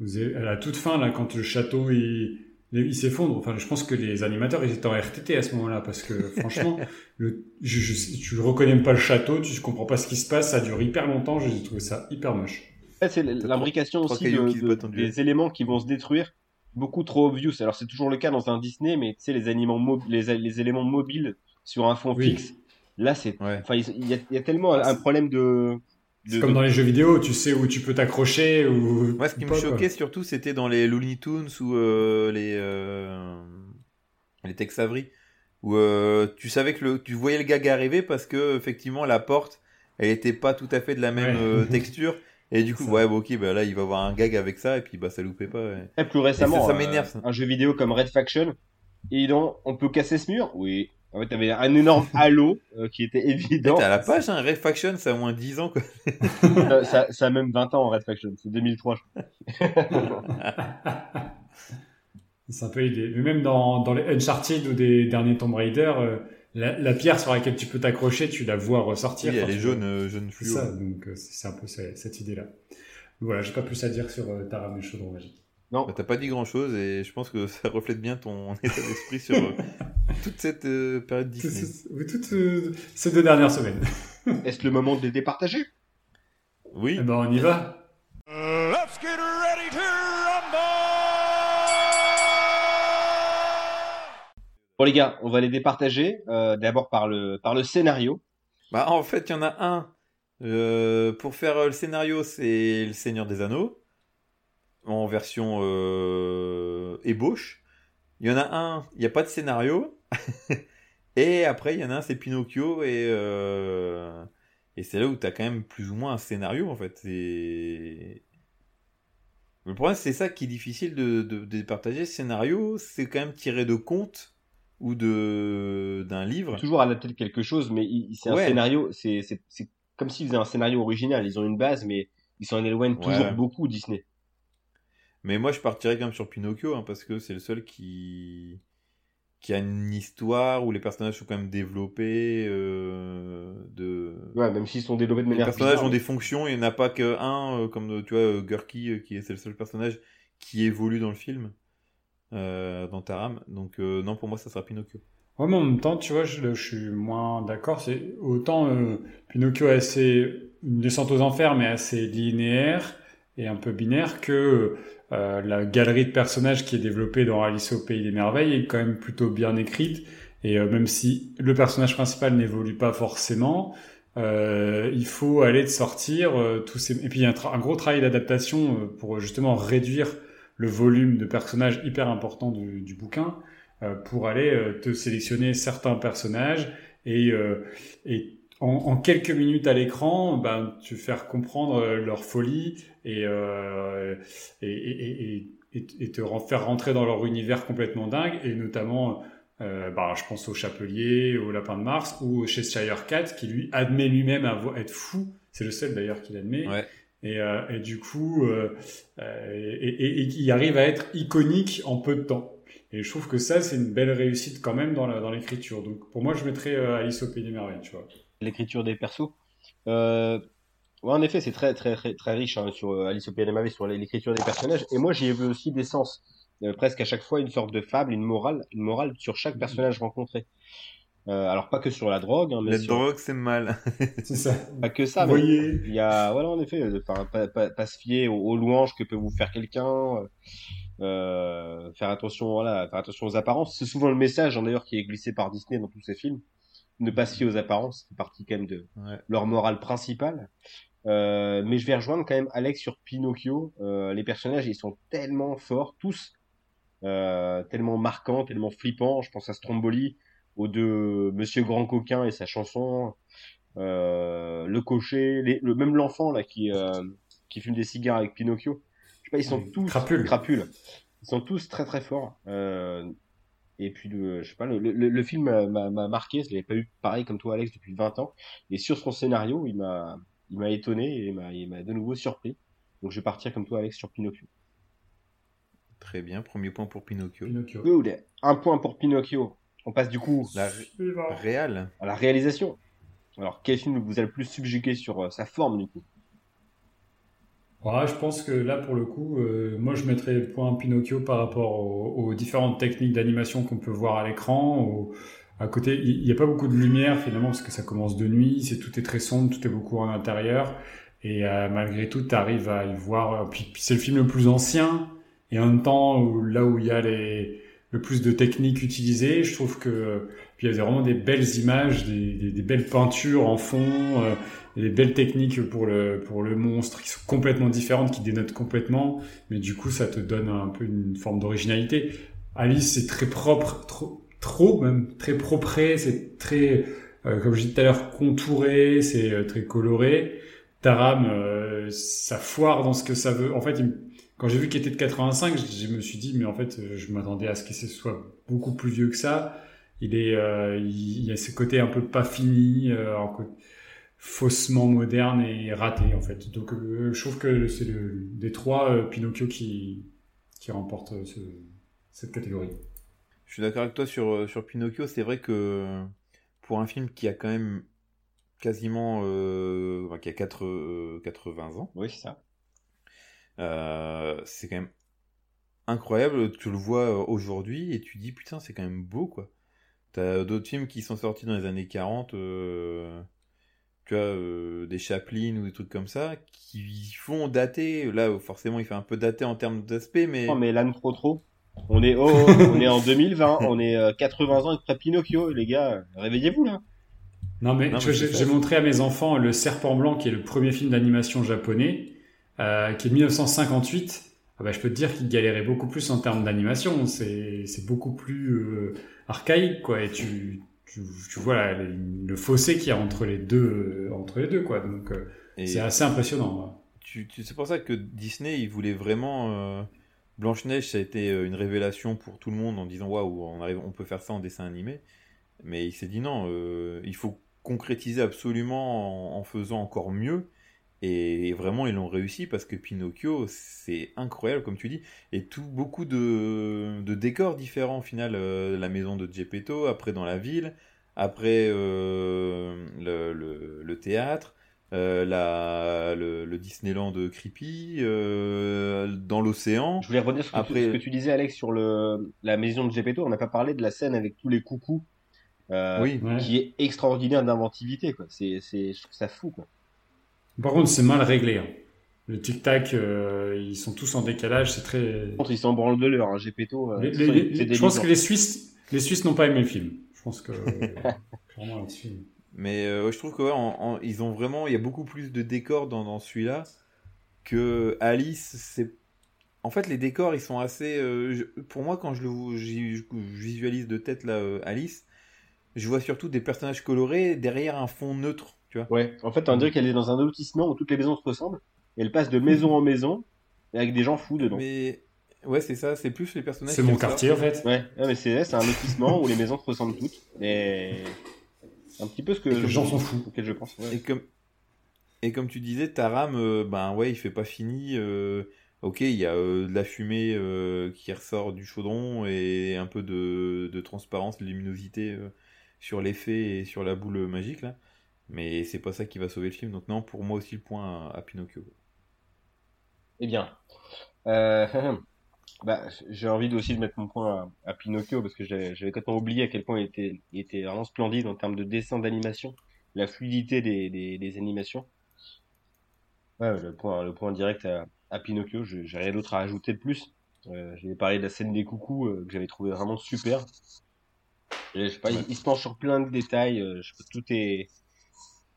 Vous avez, à la toute fin, là, quand le château il, il s'effondre, enfin, je pense que les animateurs ils étaient en RTT à ce moment-là parce que franchement, le, je, je, tu reconnais même pas le château, tu comprends pas ce qui se passe, ça dure hyper longtemps, j'ai trouvé ça hyper moche. C'est l'imbrication aussi de- de- des éléments qui vont se détruire beaucoup trop obvious. Alors, c'est toujours le cas dans un Disney, mais tu sais, les, les, les éléments mobiles sur un fond Oui. fixe, là, c'est, Ouais. enfin, il y a, il y a tellement un problème de, de- comme dans les jeux vidéo, tu sais où tu peux t'accrocher ou. Moi, ce qui me quoi. choquait surtout, c'était dans les Looney Tunes ou euh, les euh, les Tex Avery, où euh, tu savais que le, tu voyais le gag arriver parce que effectivement la porte, elle était pas tout à fait de la même Ouais. euh, texture. Et du coup, Ça. ouais, bah, ok, bah là, il va avoir un gag avec ça, et puis bah ça loupait pas. ouais. Et plus récemment, Et ça, ça m'énerve, ça. un jeu vidéo comme Red Faction, et donc, on peut casser ce mur? Oui. En fait, t'avais un énorme halo euh, qui était évident. T'as la page, hein, Red Faction, ça a au moins 10 ans, quoi. ça, ça, ça a même 20 ans, Red Faction. C'est 2003, je crois. C'est un peu l'idée. Mais même dans, dans les Uncharted ou des derniers Tomb Raider, euh, la, la pierre sur laquelle tu peux t'accrocher, tu la vois ressortir. Oui, elle Enfin, est tu- jaune, euh, jaune C'est fluo. ça, donc euh, c'est un peu cette idée-là. Voilà, j'ai pas plus à dire sur euh, Taram et Chaudron Magique. Non. Bah, T'as pas dit grand chose et je pense que ça reflète bien ton état d'esprit sur euh, toute cette euh, période Disney. tout- oui, toutes euh, ces deux dernières semaines. Est-ce le moment de les départager? Oui, Eh ben, on y va. Let's get ready to rumble! Bon, les gars, on va les départager. euh, D'abord par le, par le scénario. Bah, en fait, il y en a un. euh, pour faire le scénario, c'est Le Seigneur des Anneaux. En version euh, ébauche. Il y en a un, il n'y a pas de scénario. et après, il y en a un, c'est Pinocchio. Et, euh, Et c'est là où tu as quand même plus ou moins un scénario, en fait. Le problème, c'est ça qui est difficile de, de, de partager. Scénario, c'est quand même tiré de contes ou de d'un livre. Toujours adapté de quelque chose, mais c'est un Ouais. scénario, c'est comme s'ils faisaient un scénario original. Ils ont une base, mais ils s'en éloignent toujours beaucoup, Disney. Mais moi, je partirais quand même sur Pinocchio, hein, parce que c'est le seul qui qui a une histoire où les personnages sont quand même développés. euh, de... Ouais, même s'ils sont développés de Les manière personnages bizarre, ont des fonctions, il n'y en a pas qu'un, euh, comme euh, tu vois, euh, Gurky, euh, qui est c'est le seul personnage qui évolue dans le film, euh, dans Taram. Donc, euh, non, pour moi, ça sera Pinocchio. Ouais, mais en même temps, tu vois, je, je suis moins d'accord. C'est autant euh, Pinocchio est assez une descente aux enfers, mais assez linéaire et un peu binaire que euh, la galerie de personnages qui est développée dans Alice au pays des merveilles est quand même plutôt bien écrite. Et euh, même si le personnage principal n'évolue pas forcément, euh, il faut aller de sortir euh, tous ces. Et puis il y a un, gros travail d'adaptation pour justement réduire le volume de personnages hyper important du, du bouquin pour aller te sélectionner certains personnages et, et en, en quelques minutes à l'écran, ben, te faire comprendre euh, leur folie et, euh, et, et, et, te faire rentrer dans leur univers complètement dingue et notamment euh, bah, je pense au Chapelier, au Lapin de Mars ou au Cheshire Cat qui lui admet lui-même être fou. C'est le seul d'ailleurs qui l'admet. Ouais. Et, euh, et du coup, euh, euh, et, et, et qui arrive à être iconique en peu de temps. Et je trouve que ça, c'est une belle réussite quand même dans la- dans l'écriture. Donc pour moi, je mettrais euh, Alice au Pays des Merveilles, tu vois. L'écriture des persos. Euh, ouais, en effet, c'est très très très très riche hein, sur euh, Alice au Pays des Merveilles, sur l'écriture des personnages. Et moi, j'y ai vu aussi des sens. Euh, presque à chaque fois, une sorte de fable, une morale, une morale sur chaque personnage rencontré. Euh, alors pas que sur la drogue, hein, mais La sur- drogue, c'est mal. C'est ça. pas que ça. Vous mais voyez il y a, voilà, en effet, euh, enfin, pas, pas, pas se fier aux, aux louanges que peut vous faire quelqu'un. euh, euh, faire attention, voilà, faire attention aux apparences. C'est souvent le message, hein, d'ailleurs, qui est glissé par Disney dans tous ses films. Ne pas se fier aux apparences, c'est partie quand même de Ouais. leur morale principale. Euh, mais je vais rejoindre quand même Alex sur Pinocchio. Euh, les personnages, ils sont tellement forts, tous, euh, tellement marquants, tellement flippants. Je pense à Stromboli, aux deux Monsieur Grand Coquin et sa chanson, le cocher, les- le, même l'enfant là qui qui fume des cigares avec Pinocchio. Je sais pas, ils sont tous Crapule. Crapule. Ils sont tous très très forts. Et puis le, je sais pas, le, le, le film m'a- m'a m'a marqué. Je l'avais pas eu pareil comme toi Alex depuis 20 ans. Et sur son scénario, il m'a il m'a étonné et il m'a de nouveau surpris. Donc je vais partir comme toi Alex sur Pinocchio. Très bien, premier point pour Pinocchio. Pinocchio. Good. Un point pour Pinocchio. On passe du coup La ré- Suivant. réal. à la réalisation. Alors quel film vous a le plus subjugué sur euh, sa forme du coup? Ouais, je pense que là, pour le coup, euh, moi, je mettrais le point Pinocchio par rapport aux, aux différentes techniques d'animation qu'on peut voir à l'écran. À côté, il n'y a pas beaucoup de lumière finalement parce que ça commence de nuit, c'est tout est très sombre, tout est beaucoup en intérieur. Et euh, malgré tout, tu arrives à y voir. Puis, puis c'est le film le plus ancien et en même temps là où il y a les le plus de techniques utilisées, je trouve que puis il y a vraiment des belles images, des, des, des belles peintures en fond. euh, des belles techniques pour le, pour le monstre qui sont complètement différentes, qui dénotent complètement, mais du coup, ça te donne un peu une forme d'originalité. Alice, c'est très propre, trop, trop même, très propre, c'est très, euh, comme je disais tout à l'heure, contouré, c'est euh, très coloré. Taram, euh, ça foire dans ce que ça veut. En fait, quand j'ai vu qu'il était de 85, je, je me suis dit, mais en fait, euh, je m'attendais à ce que ce soit beaucoup plus vieux que ça. Il est, euh, il, il y a ce côté un peu pas fini, euh, faussement moderne et raté en fait. Donc euh, je trouve que c'est le, des trois euh, Pinocchio qui, qui remporte ce- cette catégorie. Je suis d'accord avec toi sur, sur Pinocchio. C'est vrai que pour un film qui a quand même quasiment euh, enfin, qui a 4, euh, 80 ans, Oui, c'est ça. euh, c'est quand même incroyable. Tu le vois aujourd'hui et tu dis putain, c'est quand même beau quoi. T'as d'autres films qui sont sortis dans les années 40, euh, tu vois, euh, des Chaplin ou des trucs comme ça, qui font dater. Là, forcément, il fait un peu dater en termes d'aspect, mais. Oh, mais l'âne trop trop. On est, oh, on est en 2020, on est euh, 80 ans après Pinocchio, les gars, euh, réveillez-vous là. Non mais, Non, mais j'ai montré à mes enfants Le Serpent Blanc qui est le premier film d'animation japonais, euh, qui est de 1958. Ah bah, je peux te dire qu'il galérait beaucoup plus en termes d'animation. C'est c'est beaucoup plus euh, archaïque quoi. Et tu tu, tu vois le fossé qu'il y a entre les deux, euh, entre les deux quoi. Donc euh, c'est assez impressionnant. tu, tu- c'est pour ça que Disney, il voulait vraiment. euh, Blanche-Neige, ça a été une révélation pour tout le monde en disant waouh, on, arrive- on peut faire ça en dessin animé. Mais il s'est dit non, euh, il faut concrétiser absolument en, en faisant encore mieux. Et vraiment, ils l'ont réussi parce que Pinocchio, c'est incroyable, comme tu dis. Et tout, beaucoup de, de décors différents au final. euh, la maison de Geppetto, après dans la ville, après euh, le, le- le théâtre, euh, la, le, le Disneyland de Creepy, dans l'océan. Je voulais rebondir sur ce que, tu, ce que tu disais, Alex, sur le, la maison de Gepetto. On n'a pas parlé de la scène avec tous les coucous, Oui, Ouais. qui est extraordinaire d'inventivité. quoi. C'est, je trouve ça fou. Quoi. Par contre, c'est mal réglé. hein. Le tic-tac, euh, ils sont tous en décalage, c'est très. Ils s'en branlent de l'heure. Hein. Gepetto, euh, je pense que les Suisses, les Suisses n'ont pas aimé le film. Je pense que clairement là-dessus. Mais euh, je trouve que ouais, en- en- ils ont vraiment, il y a beaucoup plus de décors dans, dans celui-là que Alice. C'est en fait les décors, ils sont assez. euh, je- pour moi, quand je le j'y- je visualise de tête là, euh, Alice, je vois surtout des personnages colorés derrière un fond neutre, tu vois. Ouais, en fait, on dirait qu'elle est dans un lotissement où toutes les maisons se ressemblent. Et elle passe de maison en maison et avec des gens fous dedans. Mais ouais, c'est ça, c'est plus les personnages. C'est mon quartier en fait. Ouais, ouais, mais c'est un lotissement où les maisons se ressemblent toutes. Et c'est un petit peu ce que les gens sont fous. auquel je pense. ouais. Et comme, et comme tu disais, Taram, euh, ben ouais, il fait pas fini. euh, ok, il y a euh, de la fumée euh, qui ressort du chaudron et un peu de, de transparence, de luminosité euh, sur l'effet et sur la boule magique là. Mais c'est pas ça qui va sauver le film. Donc non, pour moi aussi le point à, à Pinocchio. Eh bien, euh, bah, j'ai envie aussi de mettre mon point à, à Pinocchio parce que j'avais complètement oublié à quel point il était, il était vraiment splendide en termes de dessin d'animation, la fluidité des, des, des animations. Ouais, le point, le point direct à, à Pinocchio, j'ai rien d'autre à ajouter de plus. Euh, j'avais parlé de la scène des coucous euh, que j'avais trouvé vraiment super. Et, je sais pas, il, il se penche sur plein de détails. euh, je sais pas, tout est,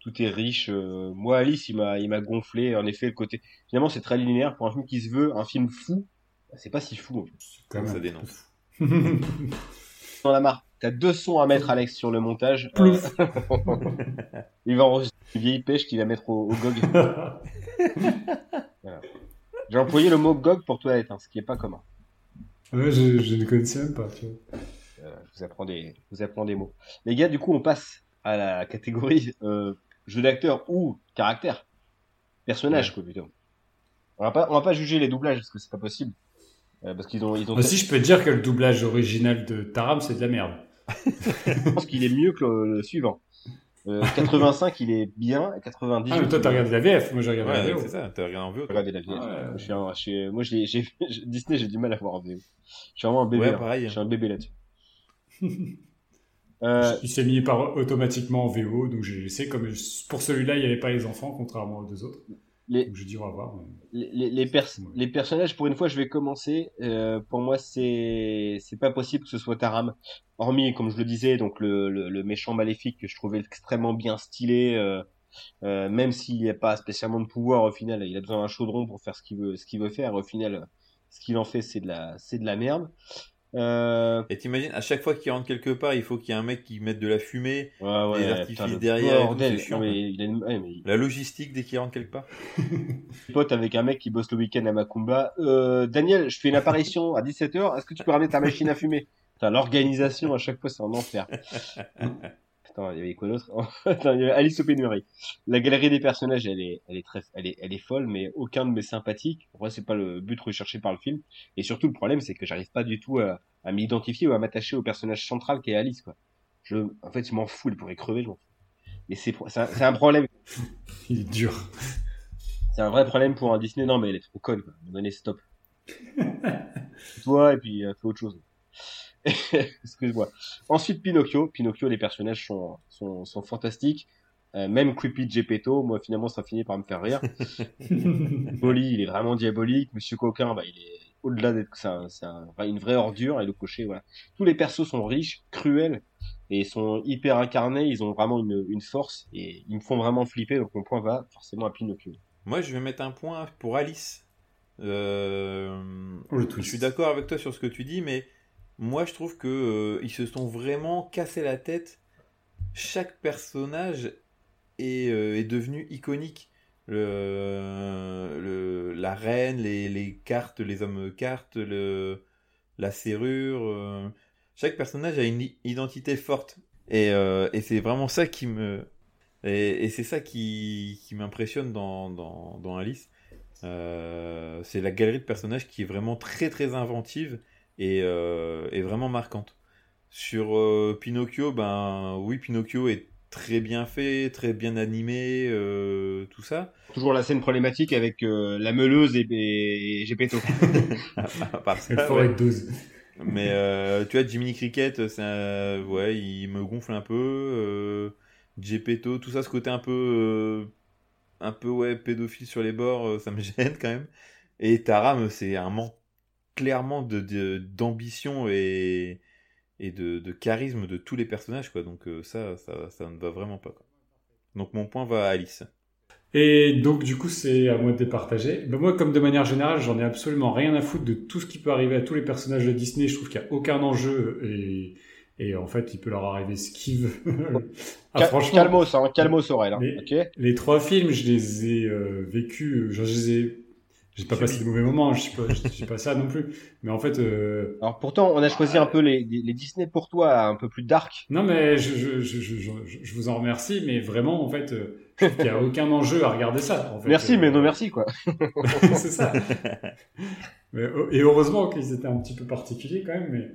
tout est riche. euh, moi, Alice, il m'a, il m'a gonflé. En effet, le côté Finalement, c'est très linéaire pour un film qui se veut un film fou. bah, C'est pas si fou. En fait. Quand Ça dénonce. T'en as marre. T'as deux sons à mettre, Alex, sur le montage. Plouf. Euh, il va enregistrer une vieille pêche qu'il va mettre au, au GOG. J'ai employé le mot GOG pour toilette, hein, ce qui est pas commun. Ouais, je, je ne connaissais même pas. Tu vois. Euh, je vous apprends des, je vous apprends des mots. Les gars, du coup, on passe à la catégorie euh, jeu d'acteur ou caractère, personnage, quoi, plutôt. On va pas, on va pas juger les doublages parce que c'est pas possible, Euh, parce qu'ils ont, ils ont. Aussi, je peux te dire que le doublage original de Taram, c'est de la merde. Je pense qu'il est mieux que le, le suivant. Euh, 85, il est bien. 98. Ah, mais toi, t'as regardé la VF. Moi, j'ai regardé Ouais, la VO. c'est ça. T'as regardé en VO. toi. Regardez la vieille. Ouais. Je suis un- je suis- moi, j'ai, j'ai- Disney, j'ai du mal à voir en VO. Je suis vraiment un bébé. Ouais, hein. pareil. Je suis un bébé là-dessus. euh, Il s'est mis par automatiquement en VO, donc j'ai laissé. Comme je- pour celui-là, il n'y avait pas les enfants, contrairement aux deux autres. les, Donc j'ai dit on va voir. mais- les, les, les, pers- Ouais. les personnages, pour une fois, je vais commencer. Euh, pour moi, c'est c'est pas possible que ce soit Taram. Hormis, comme je le disais, donc le, le, le méchant maléfique que je trouvais extrêmement bien stylé. Euh, euh, même s'il n'a pas spécialement de pouvoir, au final, il a besoin d'un chaudron pour faire ce qu'il veut, ce qu'il veut faire. Au final, ce qu'il en fait, c'est de la, c'est de la merde. Euh, Et t'imagines, à chaque fois qu'il rentre quelque part, il faut qu'il y ait un mec qui mette de la fumée. ouais, ouais, Les artifices putain, derrière tout, mais il a une- ouais, mais La logistique dès qu'il rentre quelque part. pote avec un mec qui bosse le week-end à Macumba. Euh, Daniel, je fais une apparition à 17h. Est-ce que tu peux ramener ta machine à fumer? L'organisation à chaque fois, c'est un enfer. Putain, il y avait quoi d'autre Attends, il y avait Alice au pénurie. La galerie des personnages, elle est, elle est très, elle est, elle est folle, mais aucun de mes sympathiques. Vrai, c'est pas le but recherché par le film. Et surtout, le problème, c'est que j'arrive pas du tout à, à m'identifier ou à m'attacher au personnage central qui est Alice, quoi. Je, en fait, je m'en fous. Elle pourrait crever, je m'en fous. Mais c'est, c'est un, problème. Il est dur. C'est un vrai problème pour un Disney. Non, mais elle est trop conne, quoi. Donné, stop. Toi, et puis, euh, fais autre chose. Excuse-moi. Ensuite, Pinocchio. Pinocchio, les personnages sont, sont, sont fantastiques. Euh, même Creepy Geppetto, moi, finalement, ça finit par me faire rire. Bolly, il est vraiment diabolique. Monsieur Coquin, bah, il est au-delà d'être, un, c'est un- une vraie ordure. Et le cocher, voilà. Tous les persos sont riches, cruels, et sont hyper incarnés. Ils ont vraiment une, une force, et ils me font vraiment flipper. Donc, mon point va forcément à Pinocchio. Moi, je vais mettre un point pour Alice. Euh, je suis d'accord avec toi sur ce que tu dis, mais moi, je trouve que euh, ils se sont vraiment cassé la tête chaque personnage est, euh, devenu iconique. Le- la reine, les, cartes, les hommes cartes, la serrure. euh, chaque personnage a une identité forte. Et, euh, c'est vraiment ça qui me. Et, c'est ça qui, m'impressionne dans, dans, Alice. Euh, c'est la galerie de personnages qui est vraiment très très inventive et, euh, et vraiment marquante. Sur euh, Pinocchio, ben oui, Pinocchio est très bien fait, très bien animé, euh, tout ça. Toujours la scène problématique avec euh, la meuleuse et, et, et Gepetto. À part ça, Elle ouais. forêt de 12. Mais euh, tu vois, Jiminy Cricket, un- ouais, il me gonfle un peu. Euh, Gepetto, tout ça, ce côté un peu, euh, un peu ouais, pédophile sur les bords, euh, ça me gêne quand même. Et Taram, c'est un manque clairement de de- d'ambition et et de, de charisme de tous les personnages, quoi. Donc euh, ça, ça, ça ne va vraiment pas. Quoi. Donc mon point va à Alice. Et donc, du coup, c'est à moi de départager. Ben, moi, comme de manière générale, j'en ai absolument rien à foutre de tout ce qui peut arriver à tous les personnages de Disney. Je trouve qu'il n'y a aucun enjeu et, et en fait, il peut leur arriver ce qu'ils veulent. Ah, Cal- franchement, Calmos, hein, calmos Aurel. Hein, les trois films, je les ai euh, vécus. euh, je les ai. J'ai pas passé de mauvais moments. Je suis pas, je suis pas ça non plus. Mais en fait, euh, Alors pourtant, on a choisi un peu les, les Disney pour toi, un peu plus dark. non, mais je, je, je, je, je- je vous en remercie. Mais vraiment, en fait, euh, je trouve qu'il n'y a aucun enjeu à regarder ça. En fait, Merci, Euh, mais non merci quoi. c'est ça. Mais, oh, et heureusement qu'ils étaient un petit peu particuliers quand même, mais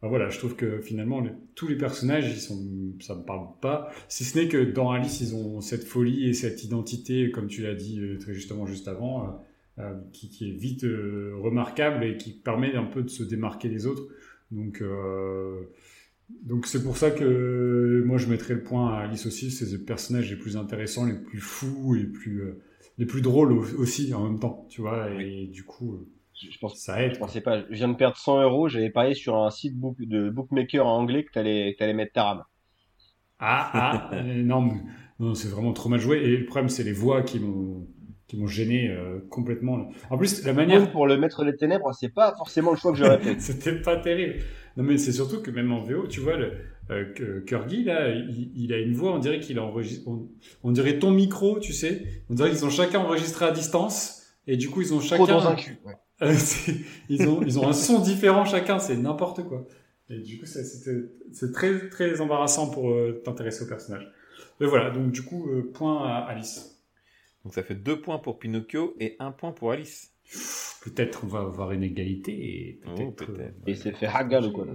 enfin, voilà, je trouve que finalement les- tous les personnages, ils sont, ça me parle pas. Si ce n'est que dans Alice, ils ont cette folie et cette identité, comme tu l'as dit euh, très justement juste avant, euh, qui, qui est vite euh, remarquable et qui permet un peu de se démarquer des autres. Donc euh, donc c'est pour ça que moi je mettrais le point à Alice aussi, c'est les personnages les plus intéressants, les plus fous, les plus euh, les plus drôles au- aussi en même temps, tu vois, et du coup euh, Je, pense, ça aide. je pensais pas. Je viens de perdre 100 euros. J'avais parié sur un site book, de bookmaker en anglais que t'allais, que t'allais mettre ta rame. Ah, ah, euh, non, c'est vraiment trop mal joué. Et le problème, c'est les voix qui m'ont, qui m'ont gêné euh, complètement. En plus, la manière, Pour le maître des ténèbres, c'est pas forcément le choix que j'aurais fait. c'était pas terrible. Non, mais c'est surtout que même en VO, tu vois, le, euh, Kurgi, là, il, il a une voix, on dirait qu'il a enregistré, on, on dirait ton micro, tu sais. On dirait qu'ils ont chacun enregistré à distance. Et du coup, ils ont chacun. Trop dans un cul. ouais. Euh, ils, ont, ils ont un son différent chacun, c'est n'importe quoi. Et du coup, c'est très, très embarrassant pour euh, t'intéresser au personnage. Mais voilà, donc du coup, euh, point à Alice. Donc ça fait deux points pour Pinocchio et un point pour Alice. Peut-être on va avoir une égalité et Oh, peut-être. peut-être. Et c'est fait hagal ou quoi. là.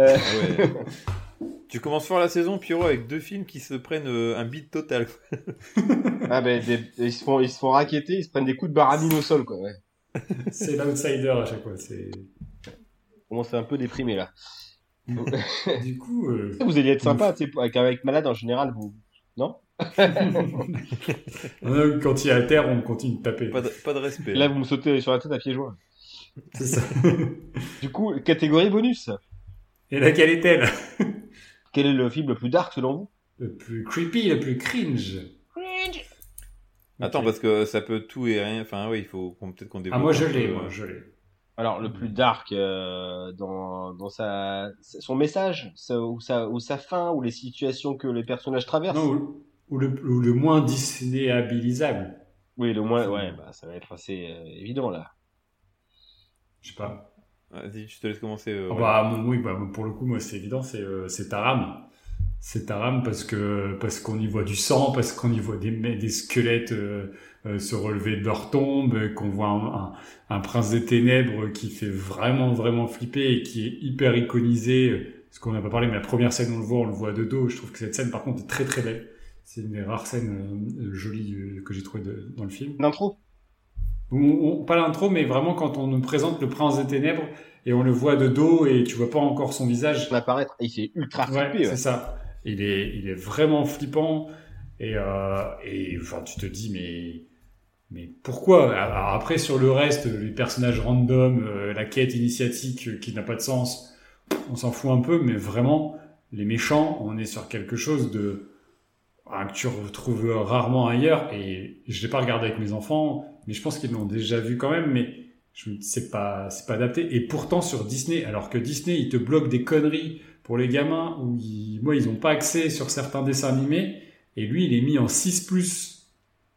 Euh, ouais. tu commences fort la saison, Pierrot, avec deux films qui se prennent euh, un beat total. ah ben, des- ils se font, ils se font raqueter, ils se prennent des coups de baramine au sol quoi. Ouais. c'est l'outsider à chaque fois. C'est... On commence à un peu déprimé là. du coup, euh, Vous allez être sympa, avec, avec malade en général, vous. Non? euh, quand il est à terre, on continue de taper. Pas de, pas de respect. Là, vous me sautez sur la tête à pieds joints. C'est ça. Du coup, catégorie bonus. et laquelle est-elle? Quel est le film le plus dark selon vous? Le plus creepy, le plus cringe. Attends, Ok. parce que ça peut tout et rien. Enfin, oui, il faut qu'on- peut-être qu'on développe. Ah, moi je l'ai, euh, moi je l'ai. Alors, le plus dark euh, dans, dans sa, son message, sa, ou, sa, ou sa fin, ou les situations que les personnages traversent? Non, ou, le, ou le moins Disneyabilisable. Oui, le moins, ouais, bah, ça va être assez euh, évident là. Je sais pas. Vas-y, je te laisse commencer. euh, Ah ouais. bah, oui, bah, pour le coup, moi, c'est évident, c'est euh, c'est Taram. C'est Taram parce que parce qu'on y voit du sang, parce qu'on y voit des, des squelettes euh, euh, se relever de leur tombe, qu'on voit un, un, un prince des ténèbres qui fait vraiment, vraiment flipper et qui est hyper iconisé. Parce qu'on n'a pas parlé, mais la première scène, on le voit, on le voit de dos. Je trouve que cette scène, par contre, est très, très belle. C'est une des rares scènes euh, jolies euh, que j'ai trouvées dans le film. L'intro? On- on- pas l'intro, mais vraiment quand on nous présente le prince des ténèbres et on le voit de dos et tu vois pas encore son visage. apparaître, et c'est ultra Ouais, flippé. c'est ça. Il est, il est vraiment flippant et, euh, et enfin, tu te dis mais mais pourquoi? Alors après sur le reste, les personnages random, euh, la quête initiatique euh, qui n'a pas de sens, on s'en fout un peu, mais vraiment les méchants, on est sur quelque chose de que tu retrouves rarement ailleurs et je l'ai pas regardé avec mes enfants, mais je pense qu'ils l'ont déjà vu quand même, mais je me dis c'est pas c'est pas adapté et pourtant sur Disney alors que Disney il te bloque des conneries pour les gamins où ils, moi, ils n'ont pas accès sur certains dessins animés. Et lui, il est mis en 6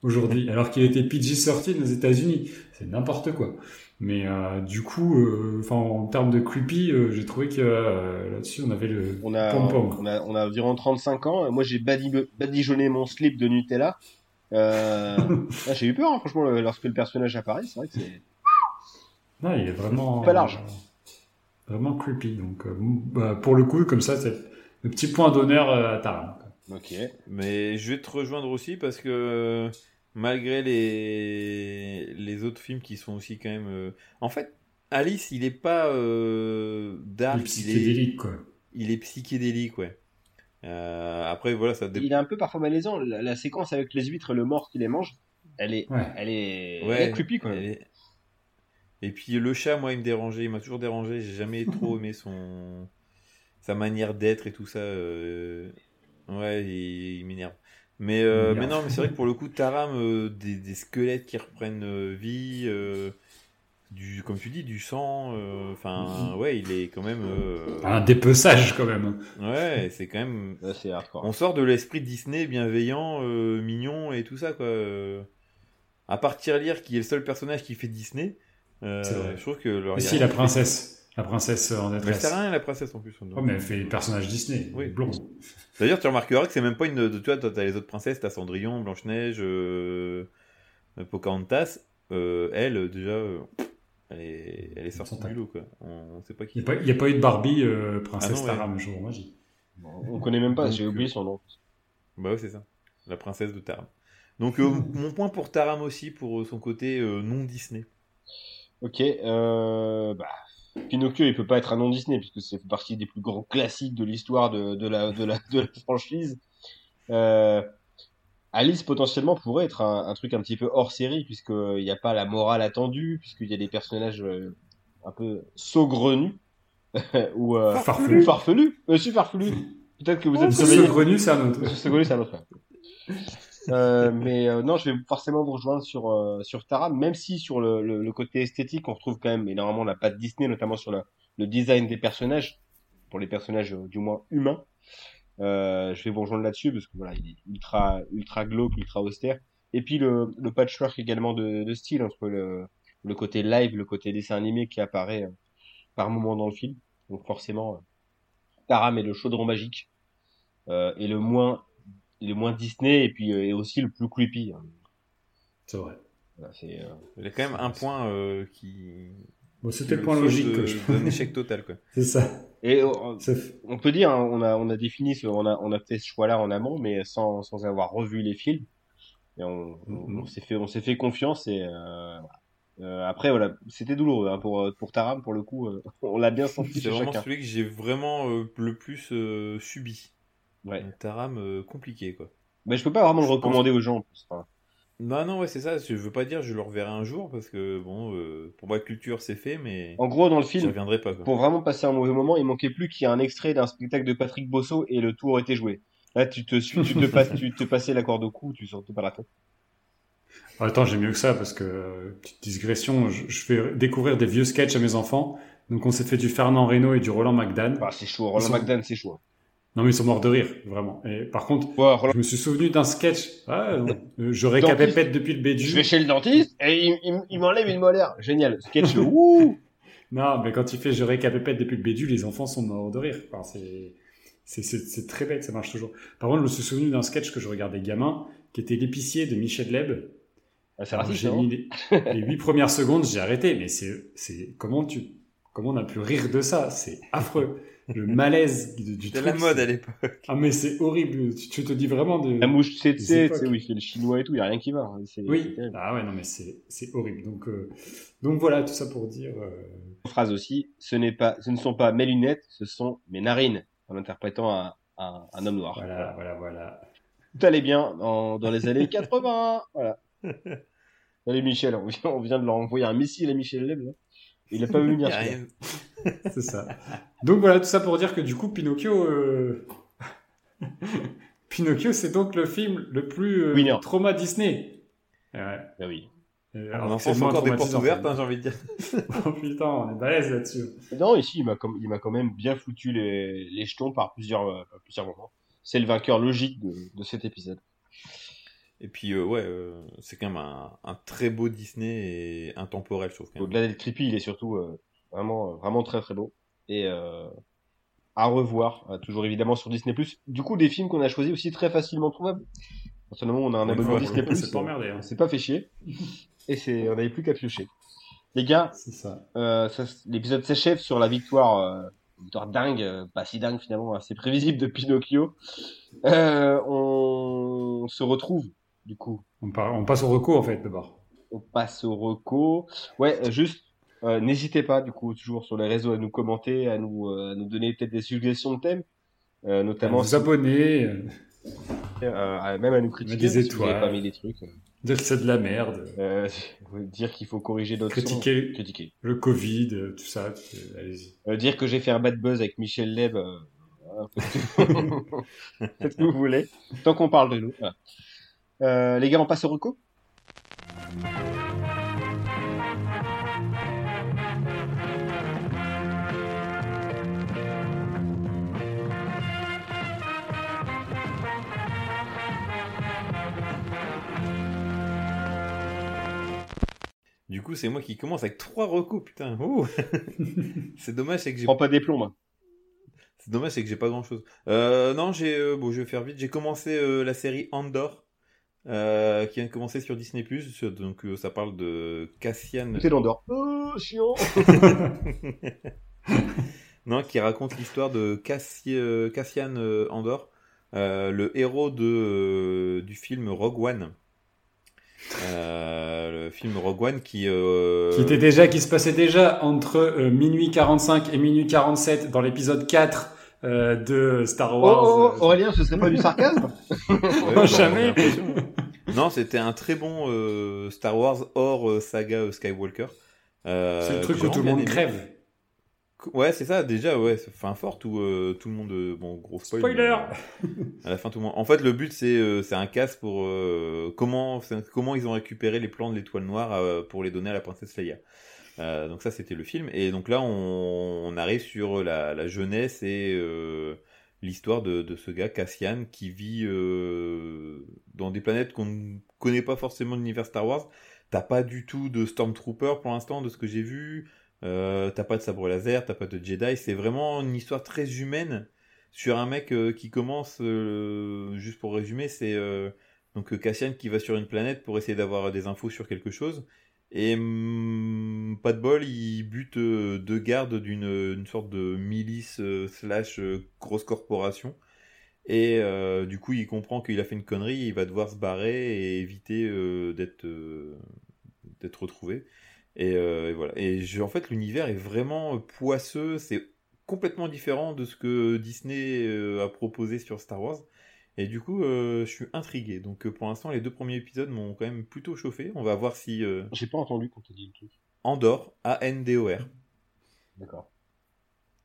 aujourd'hui, alors qu'il était PG-13 aux États-Unis. C'est n'importe quoi. Mais euh, du coup, euh, en termes de creepy, euh, j'ai trouvé que euh, là-dessus on avait le On a, on a, on a environ 35 ans. Moi, j'ai badi- badigeonné mon slip de Nutella. Euh, là, j'ai eu peur, hein, franchement, lorsque le personnage apparaît. C'est vrai que c'est. Non, il est vraiment Pas large. euh, vraiment creepy. Donc euh, bah, pour le coup, comme ça, c'est le petit point d'honneur à Taram. quoi. Ok. Mais je vais te rejoindre aussi parce que euh, malgré les, les autres films qui sont aussi quand même. euh, En fait, Alice, il est pas euh, Il dark, est il est, psychédélique quoi. il est psychédélique, ouais. Euh, après, voilà, ça dépend. Il est un peu parfois malaisant. La, la séquence avec les huîtres et le mort qui les mange, elle est, Ouais. elle est, elle Ouais, est creepy, quoi. elle est- Et puis le chat, moi, il me dérangeait, il m'a toujours dérangé. J'ai jamais trop aimé son sa manière d'être et tout ça. euh, Ouais, il, il m'énerve. Mais, euh, mais non, mais c'est vrai que pour le coup, Taram, euh, des, des squelettes qui reprennent euh, vie, euh, du, comme tu dis, du sang. euh, Enfin, ouais, il est quand même. euh, Un dépeçage quand même. Ouais, c'est quand même. C'est hardcore. On sort de l'esprit Disney bienveillant, euh, mignon et tout ça, quoi. À partir lire qui est le seul personnage qui fait Disney, euh, C'est vrai. je trouve que. y a si la princesse, la princesse en Mais elle détresse. à rien, la princesse en plus. Oh, mais elle fait personnage Disney, Oui. blond. D'ailleurs, tu remarqueras que c'est même pas une. de- Tu vois, t'as les autres princesses, t'as Cendrillon, Blanche-Neige, euh, Pocahontas. Euh, elle, déjà, euh, elle est, elle est sortie du lot, quoi. On, on sait pas qui. Il n'y a, pas- il y a pas eu de Barbie euh, princesse Ah non, ouais. Taram, jour magie. On connaît même pas, j'ai oublié son nom. Bah ouais, c'est ça. La princesse de Taram. Donc, euh, mon point pour Taram aussi, pour son côté euh, non Disney. Ok, euh, bah, Pinocchio, il peut pas être un non Disney puisque c'est fait partie des plus grands classiques de l'histoire de, de la, de la, de la franchise. Euh, Alice potentiellement pourrait être un, un truc un petit peu hors série puisqu'il n'y a pas la morale attendue, puisqu'il y a des personnages euh, un peu saugrenus ou euh, Farfelu. farfelus. Monsieur farfelu. Peut-être que vous êtes Monsieur réveillé. Grenu, c'est un autre. Segolé, c'est un autre. Euh, mais euh, non, je vais forcément vous rejoindre sur euh, sur Taram, même si sur le, le, le côté esthétique, on retrouve quand même énormément la patte Disney, notamment sur le, le design des personnages, pour les personnages euh, du moins humains. Euh, je vais vous rejoindre là-dessus parce que voilà, il est ultra ultra glauque, ultra austère. Et puis le, le patchwork également de, de style entre le, le côté live, le côté dessin animé qui apparaît par moment dans le film. Donc forcément, Taram est le chaudron magique euh, et le moins le moins Disney et puis euh, et aussi le plus creepy. hein. C'est vrai. Voilà, c'est, euh, Il y a quand même un point euh, qui. Bon, c'était le point logique. d'un échec total, quoi. C'est ça. Et on peut dire, hein, on a on a défini, ce, on a on a fait ce choix-là en amont, mais sans sans avoir revu les films. Et on, on, Mhm. on s'est fait on s'est fait confiance et euh. Euh, après voilà, c'était douloureux hein, pour pour Taram pour le coup, euh, on l'a bien senti C'est vraiment chacun. celui que j'ai vraiment euh, le plus euh, subi. Ouais. Un Taram euh, compliqué, quoi. Mais je peux pas vraiment le pense- recommander aux gens. Enfin, Non, non, ouais, c'est ça. Je veux pas dire je le reverrai un jour parce que, bon, euh, pour moi, culture, c'est fait, mais en gros, dans le film, reviendrai pas, quoi. pour vraiment passer un mauvais moment, il manquait plus qu'il y ait un extrait d'un spectacle de Patrick Bosso et le tour était joué. Là, tu te tu te passes, tu te passais la corde au cou, tu sortais pas la tête. Attends, j'ai mieux que ça parce que, euh, petite digression, je, je fais découvrir des vieux sketchs à mes enfants. Donc on s'est fait du Fernand Reynaud et du Roland McDan. Ah, c'est chaud. Roland sont- McDan, c'est chaud. Non mais ils sont morts de rire, vraiment. Et par contre, je me suis souvenu d'un sketch. Ah. Euh, J'aurais Dentiste. capépète depuis le bédu. Je vais chez le dentiste et il, il- il m'enlève une molaire. Génial. Sketch. Wouh Non, mais quand il fait j'aurais capépète depuis le bédu, les enfants sont morts de rire. Enfin, c'est, très bête, ça marche toujours. Par contre, je me suis souvenu d'un sketch que je regardais gamin, qui était l'épicier de Michel Leb. Ah, j'ai hein mis les, les huit premières secondes, j'ai arrêté, mais c'est, c'est, comment tu, comment on a pu rire de ça? C'est affreux. Le malaise du, du C'était truc. la mode c'est- à l'époque. Ah, mais c'est horrible. Tu, tu te dis vraiment de, La mouche tu sais, où il fait le chinois et tout, il y a rien qui va. hein. C'est- c'est oui. Ah ouais, non, mais c'est, c'est horrible. Donc, euh, donc voilà, tout ça pour dire, euh, Phrase aussi. Ce n'est pas, ce ne sont pas mes lunettes, ce sont mes narines. En interprétant un, un, un homme noir. voilà, voilà, voilà. Tout allait bien dans, dans les années 80. Voilà. Allez Michel, on vient, on vient de leur envoyer un missile à Michel Leb. Il a pas vu Y venir. a celui-là. rien. C'est ça. Donc voilà, tout ça pour dire que du coup, Pinocchio, euh, Pinocchio, c'est donc le film le plus euh, trauma Disney. Ouais. Ah oui. Et On alors en que c'est encore des portes ouvertes, hein, j'ai envie de dire. Oh putain, on est balèze là-dessus. Non, ici, il m'a quand même bien foutu les, les jetons par plusieurs, euh, par plusieurs moments. C'est le vainqueur logique de, de cet épisode. Et puis, euh, ouais, euh, c'est quand même un, un très beau Disney et intemporel, je trouve. Au-delà d'être creepy, il est surtout euh, vraiment, vraiment très très beau. Et euh, à revoir, euh, toujours évidemment sur Disney+. Du coup, des films qu'on a choisis aussi très facilement trouvables. Personnellement, on a un abonnement Disney+. C'est pas emmerdé. hein. On s'est pas fait chier. Et c'est, on n'avait plus qu'à piocher. Les gars, C'est ça. euh, ça s- l'épisode s'achève sur la victoire, euh, victoire dingue, pas si dingue finalement, assez prévisible de Pinocchio. Euh, on se retrouve, du coup, On, part- on passe au recours en fait d'abord. on passe au reco. Ouais, euh, juste, euh, n'hésitez pas, du coup, toujours sur les réseaux à nous commenter, à nous, euh, à nous donner peut-être des suggestions de thèmes, notamment, vous abonner, à- même à nous critiquer. des si vous étoiles. pas mis des trucs. dire que c'est de la merde, Euh, dire qu'il faut corriger notre son. critiquer Critiquer. le Covid, tout ça. Allez-y. Euh, dire que j'ai fait un bad buzz avec Michel Leb, euh, faites ce que vous voulez, tant qu'on parle de nous. voilà. Euh, les gars, on passe au reco? Du coup, c'est moi qui commence avec trois recos, putain. Ouh. c'est dommage, c'est que Je j'ai prends pas des plombs. moi. C'est dommage, c'est que j'ai pas grand chose. Euh, non, j'ai, euh, bon, je vais faire vite. J'ai commencé euh, la série Andor, euh, qui vient de commencer sur Disney+. Donc, euh, ça parle de Cassian. C'est l'endort. Oh, chiant non, qui raconte l'histoire de Cassi- euh, Cassian euh, Andor, euh, le héros de, euh, du film Rogue One. Euh, le film Rogue One qui. euh, Qui était déjà, qui se passait déjà entre euh, minuit 45 et minuit 47 dans l'épisode 4 euh, de Star Oh, Wars. oh, oh, euh, Aurélien, ce serait pas du sarcasme? Ouais, Oh, jamais. Non, c'était un très bon euh, Star Wars hors euh, saga euh, Skywalker. Euh, c'est le truc où tout le monde aimé. crève. Ouais, c'est ça, déjà, ouais, c'est fin forte où euh, tout le monde. euh, bon, gros spoil. Spoiler mais, euh, À la fin, tout le monde. En fait, le but, c'est euh, c'est un casse pour euh, comment, comment ils ont récupéré les plans de l'étoile noire euh, pour les donner à la princesse Leia. Euh, donc, ça, c'était le film. Et donc là, on, on arrive sur la, la jeunesse et euh, l'histoire de, ce gars, Cassian, qui vit euh, dans des planètes qu'on ne connaît pas forcément l'univers Star Wars. T'as pas du tout de Stormtrooper pour l'instant, de ce que j'ai vu. Euh, t'as pas de sabre laser, t'as pas de Jedi. C'est vraiment une histoire très humaine sur un mec euh, qui commence, juste pour résumer, c'est donc Cassian qui va sur une planète pour essayer d'avoir des infos sur quelque chose. Et hum, pas de bol, il bute euh, deux gardes d'une une sorte de milice euh, slash euh, grosse corporation. Et euh, du coup, il comprend qu'il a fait une connerie, il va devoir se barrer et éviter euh, d'être euh, retrouvé. Et, euh, voilà. Et en fait, l'univers est vraiment euh, poisseux. C'est complètement différent de ce que Disney euh, a proposé sur Star Wars. Et du coup, euh, je suis intrigué. Donc, euh, pour l'instant, les deux premiers épisodes m'ont quand même plutôt chauffé. On va voir si euh, J'ai pas entendu quand t'as dit le truc. Andor, A-N-D-O-R. D'accord.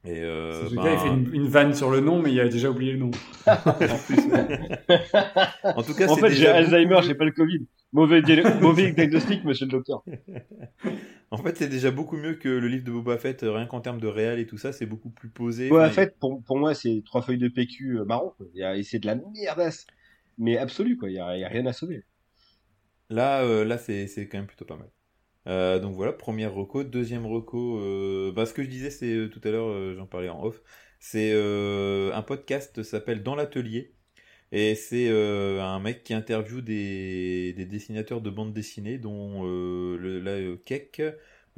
Et euh, Ce ben, gars, il fait une, une vanne sur le nom, mais il a déjà oublié le nom. en tout cas, en fait, j'ai Alzheimer, j'ai pas le Covid. Mauvais diagnostic, monsieur le docteur. En fait, c'est déjà beaucoup mieux que le livre de Boba Fett, euh, rien qu'en termes de réel et tout ça, c'est beaucoup plus posé. Enfin, fait, pour, pour moi, c'est trois feuilles de PQ euh, marron. c'est de la merdasse. Mais absolue, quoi. Il y a, il y a rien à sauver. Là, euh, là, c'est c'est quand même plutôt pas mal. Euh, donc voilà, première reco, deuxième reco. Euh, bah, ce que je disais, c'est tout à l'heure, j'en parlais en off. C'est un podcast s'appelle Dans l'atelier et c'est euh, un mec qui interviewe des, des dessinateurs de bande dessinée, dont euh, le, là, euh, Keck.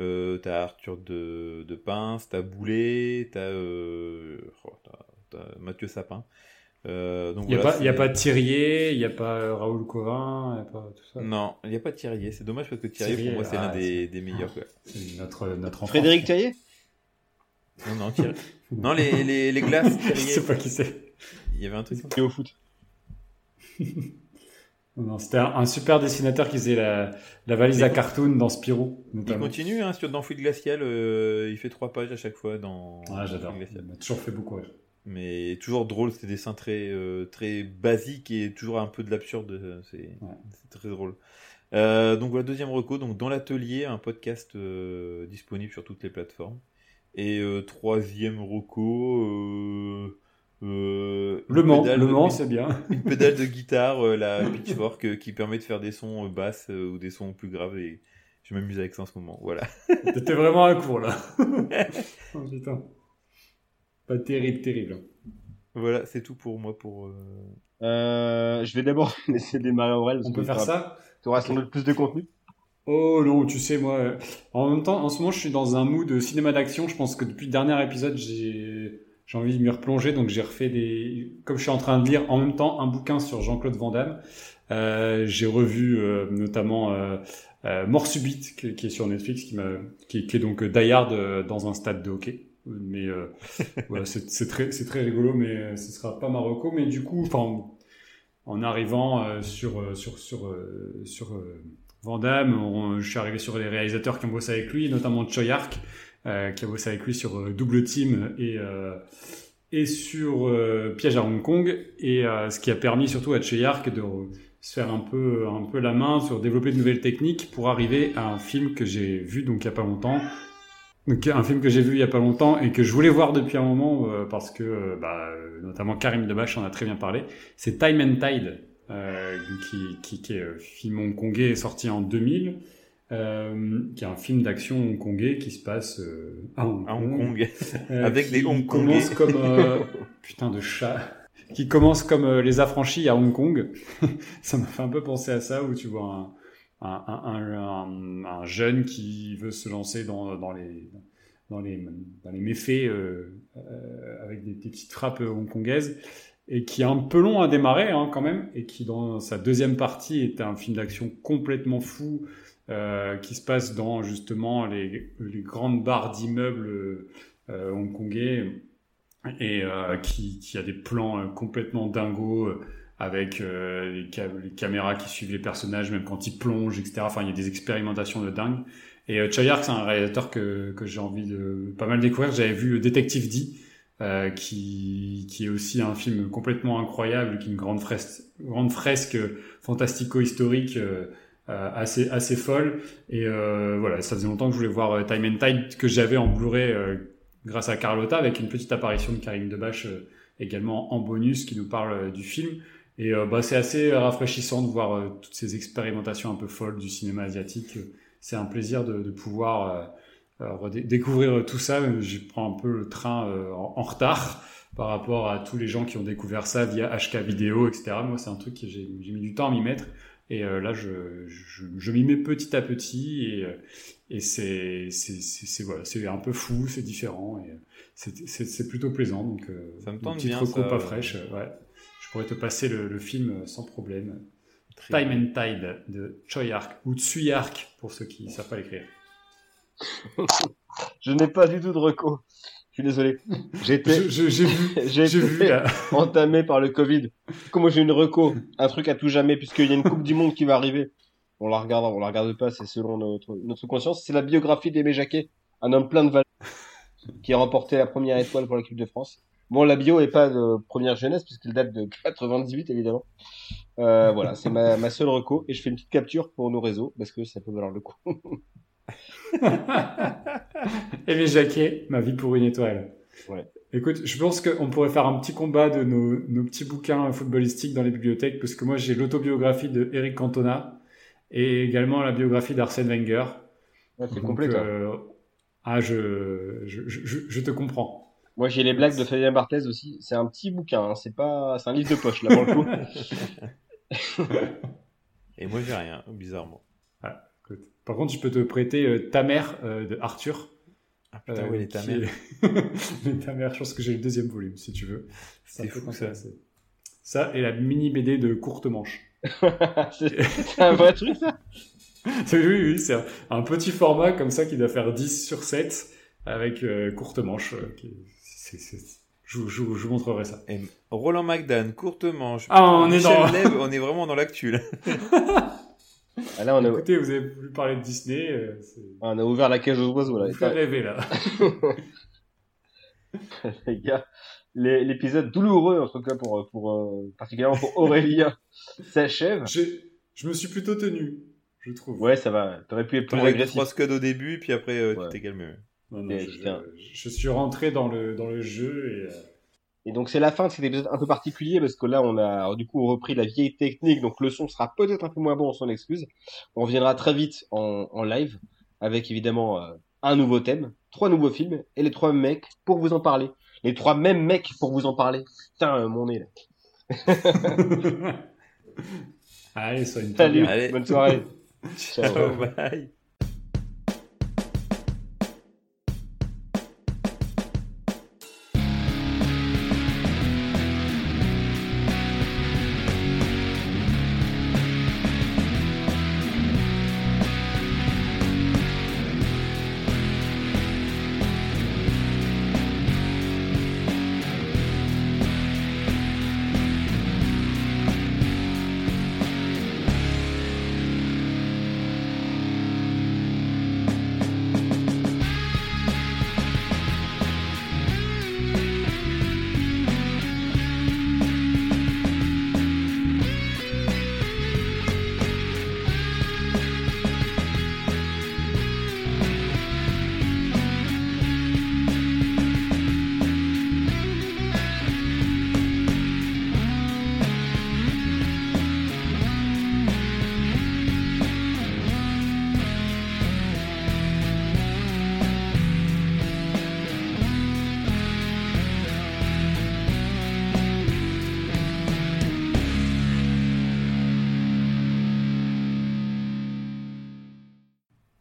Euh, t'as Arthur de, de Pince, t'as Boulet, t'as euh, oh, t'as- t'as Mathieu Sapin. Euh, donc Il n'y a, voilà, y a pas Thierry, il n'y a pas euh, Raoul Covin, il n'y a pas tout ça. Non, il n'y a pas Thierry. C'est dommage parce que Thierry, Thierry, pour moi, c'est ah, l'un des, des meilleurs. quoi. C'est notre, notre enfant. Frédéric Taillet Non, non, Thierry. non, les, les, les glaces, Je Thierry. sais pas qui c'est. Il y avait un truc. Et au foot. C'était un, un super dessinateur qui faisait la, la valise à cartoon dans Spirou, Il continue hein, sur dans Fouille glaciale. euh, il fait trois pages à chaque fois dans. Ah, j'adore. Il m'a toujours fait beaucoup rire. Mais toujours drôle, des dessins très, euh, très basiques et toujours un peu de l'absurde. euh, C'est Ouais. très drôle. Euh, donc voilà, deuxième reco, donc dans l'atelier, un podcast disponible sur toutes les plateformes. Et troisième reco, euh, Le Mans, pédale le Mans, c'est bien. une pédale de guitare, euh, la Pitchfork, euh, qui permet de faire des sons euh, basses euh, ou des sons plus graves. Et je m'amuse avec ça en ce moment. Voilà. T'étais vraiment à court là. oh, putain. Pas terrible, terrible. Voilà, c'est tout pour moi pour. euh, Euh, je vais d'abord laisser démarrer Aurel. On peut faire ça? T'auras sans doute plus de contenu. Oh non, tu sais, moi, euh, en même temps, en ce moment, je suis dans un mood de cinéma d'action. Je pense que depuis le dernier épisode, j'ai j'ai envie de m'y replonger. Donc, j'ai refait des. Comme je suis en train de lire en même temps un bouquin sur Jean-Claude Van Damme, euh, j'ai revu euh, notamment euh, euh, Mort subite, qui, qui est sur Netflix, qui, qui, qui est donc euh, Die Hard euh, dans un stade de hockey. Mais euh, voilà, c'est très, c'est très rigolo, mais ce sera pas Marocco. Mais du coup, enfin, en arrivant sur sur sur sur Van Damme, on- je suis arrivé sur les réalisateurs qui ont bossé avec lui, notamment Choi Ark, euh, qui a bossé avec lui sur euh, Double Team et euh, et sur euh, Piège à Hong Kong, et euh, ce qui a permis surtout à Choi Ark de se faire un peu un peu la main sur développer de nouvelles techniques pour arriver à un film que j'ai vu donc il y a pas longtemps. Donc, un film que j'ai vu il y a pas longtemps et que je voulais voir depuis un moment euh, parce que euh, bah, euh, notamment Karim Debache en a très bien parlé. C'est Time and Tide euh, qui, qui, qui est film hongkongais sorti en 2000, euh, qui est un film d'action hongkongais qui se passe euh, à Hong à Hong Kong. euh, Avec des Hongkongais. commence comme putain de chat qui commence comme les affranchis à Hong Kong. ça m'a fait un peu penser à ça où tu vois un, un, un, un, un jeune qui veut se lancer dans, dans les dans les dans les méfaits euh, euh, avec des, des petites frappes hongkongaises et qui est un peu long à démarrer hein, quand même et qui dans sa deuxième partie est un film d'action complètement fou euh, qui se passe dans justement les, les grandes barres d'immeubles euh, hongkongais et euh, qui, qui a des plans euh, complètement dingos euh, avec euh, les, les caméras qui suivent les personnages même quand ils plongent etc enfin il y a des expérimentations de dingue. Et euh, Choi Ark c'est un réalisateur que, que j'ai envie de pas mal découvrir. J'avais vu Détective D euh, qui, qui est aussi un film complètement incroyable qui est une grande fresque grande fresque fantastico-historique euh, assez assez folle. Et euh, voilà ça faisait longtemps que je voulais voir euh, Time and Tide que j'avais en Blu-ray euh, grâce à Carlotta avec une petite apparition de Karim Debache euh, également en bonus qui nous parle euh, du film. Et euh, bah, c'est assez rafraîchissant de voir euh, toutes ces expérimentations un peu folles du cinéma asiatique. C'est un plaisir de, pouvoir euh, euh, découvrir tout ça. Je prends un peu le train euh, en, en retard par rapport à tous les gens qui ont découvert ça via HK vidéo etc moi c'est un truc que j'ai mis du temps à m'y mettre et euh, là, je, je, je m'y mets petit à petit et, euh, et c'est, c'est, c'est, c'est- voilà, c'est un peu fou, c'est différent et euh, c'est, c'est, c'est plutôt plaisant. Donc, Ça me une tente petite bien, ça. pas fraîche, ouais. Je pourrais te passer le, le film sans problème. Très Time bien. and Tide de Choi Ark ou Tsui Ark pour ceux qui savent pas l'écrire. Je n'ai pas du tout de reco. Je suis désolé. J'ai vu, là. entamé par le Covid. Comment j'ai une reco, un truc à tout jamais, puisqu'il y a une Coupe du Monde qui va arriver. On la regarde, on la regarde pas, c'est selon notre, notre conscience. C'est la biographie d'Aimé Jacquet, un homme plein de valeurs, qui a remporté la première étoile pour l'équipe de France. Bon, la bio est pas de première jeunesse, puisqu'il date de 98, évidemment. Euh, voilà, c'est ma, ma seule reco, et je fais une petite capture pour nos réseaux, parce que ça peut valoir le coup. Aimé Jacquet, Ma vie pour une étoile. Ouais. Écoute, je pense qu'on pourrait faire un petit combat de nos, nos petits bouquins footballistiques dans les bibliothèques, parce que moi j'ai l'autobiographie de Eric Cantona et également la biographie d'Arsène Wenger. Ouais, c'est complet, toi. euh, ah, je, je, je, je te comprends. Moi, j'ai les blagues de Fabien Barthez aussi. C'est un petit bouquin, hein. c'est pas, c'est un livre de poche, là, pour le coup. Et moi, j'ai rien, bizarrement. Par contre, je peux te prêter euh, Ta mère euh, de Arthur. Ah putain, euh, ouais, les ta mère. est- Les Ta mère, je pense que j'ai le deuxième volume, si tu veux. C'est fou, ça. Ça et la mini BD de courte manche. c'est un vrai truc, ça? oui, oui, oui, c'est un, un petit format comme ça qui doit faire 10 sur 7 avec euh, courte manche. euh, qui- je, vous- je, vous- je vous montrerai ça. Et Roland McDan, courte manche. Ah, on est dans- on est vraiment dans l'actu, là. Ah, là, on a, Écoutez, vous avez voulu parler de Disney, euh, c'est- on a ouvert la cage aux oiseaux, là. vous fait rêver là. les gars, l'épisode douloureux, en tout cas, pour, pour, euh, particulièrement pour Aurélien, s'achève. J'ai- Je me suis plutôt tenu. je trouve. Ouais, ça va. T'aurais pu être plus agressif. trois scuds au début, puis après, euh, Ouais. tu t'es calmé. Non, non, Et je, un- je suis rentré dans le, dans le jeu et. Et donc c'est la fin de cet épisode un peu particulier parce que là on a alors, du coup repris la vieille technique, donc le son sera peut-être un peu moins bon, on s'en excuse. On reviendra très vite en, en live avec évidemment euh, un nouveau thème, trois nouveaux films et les trois mecs pour vous en parler. Les trois mêmes mecs pour vous en parler. Putain euh, mon nez là. Allez, soigne Salut, Allez. bonne soirée. Ciao. Ciao, bye.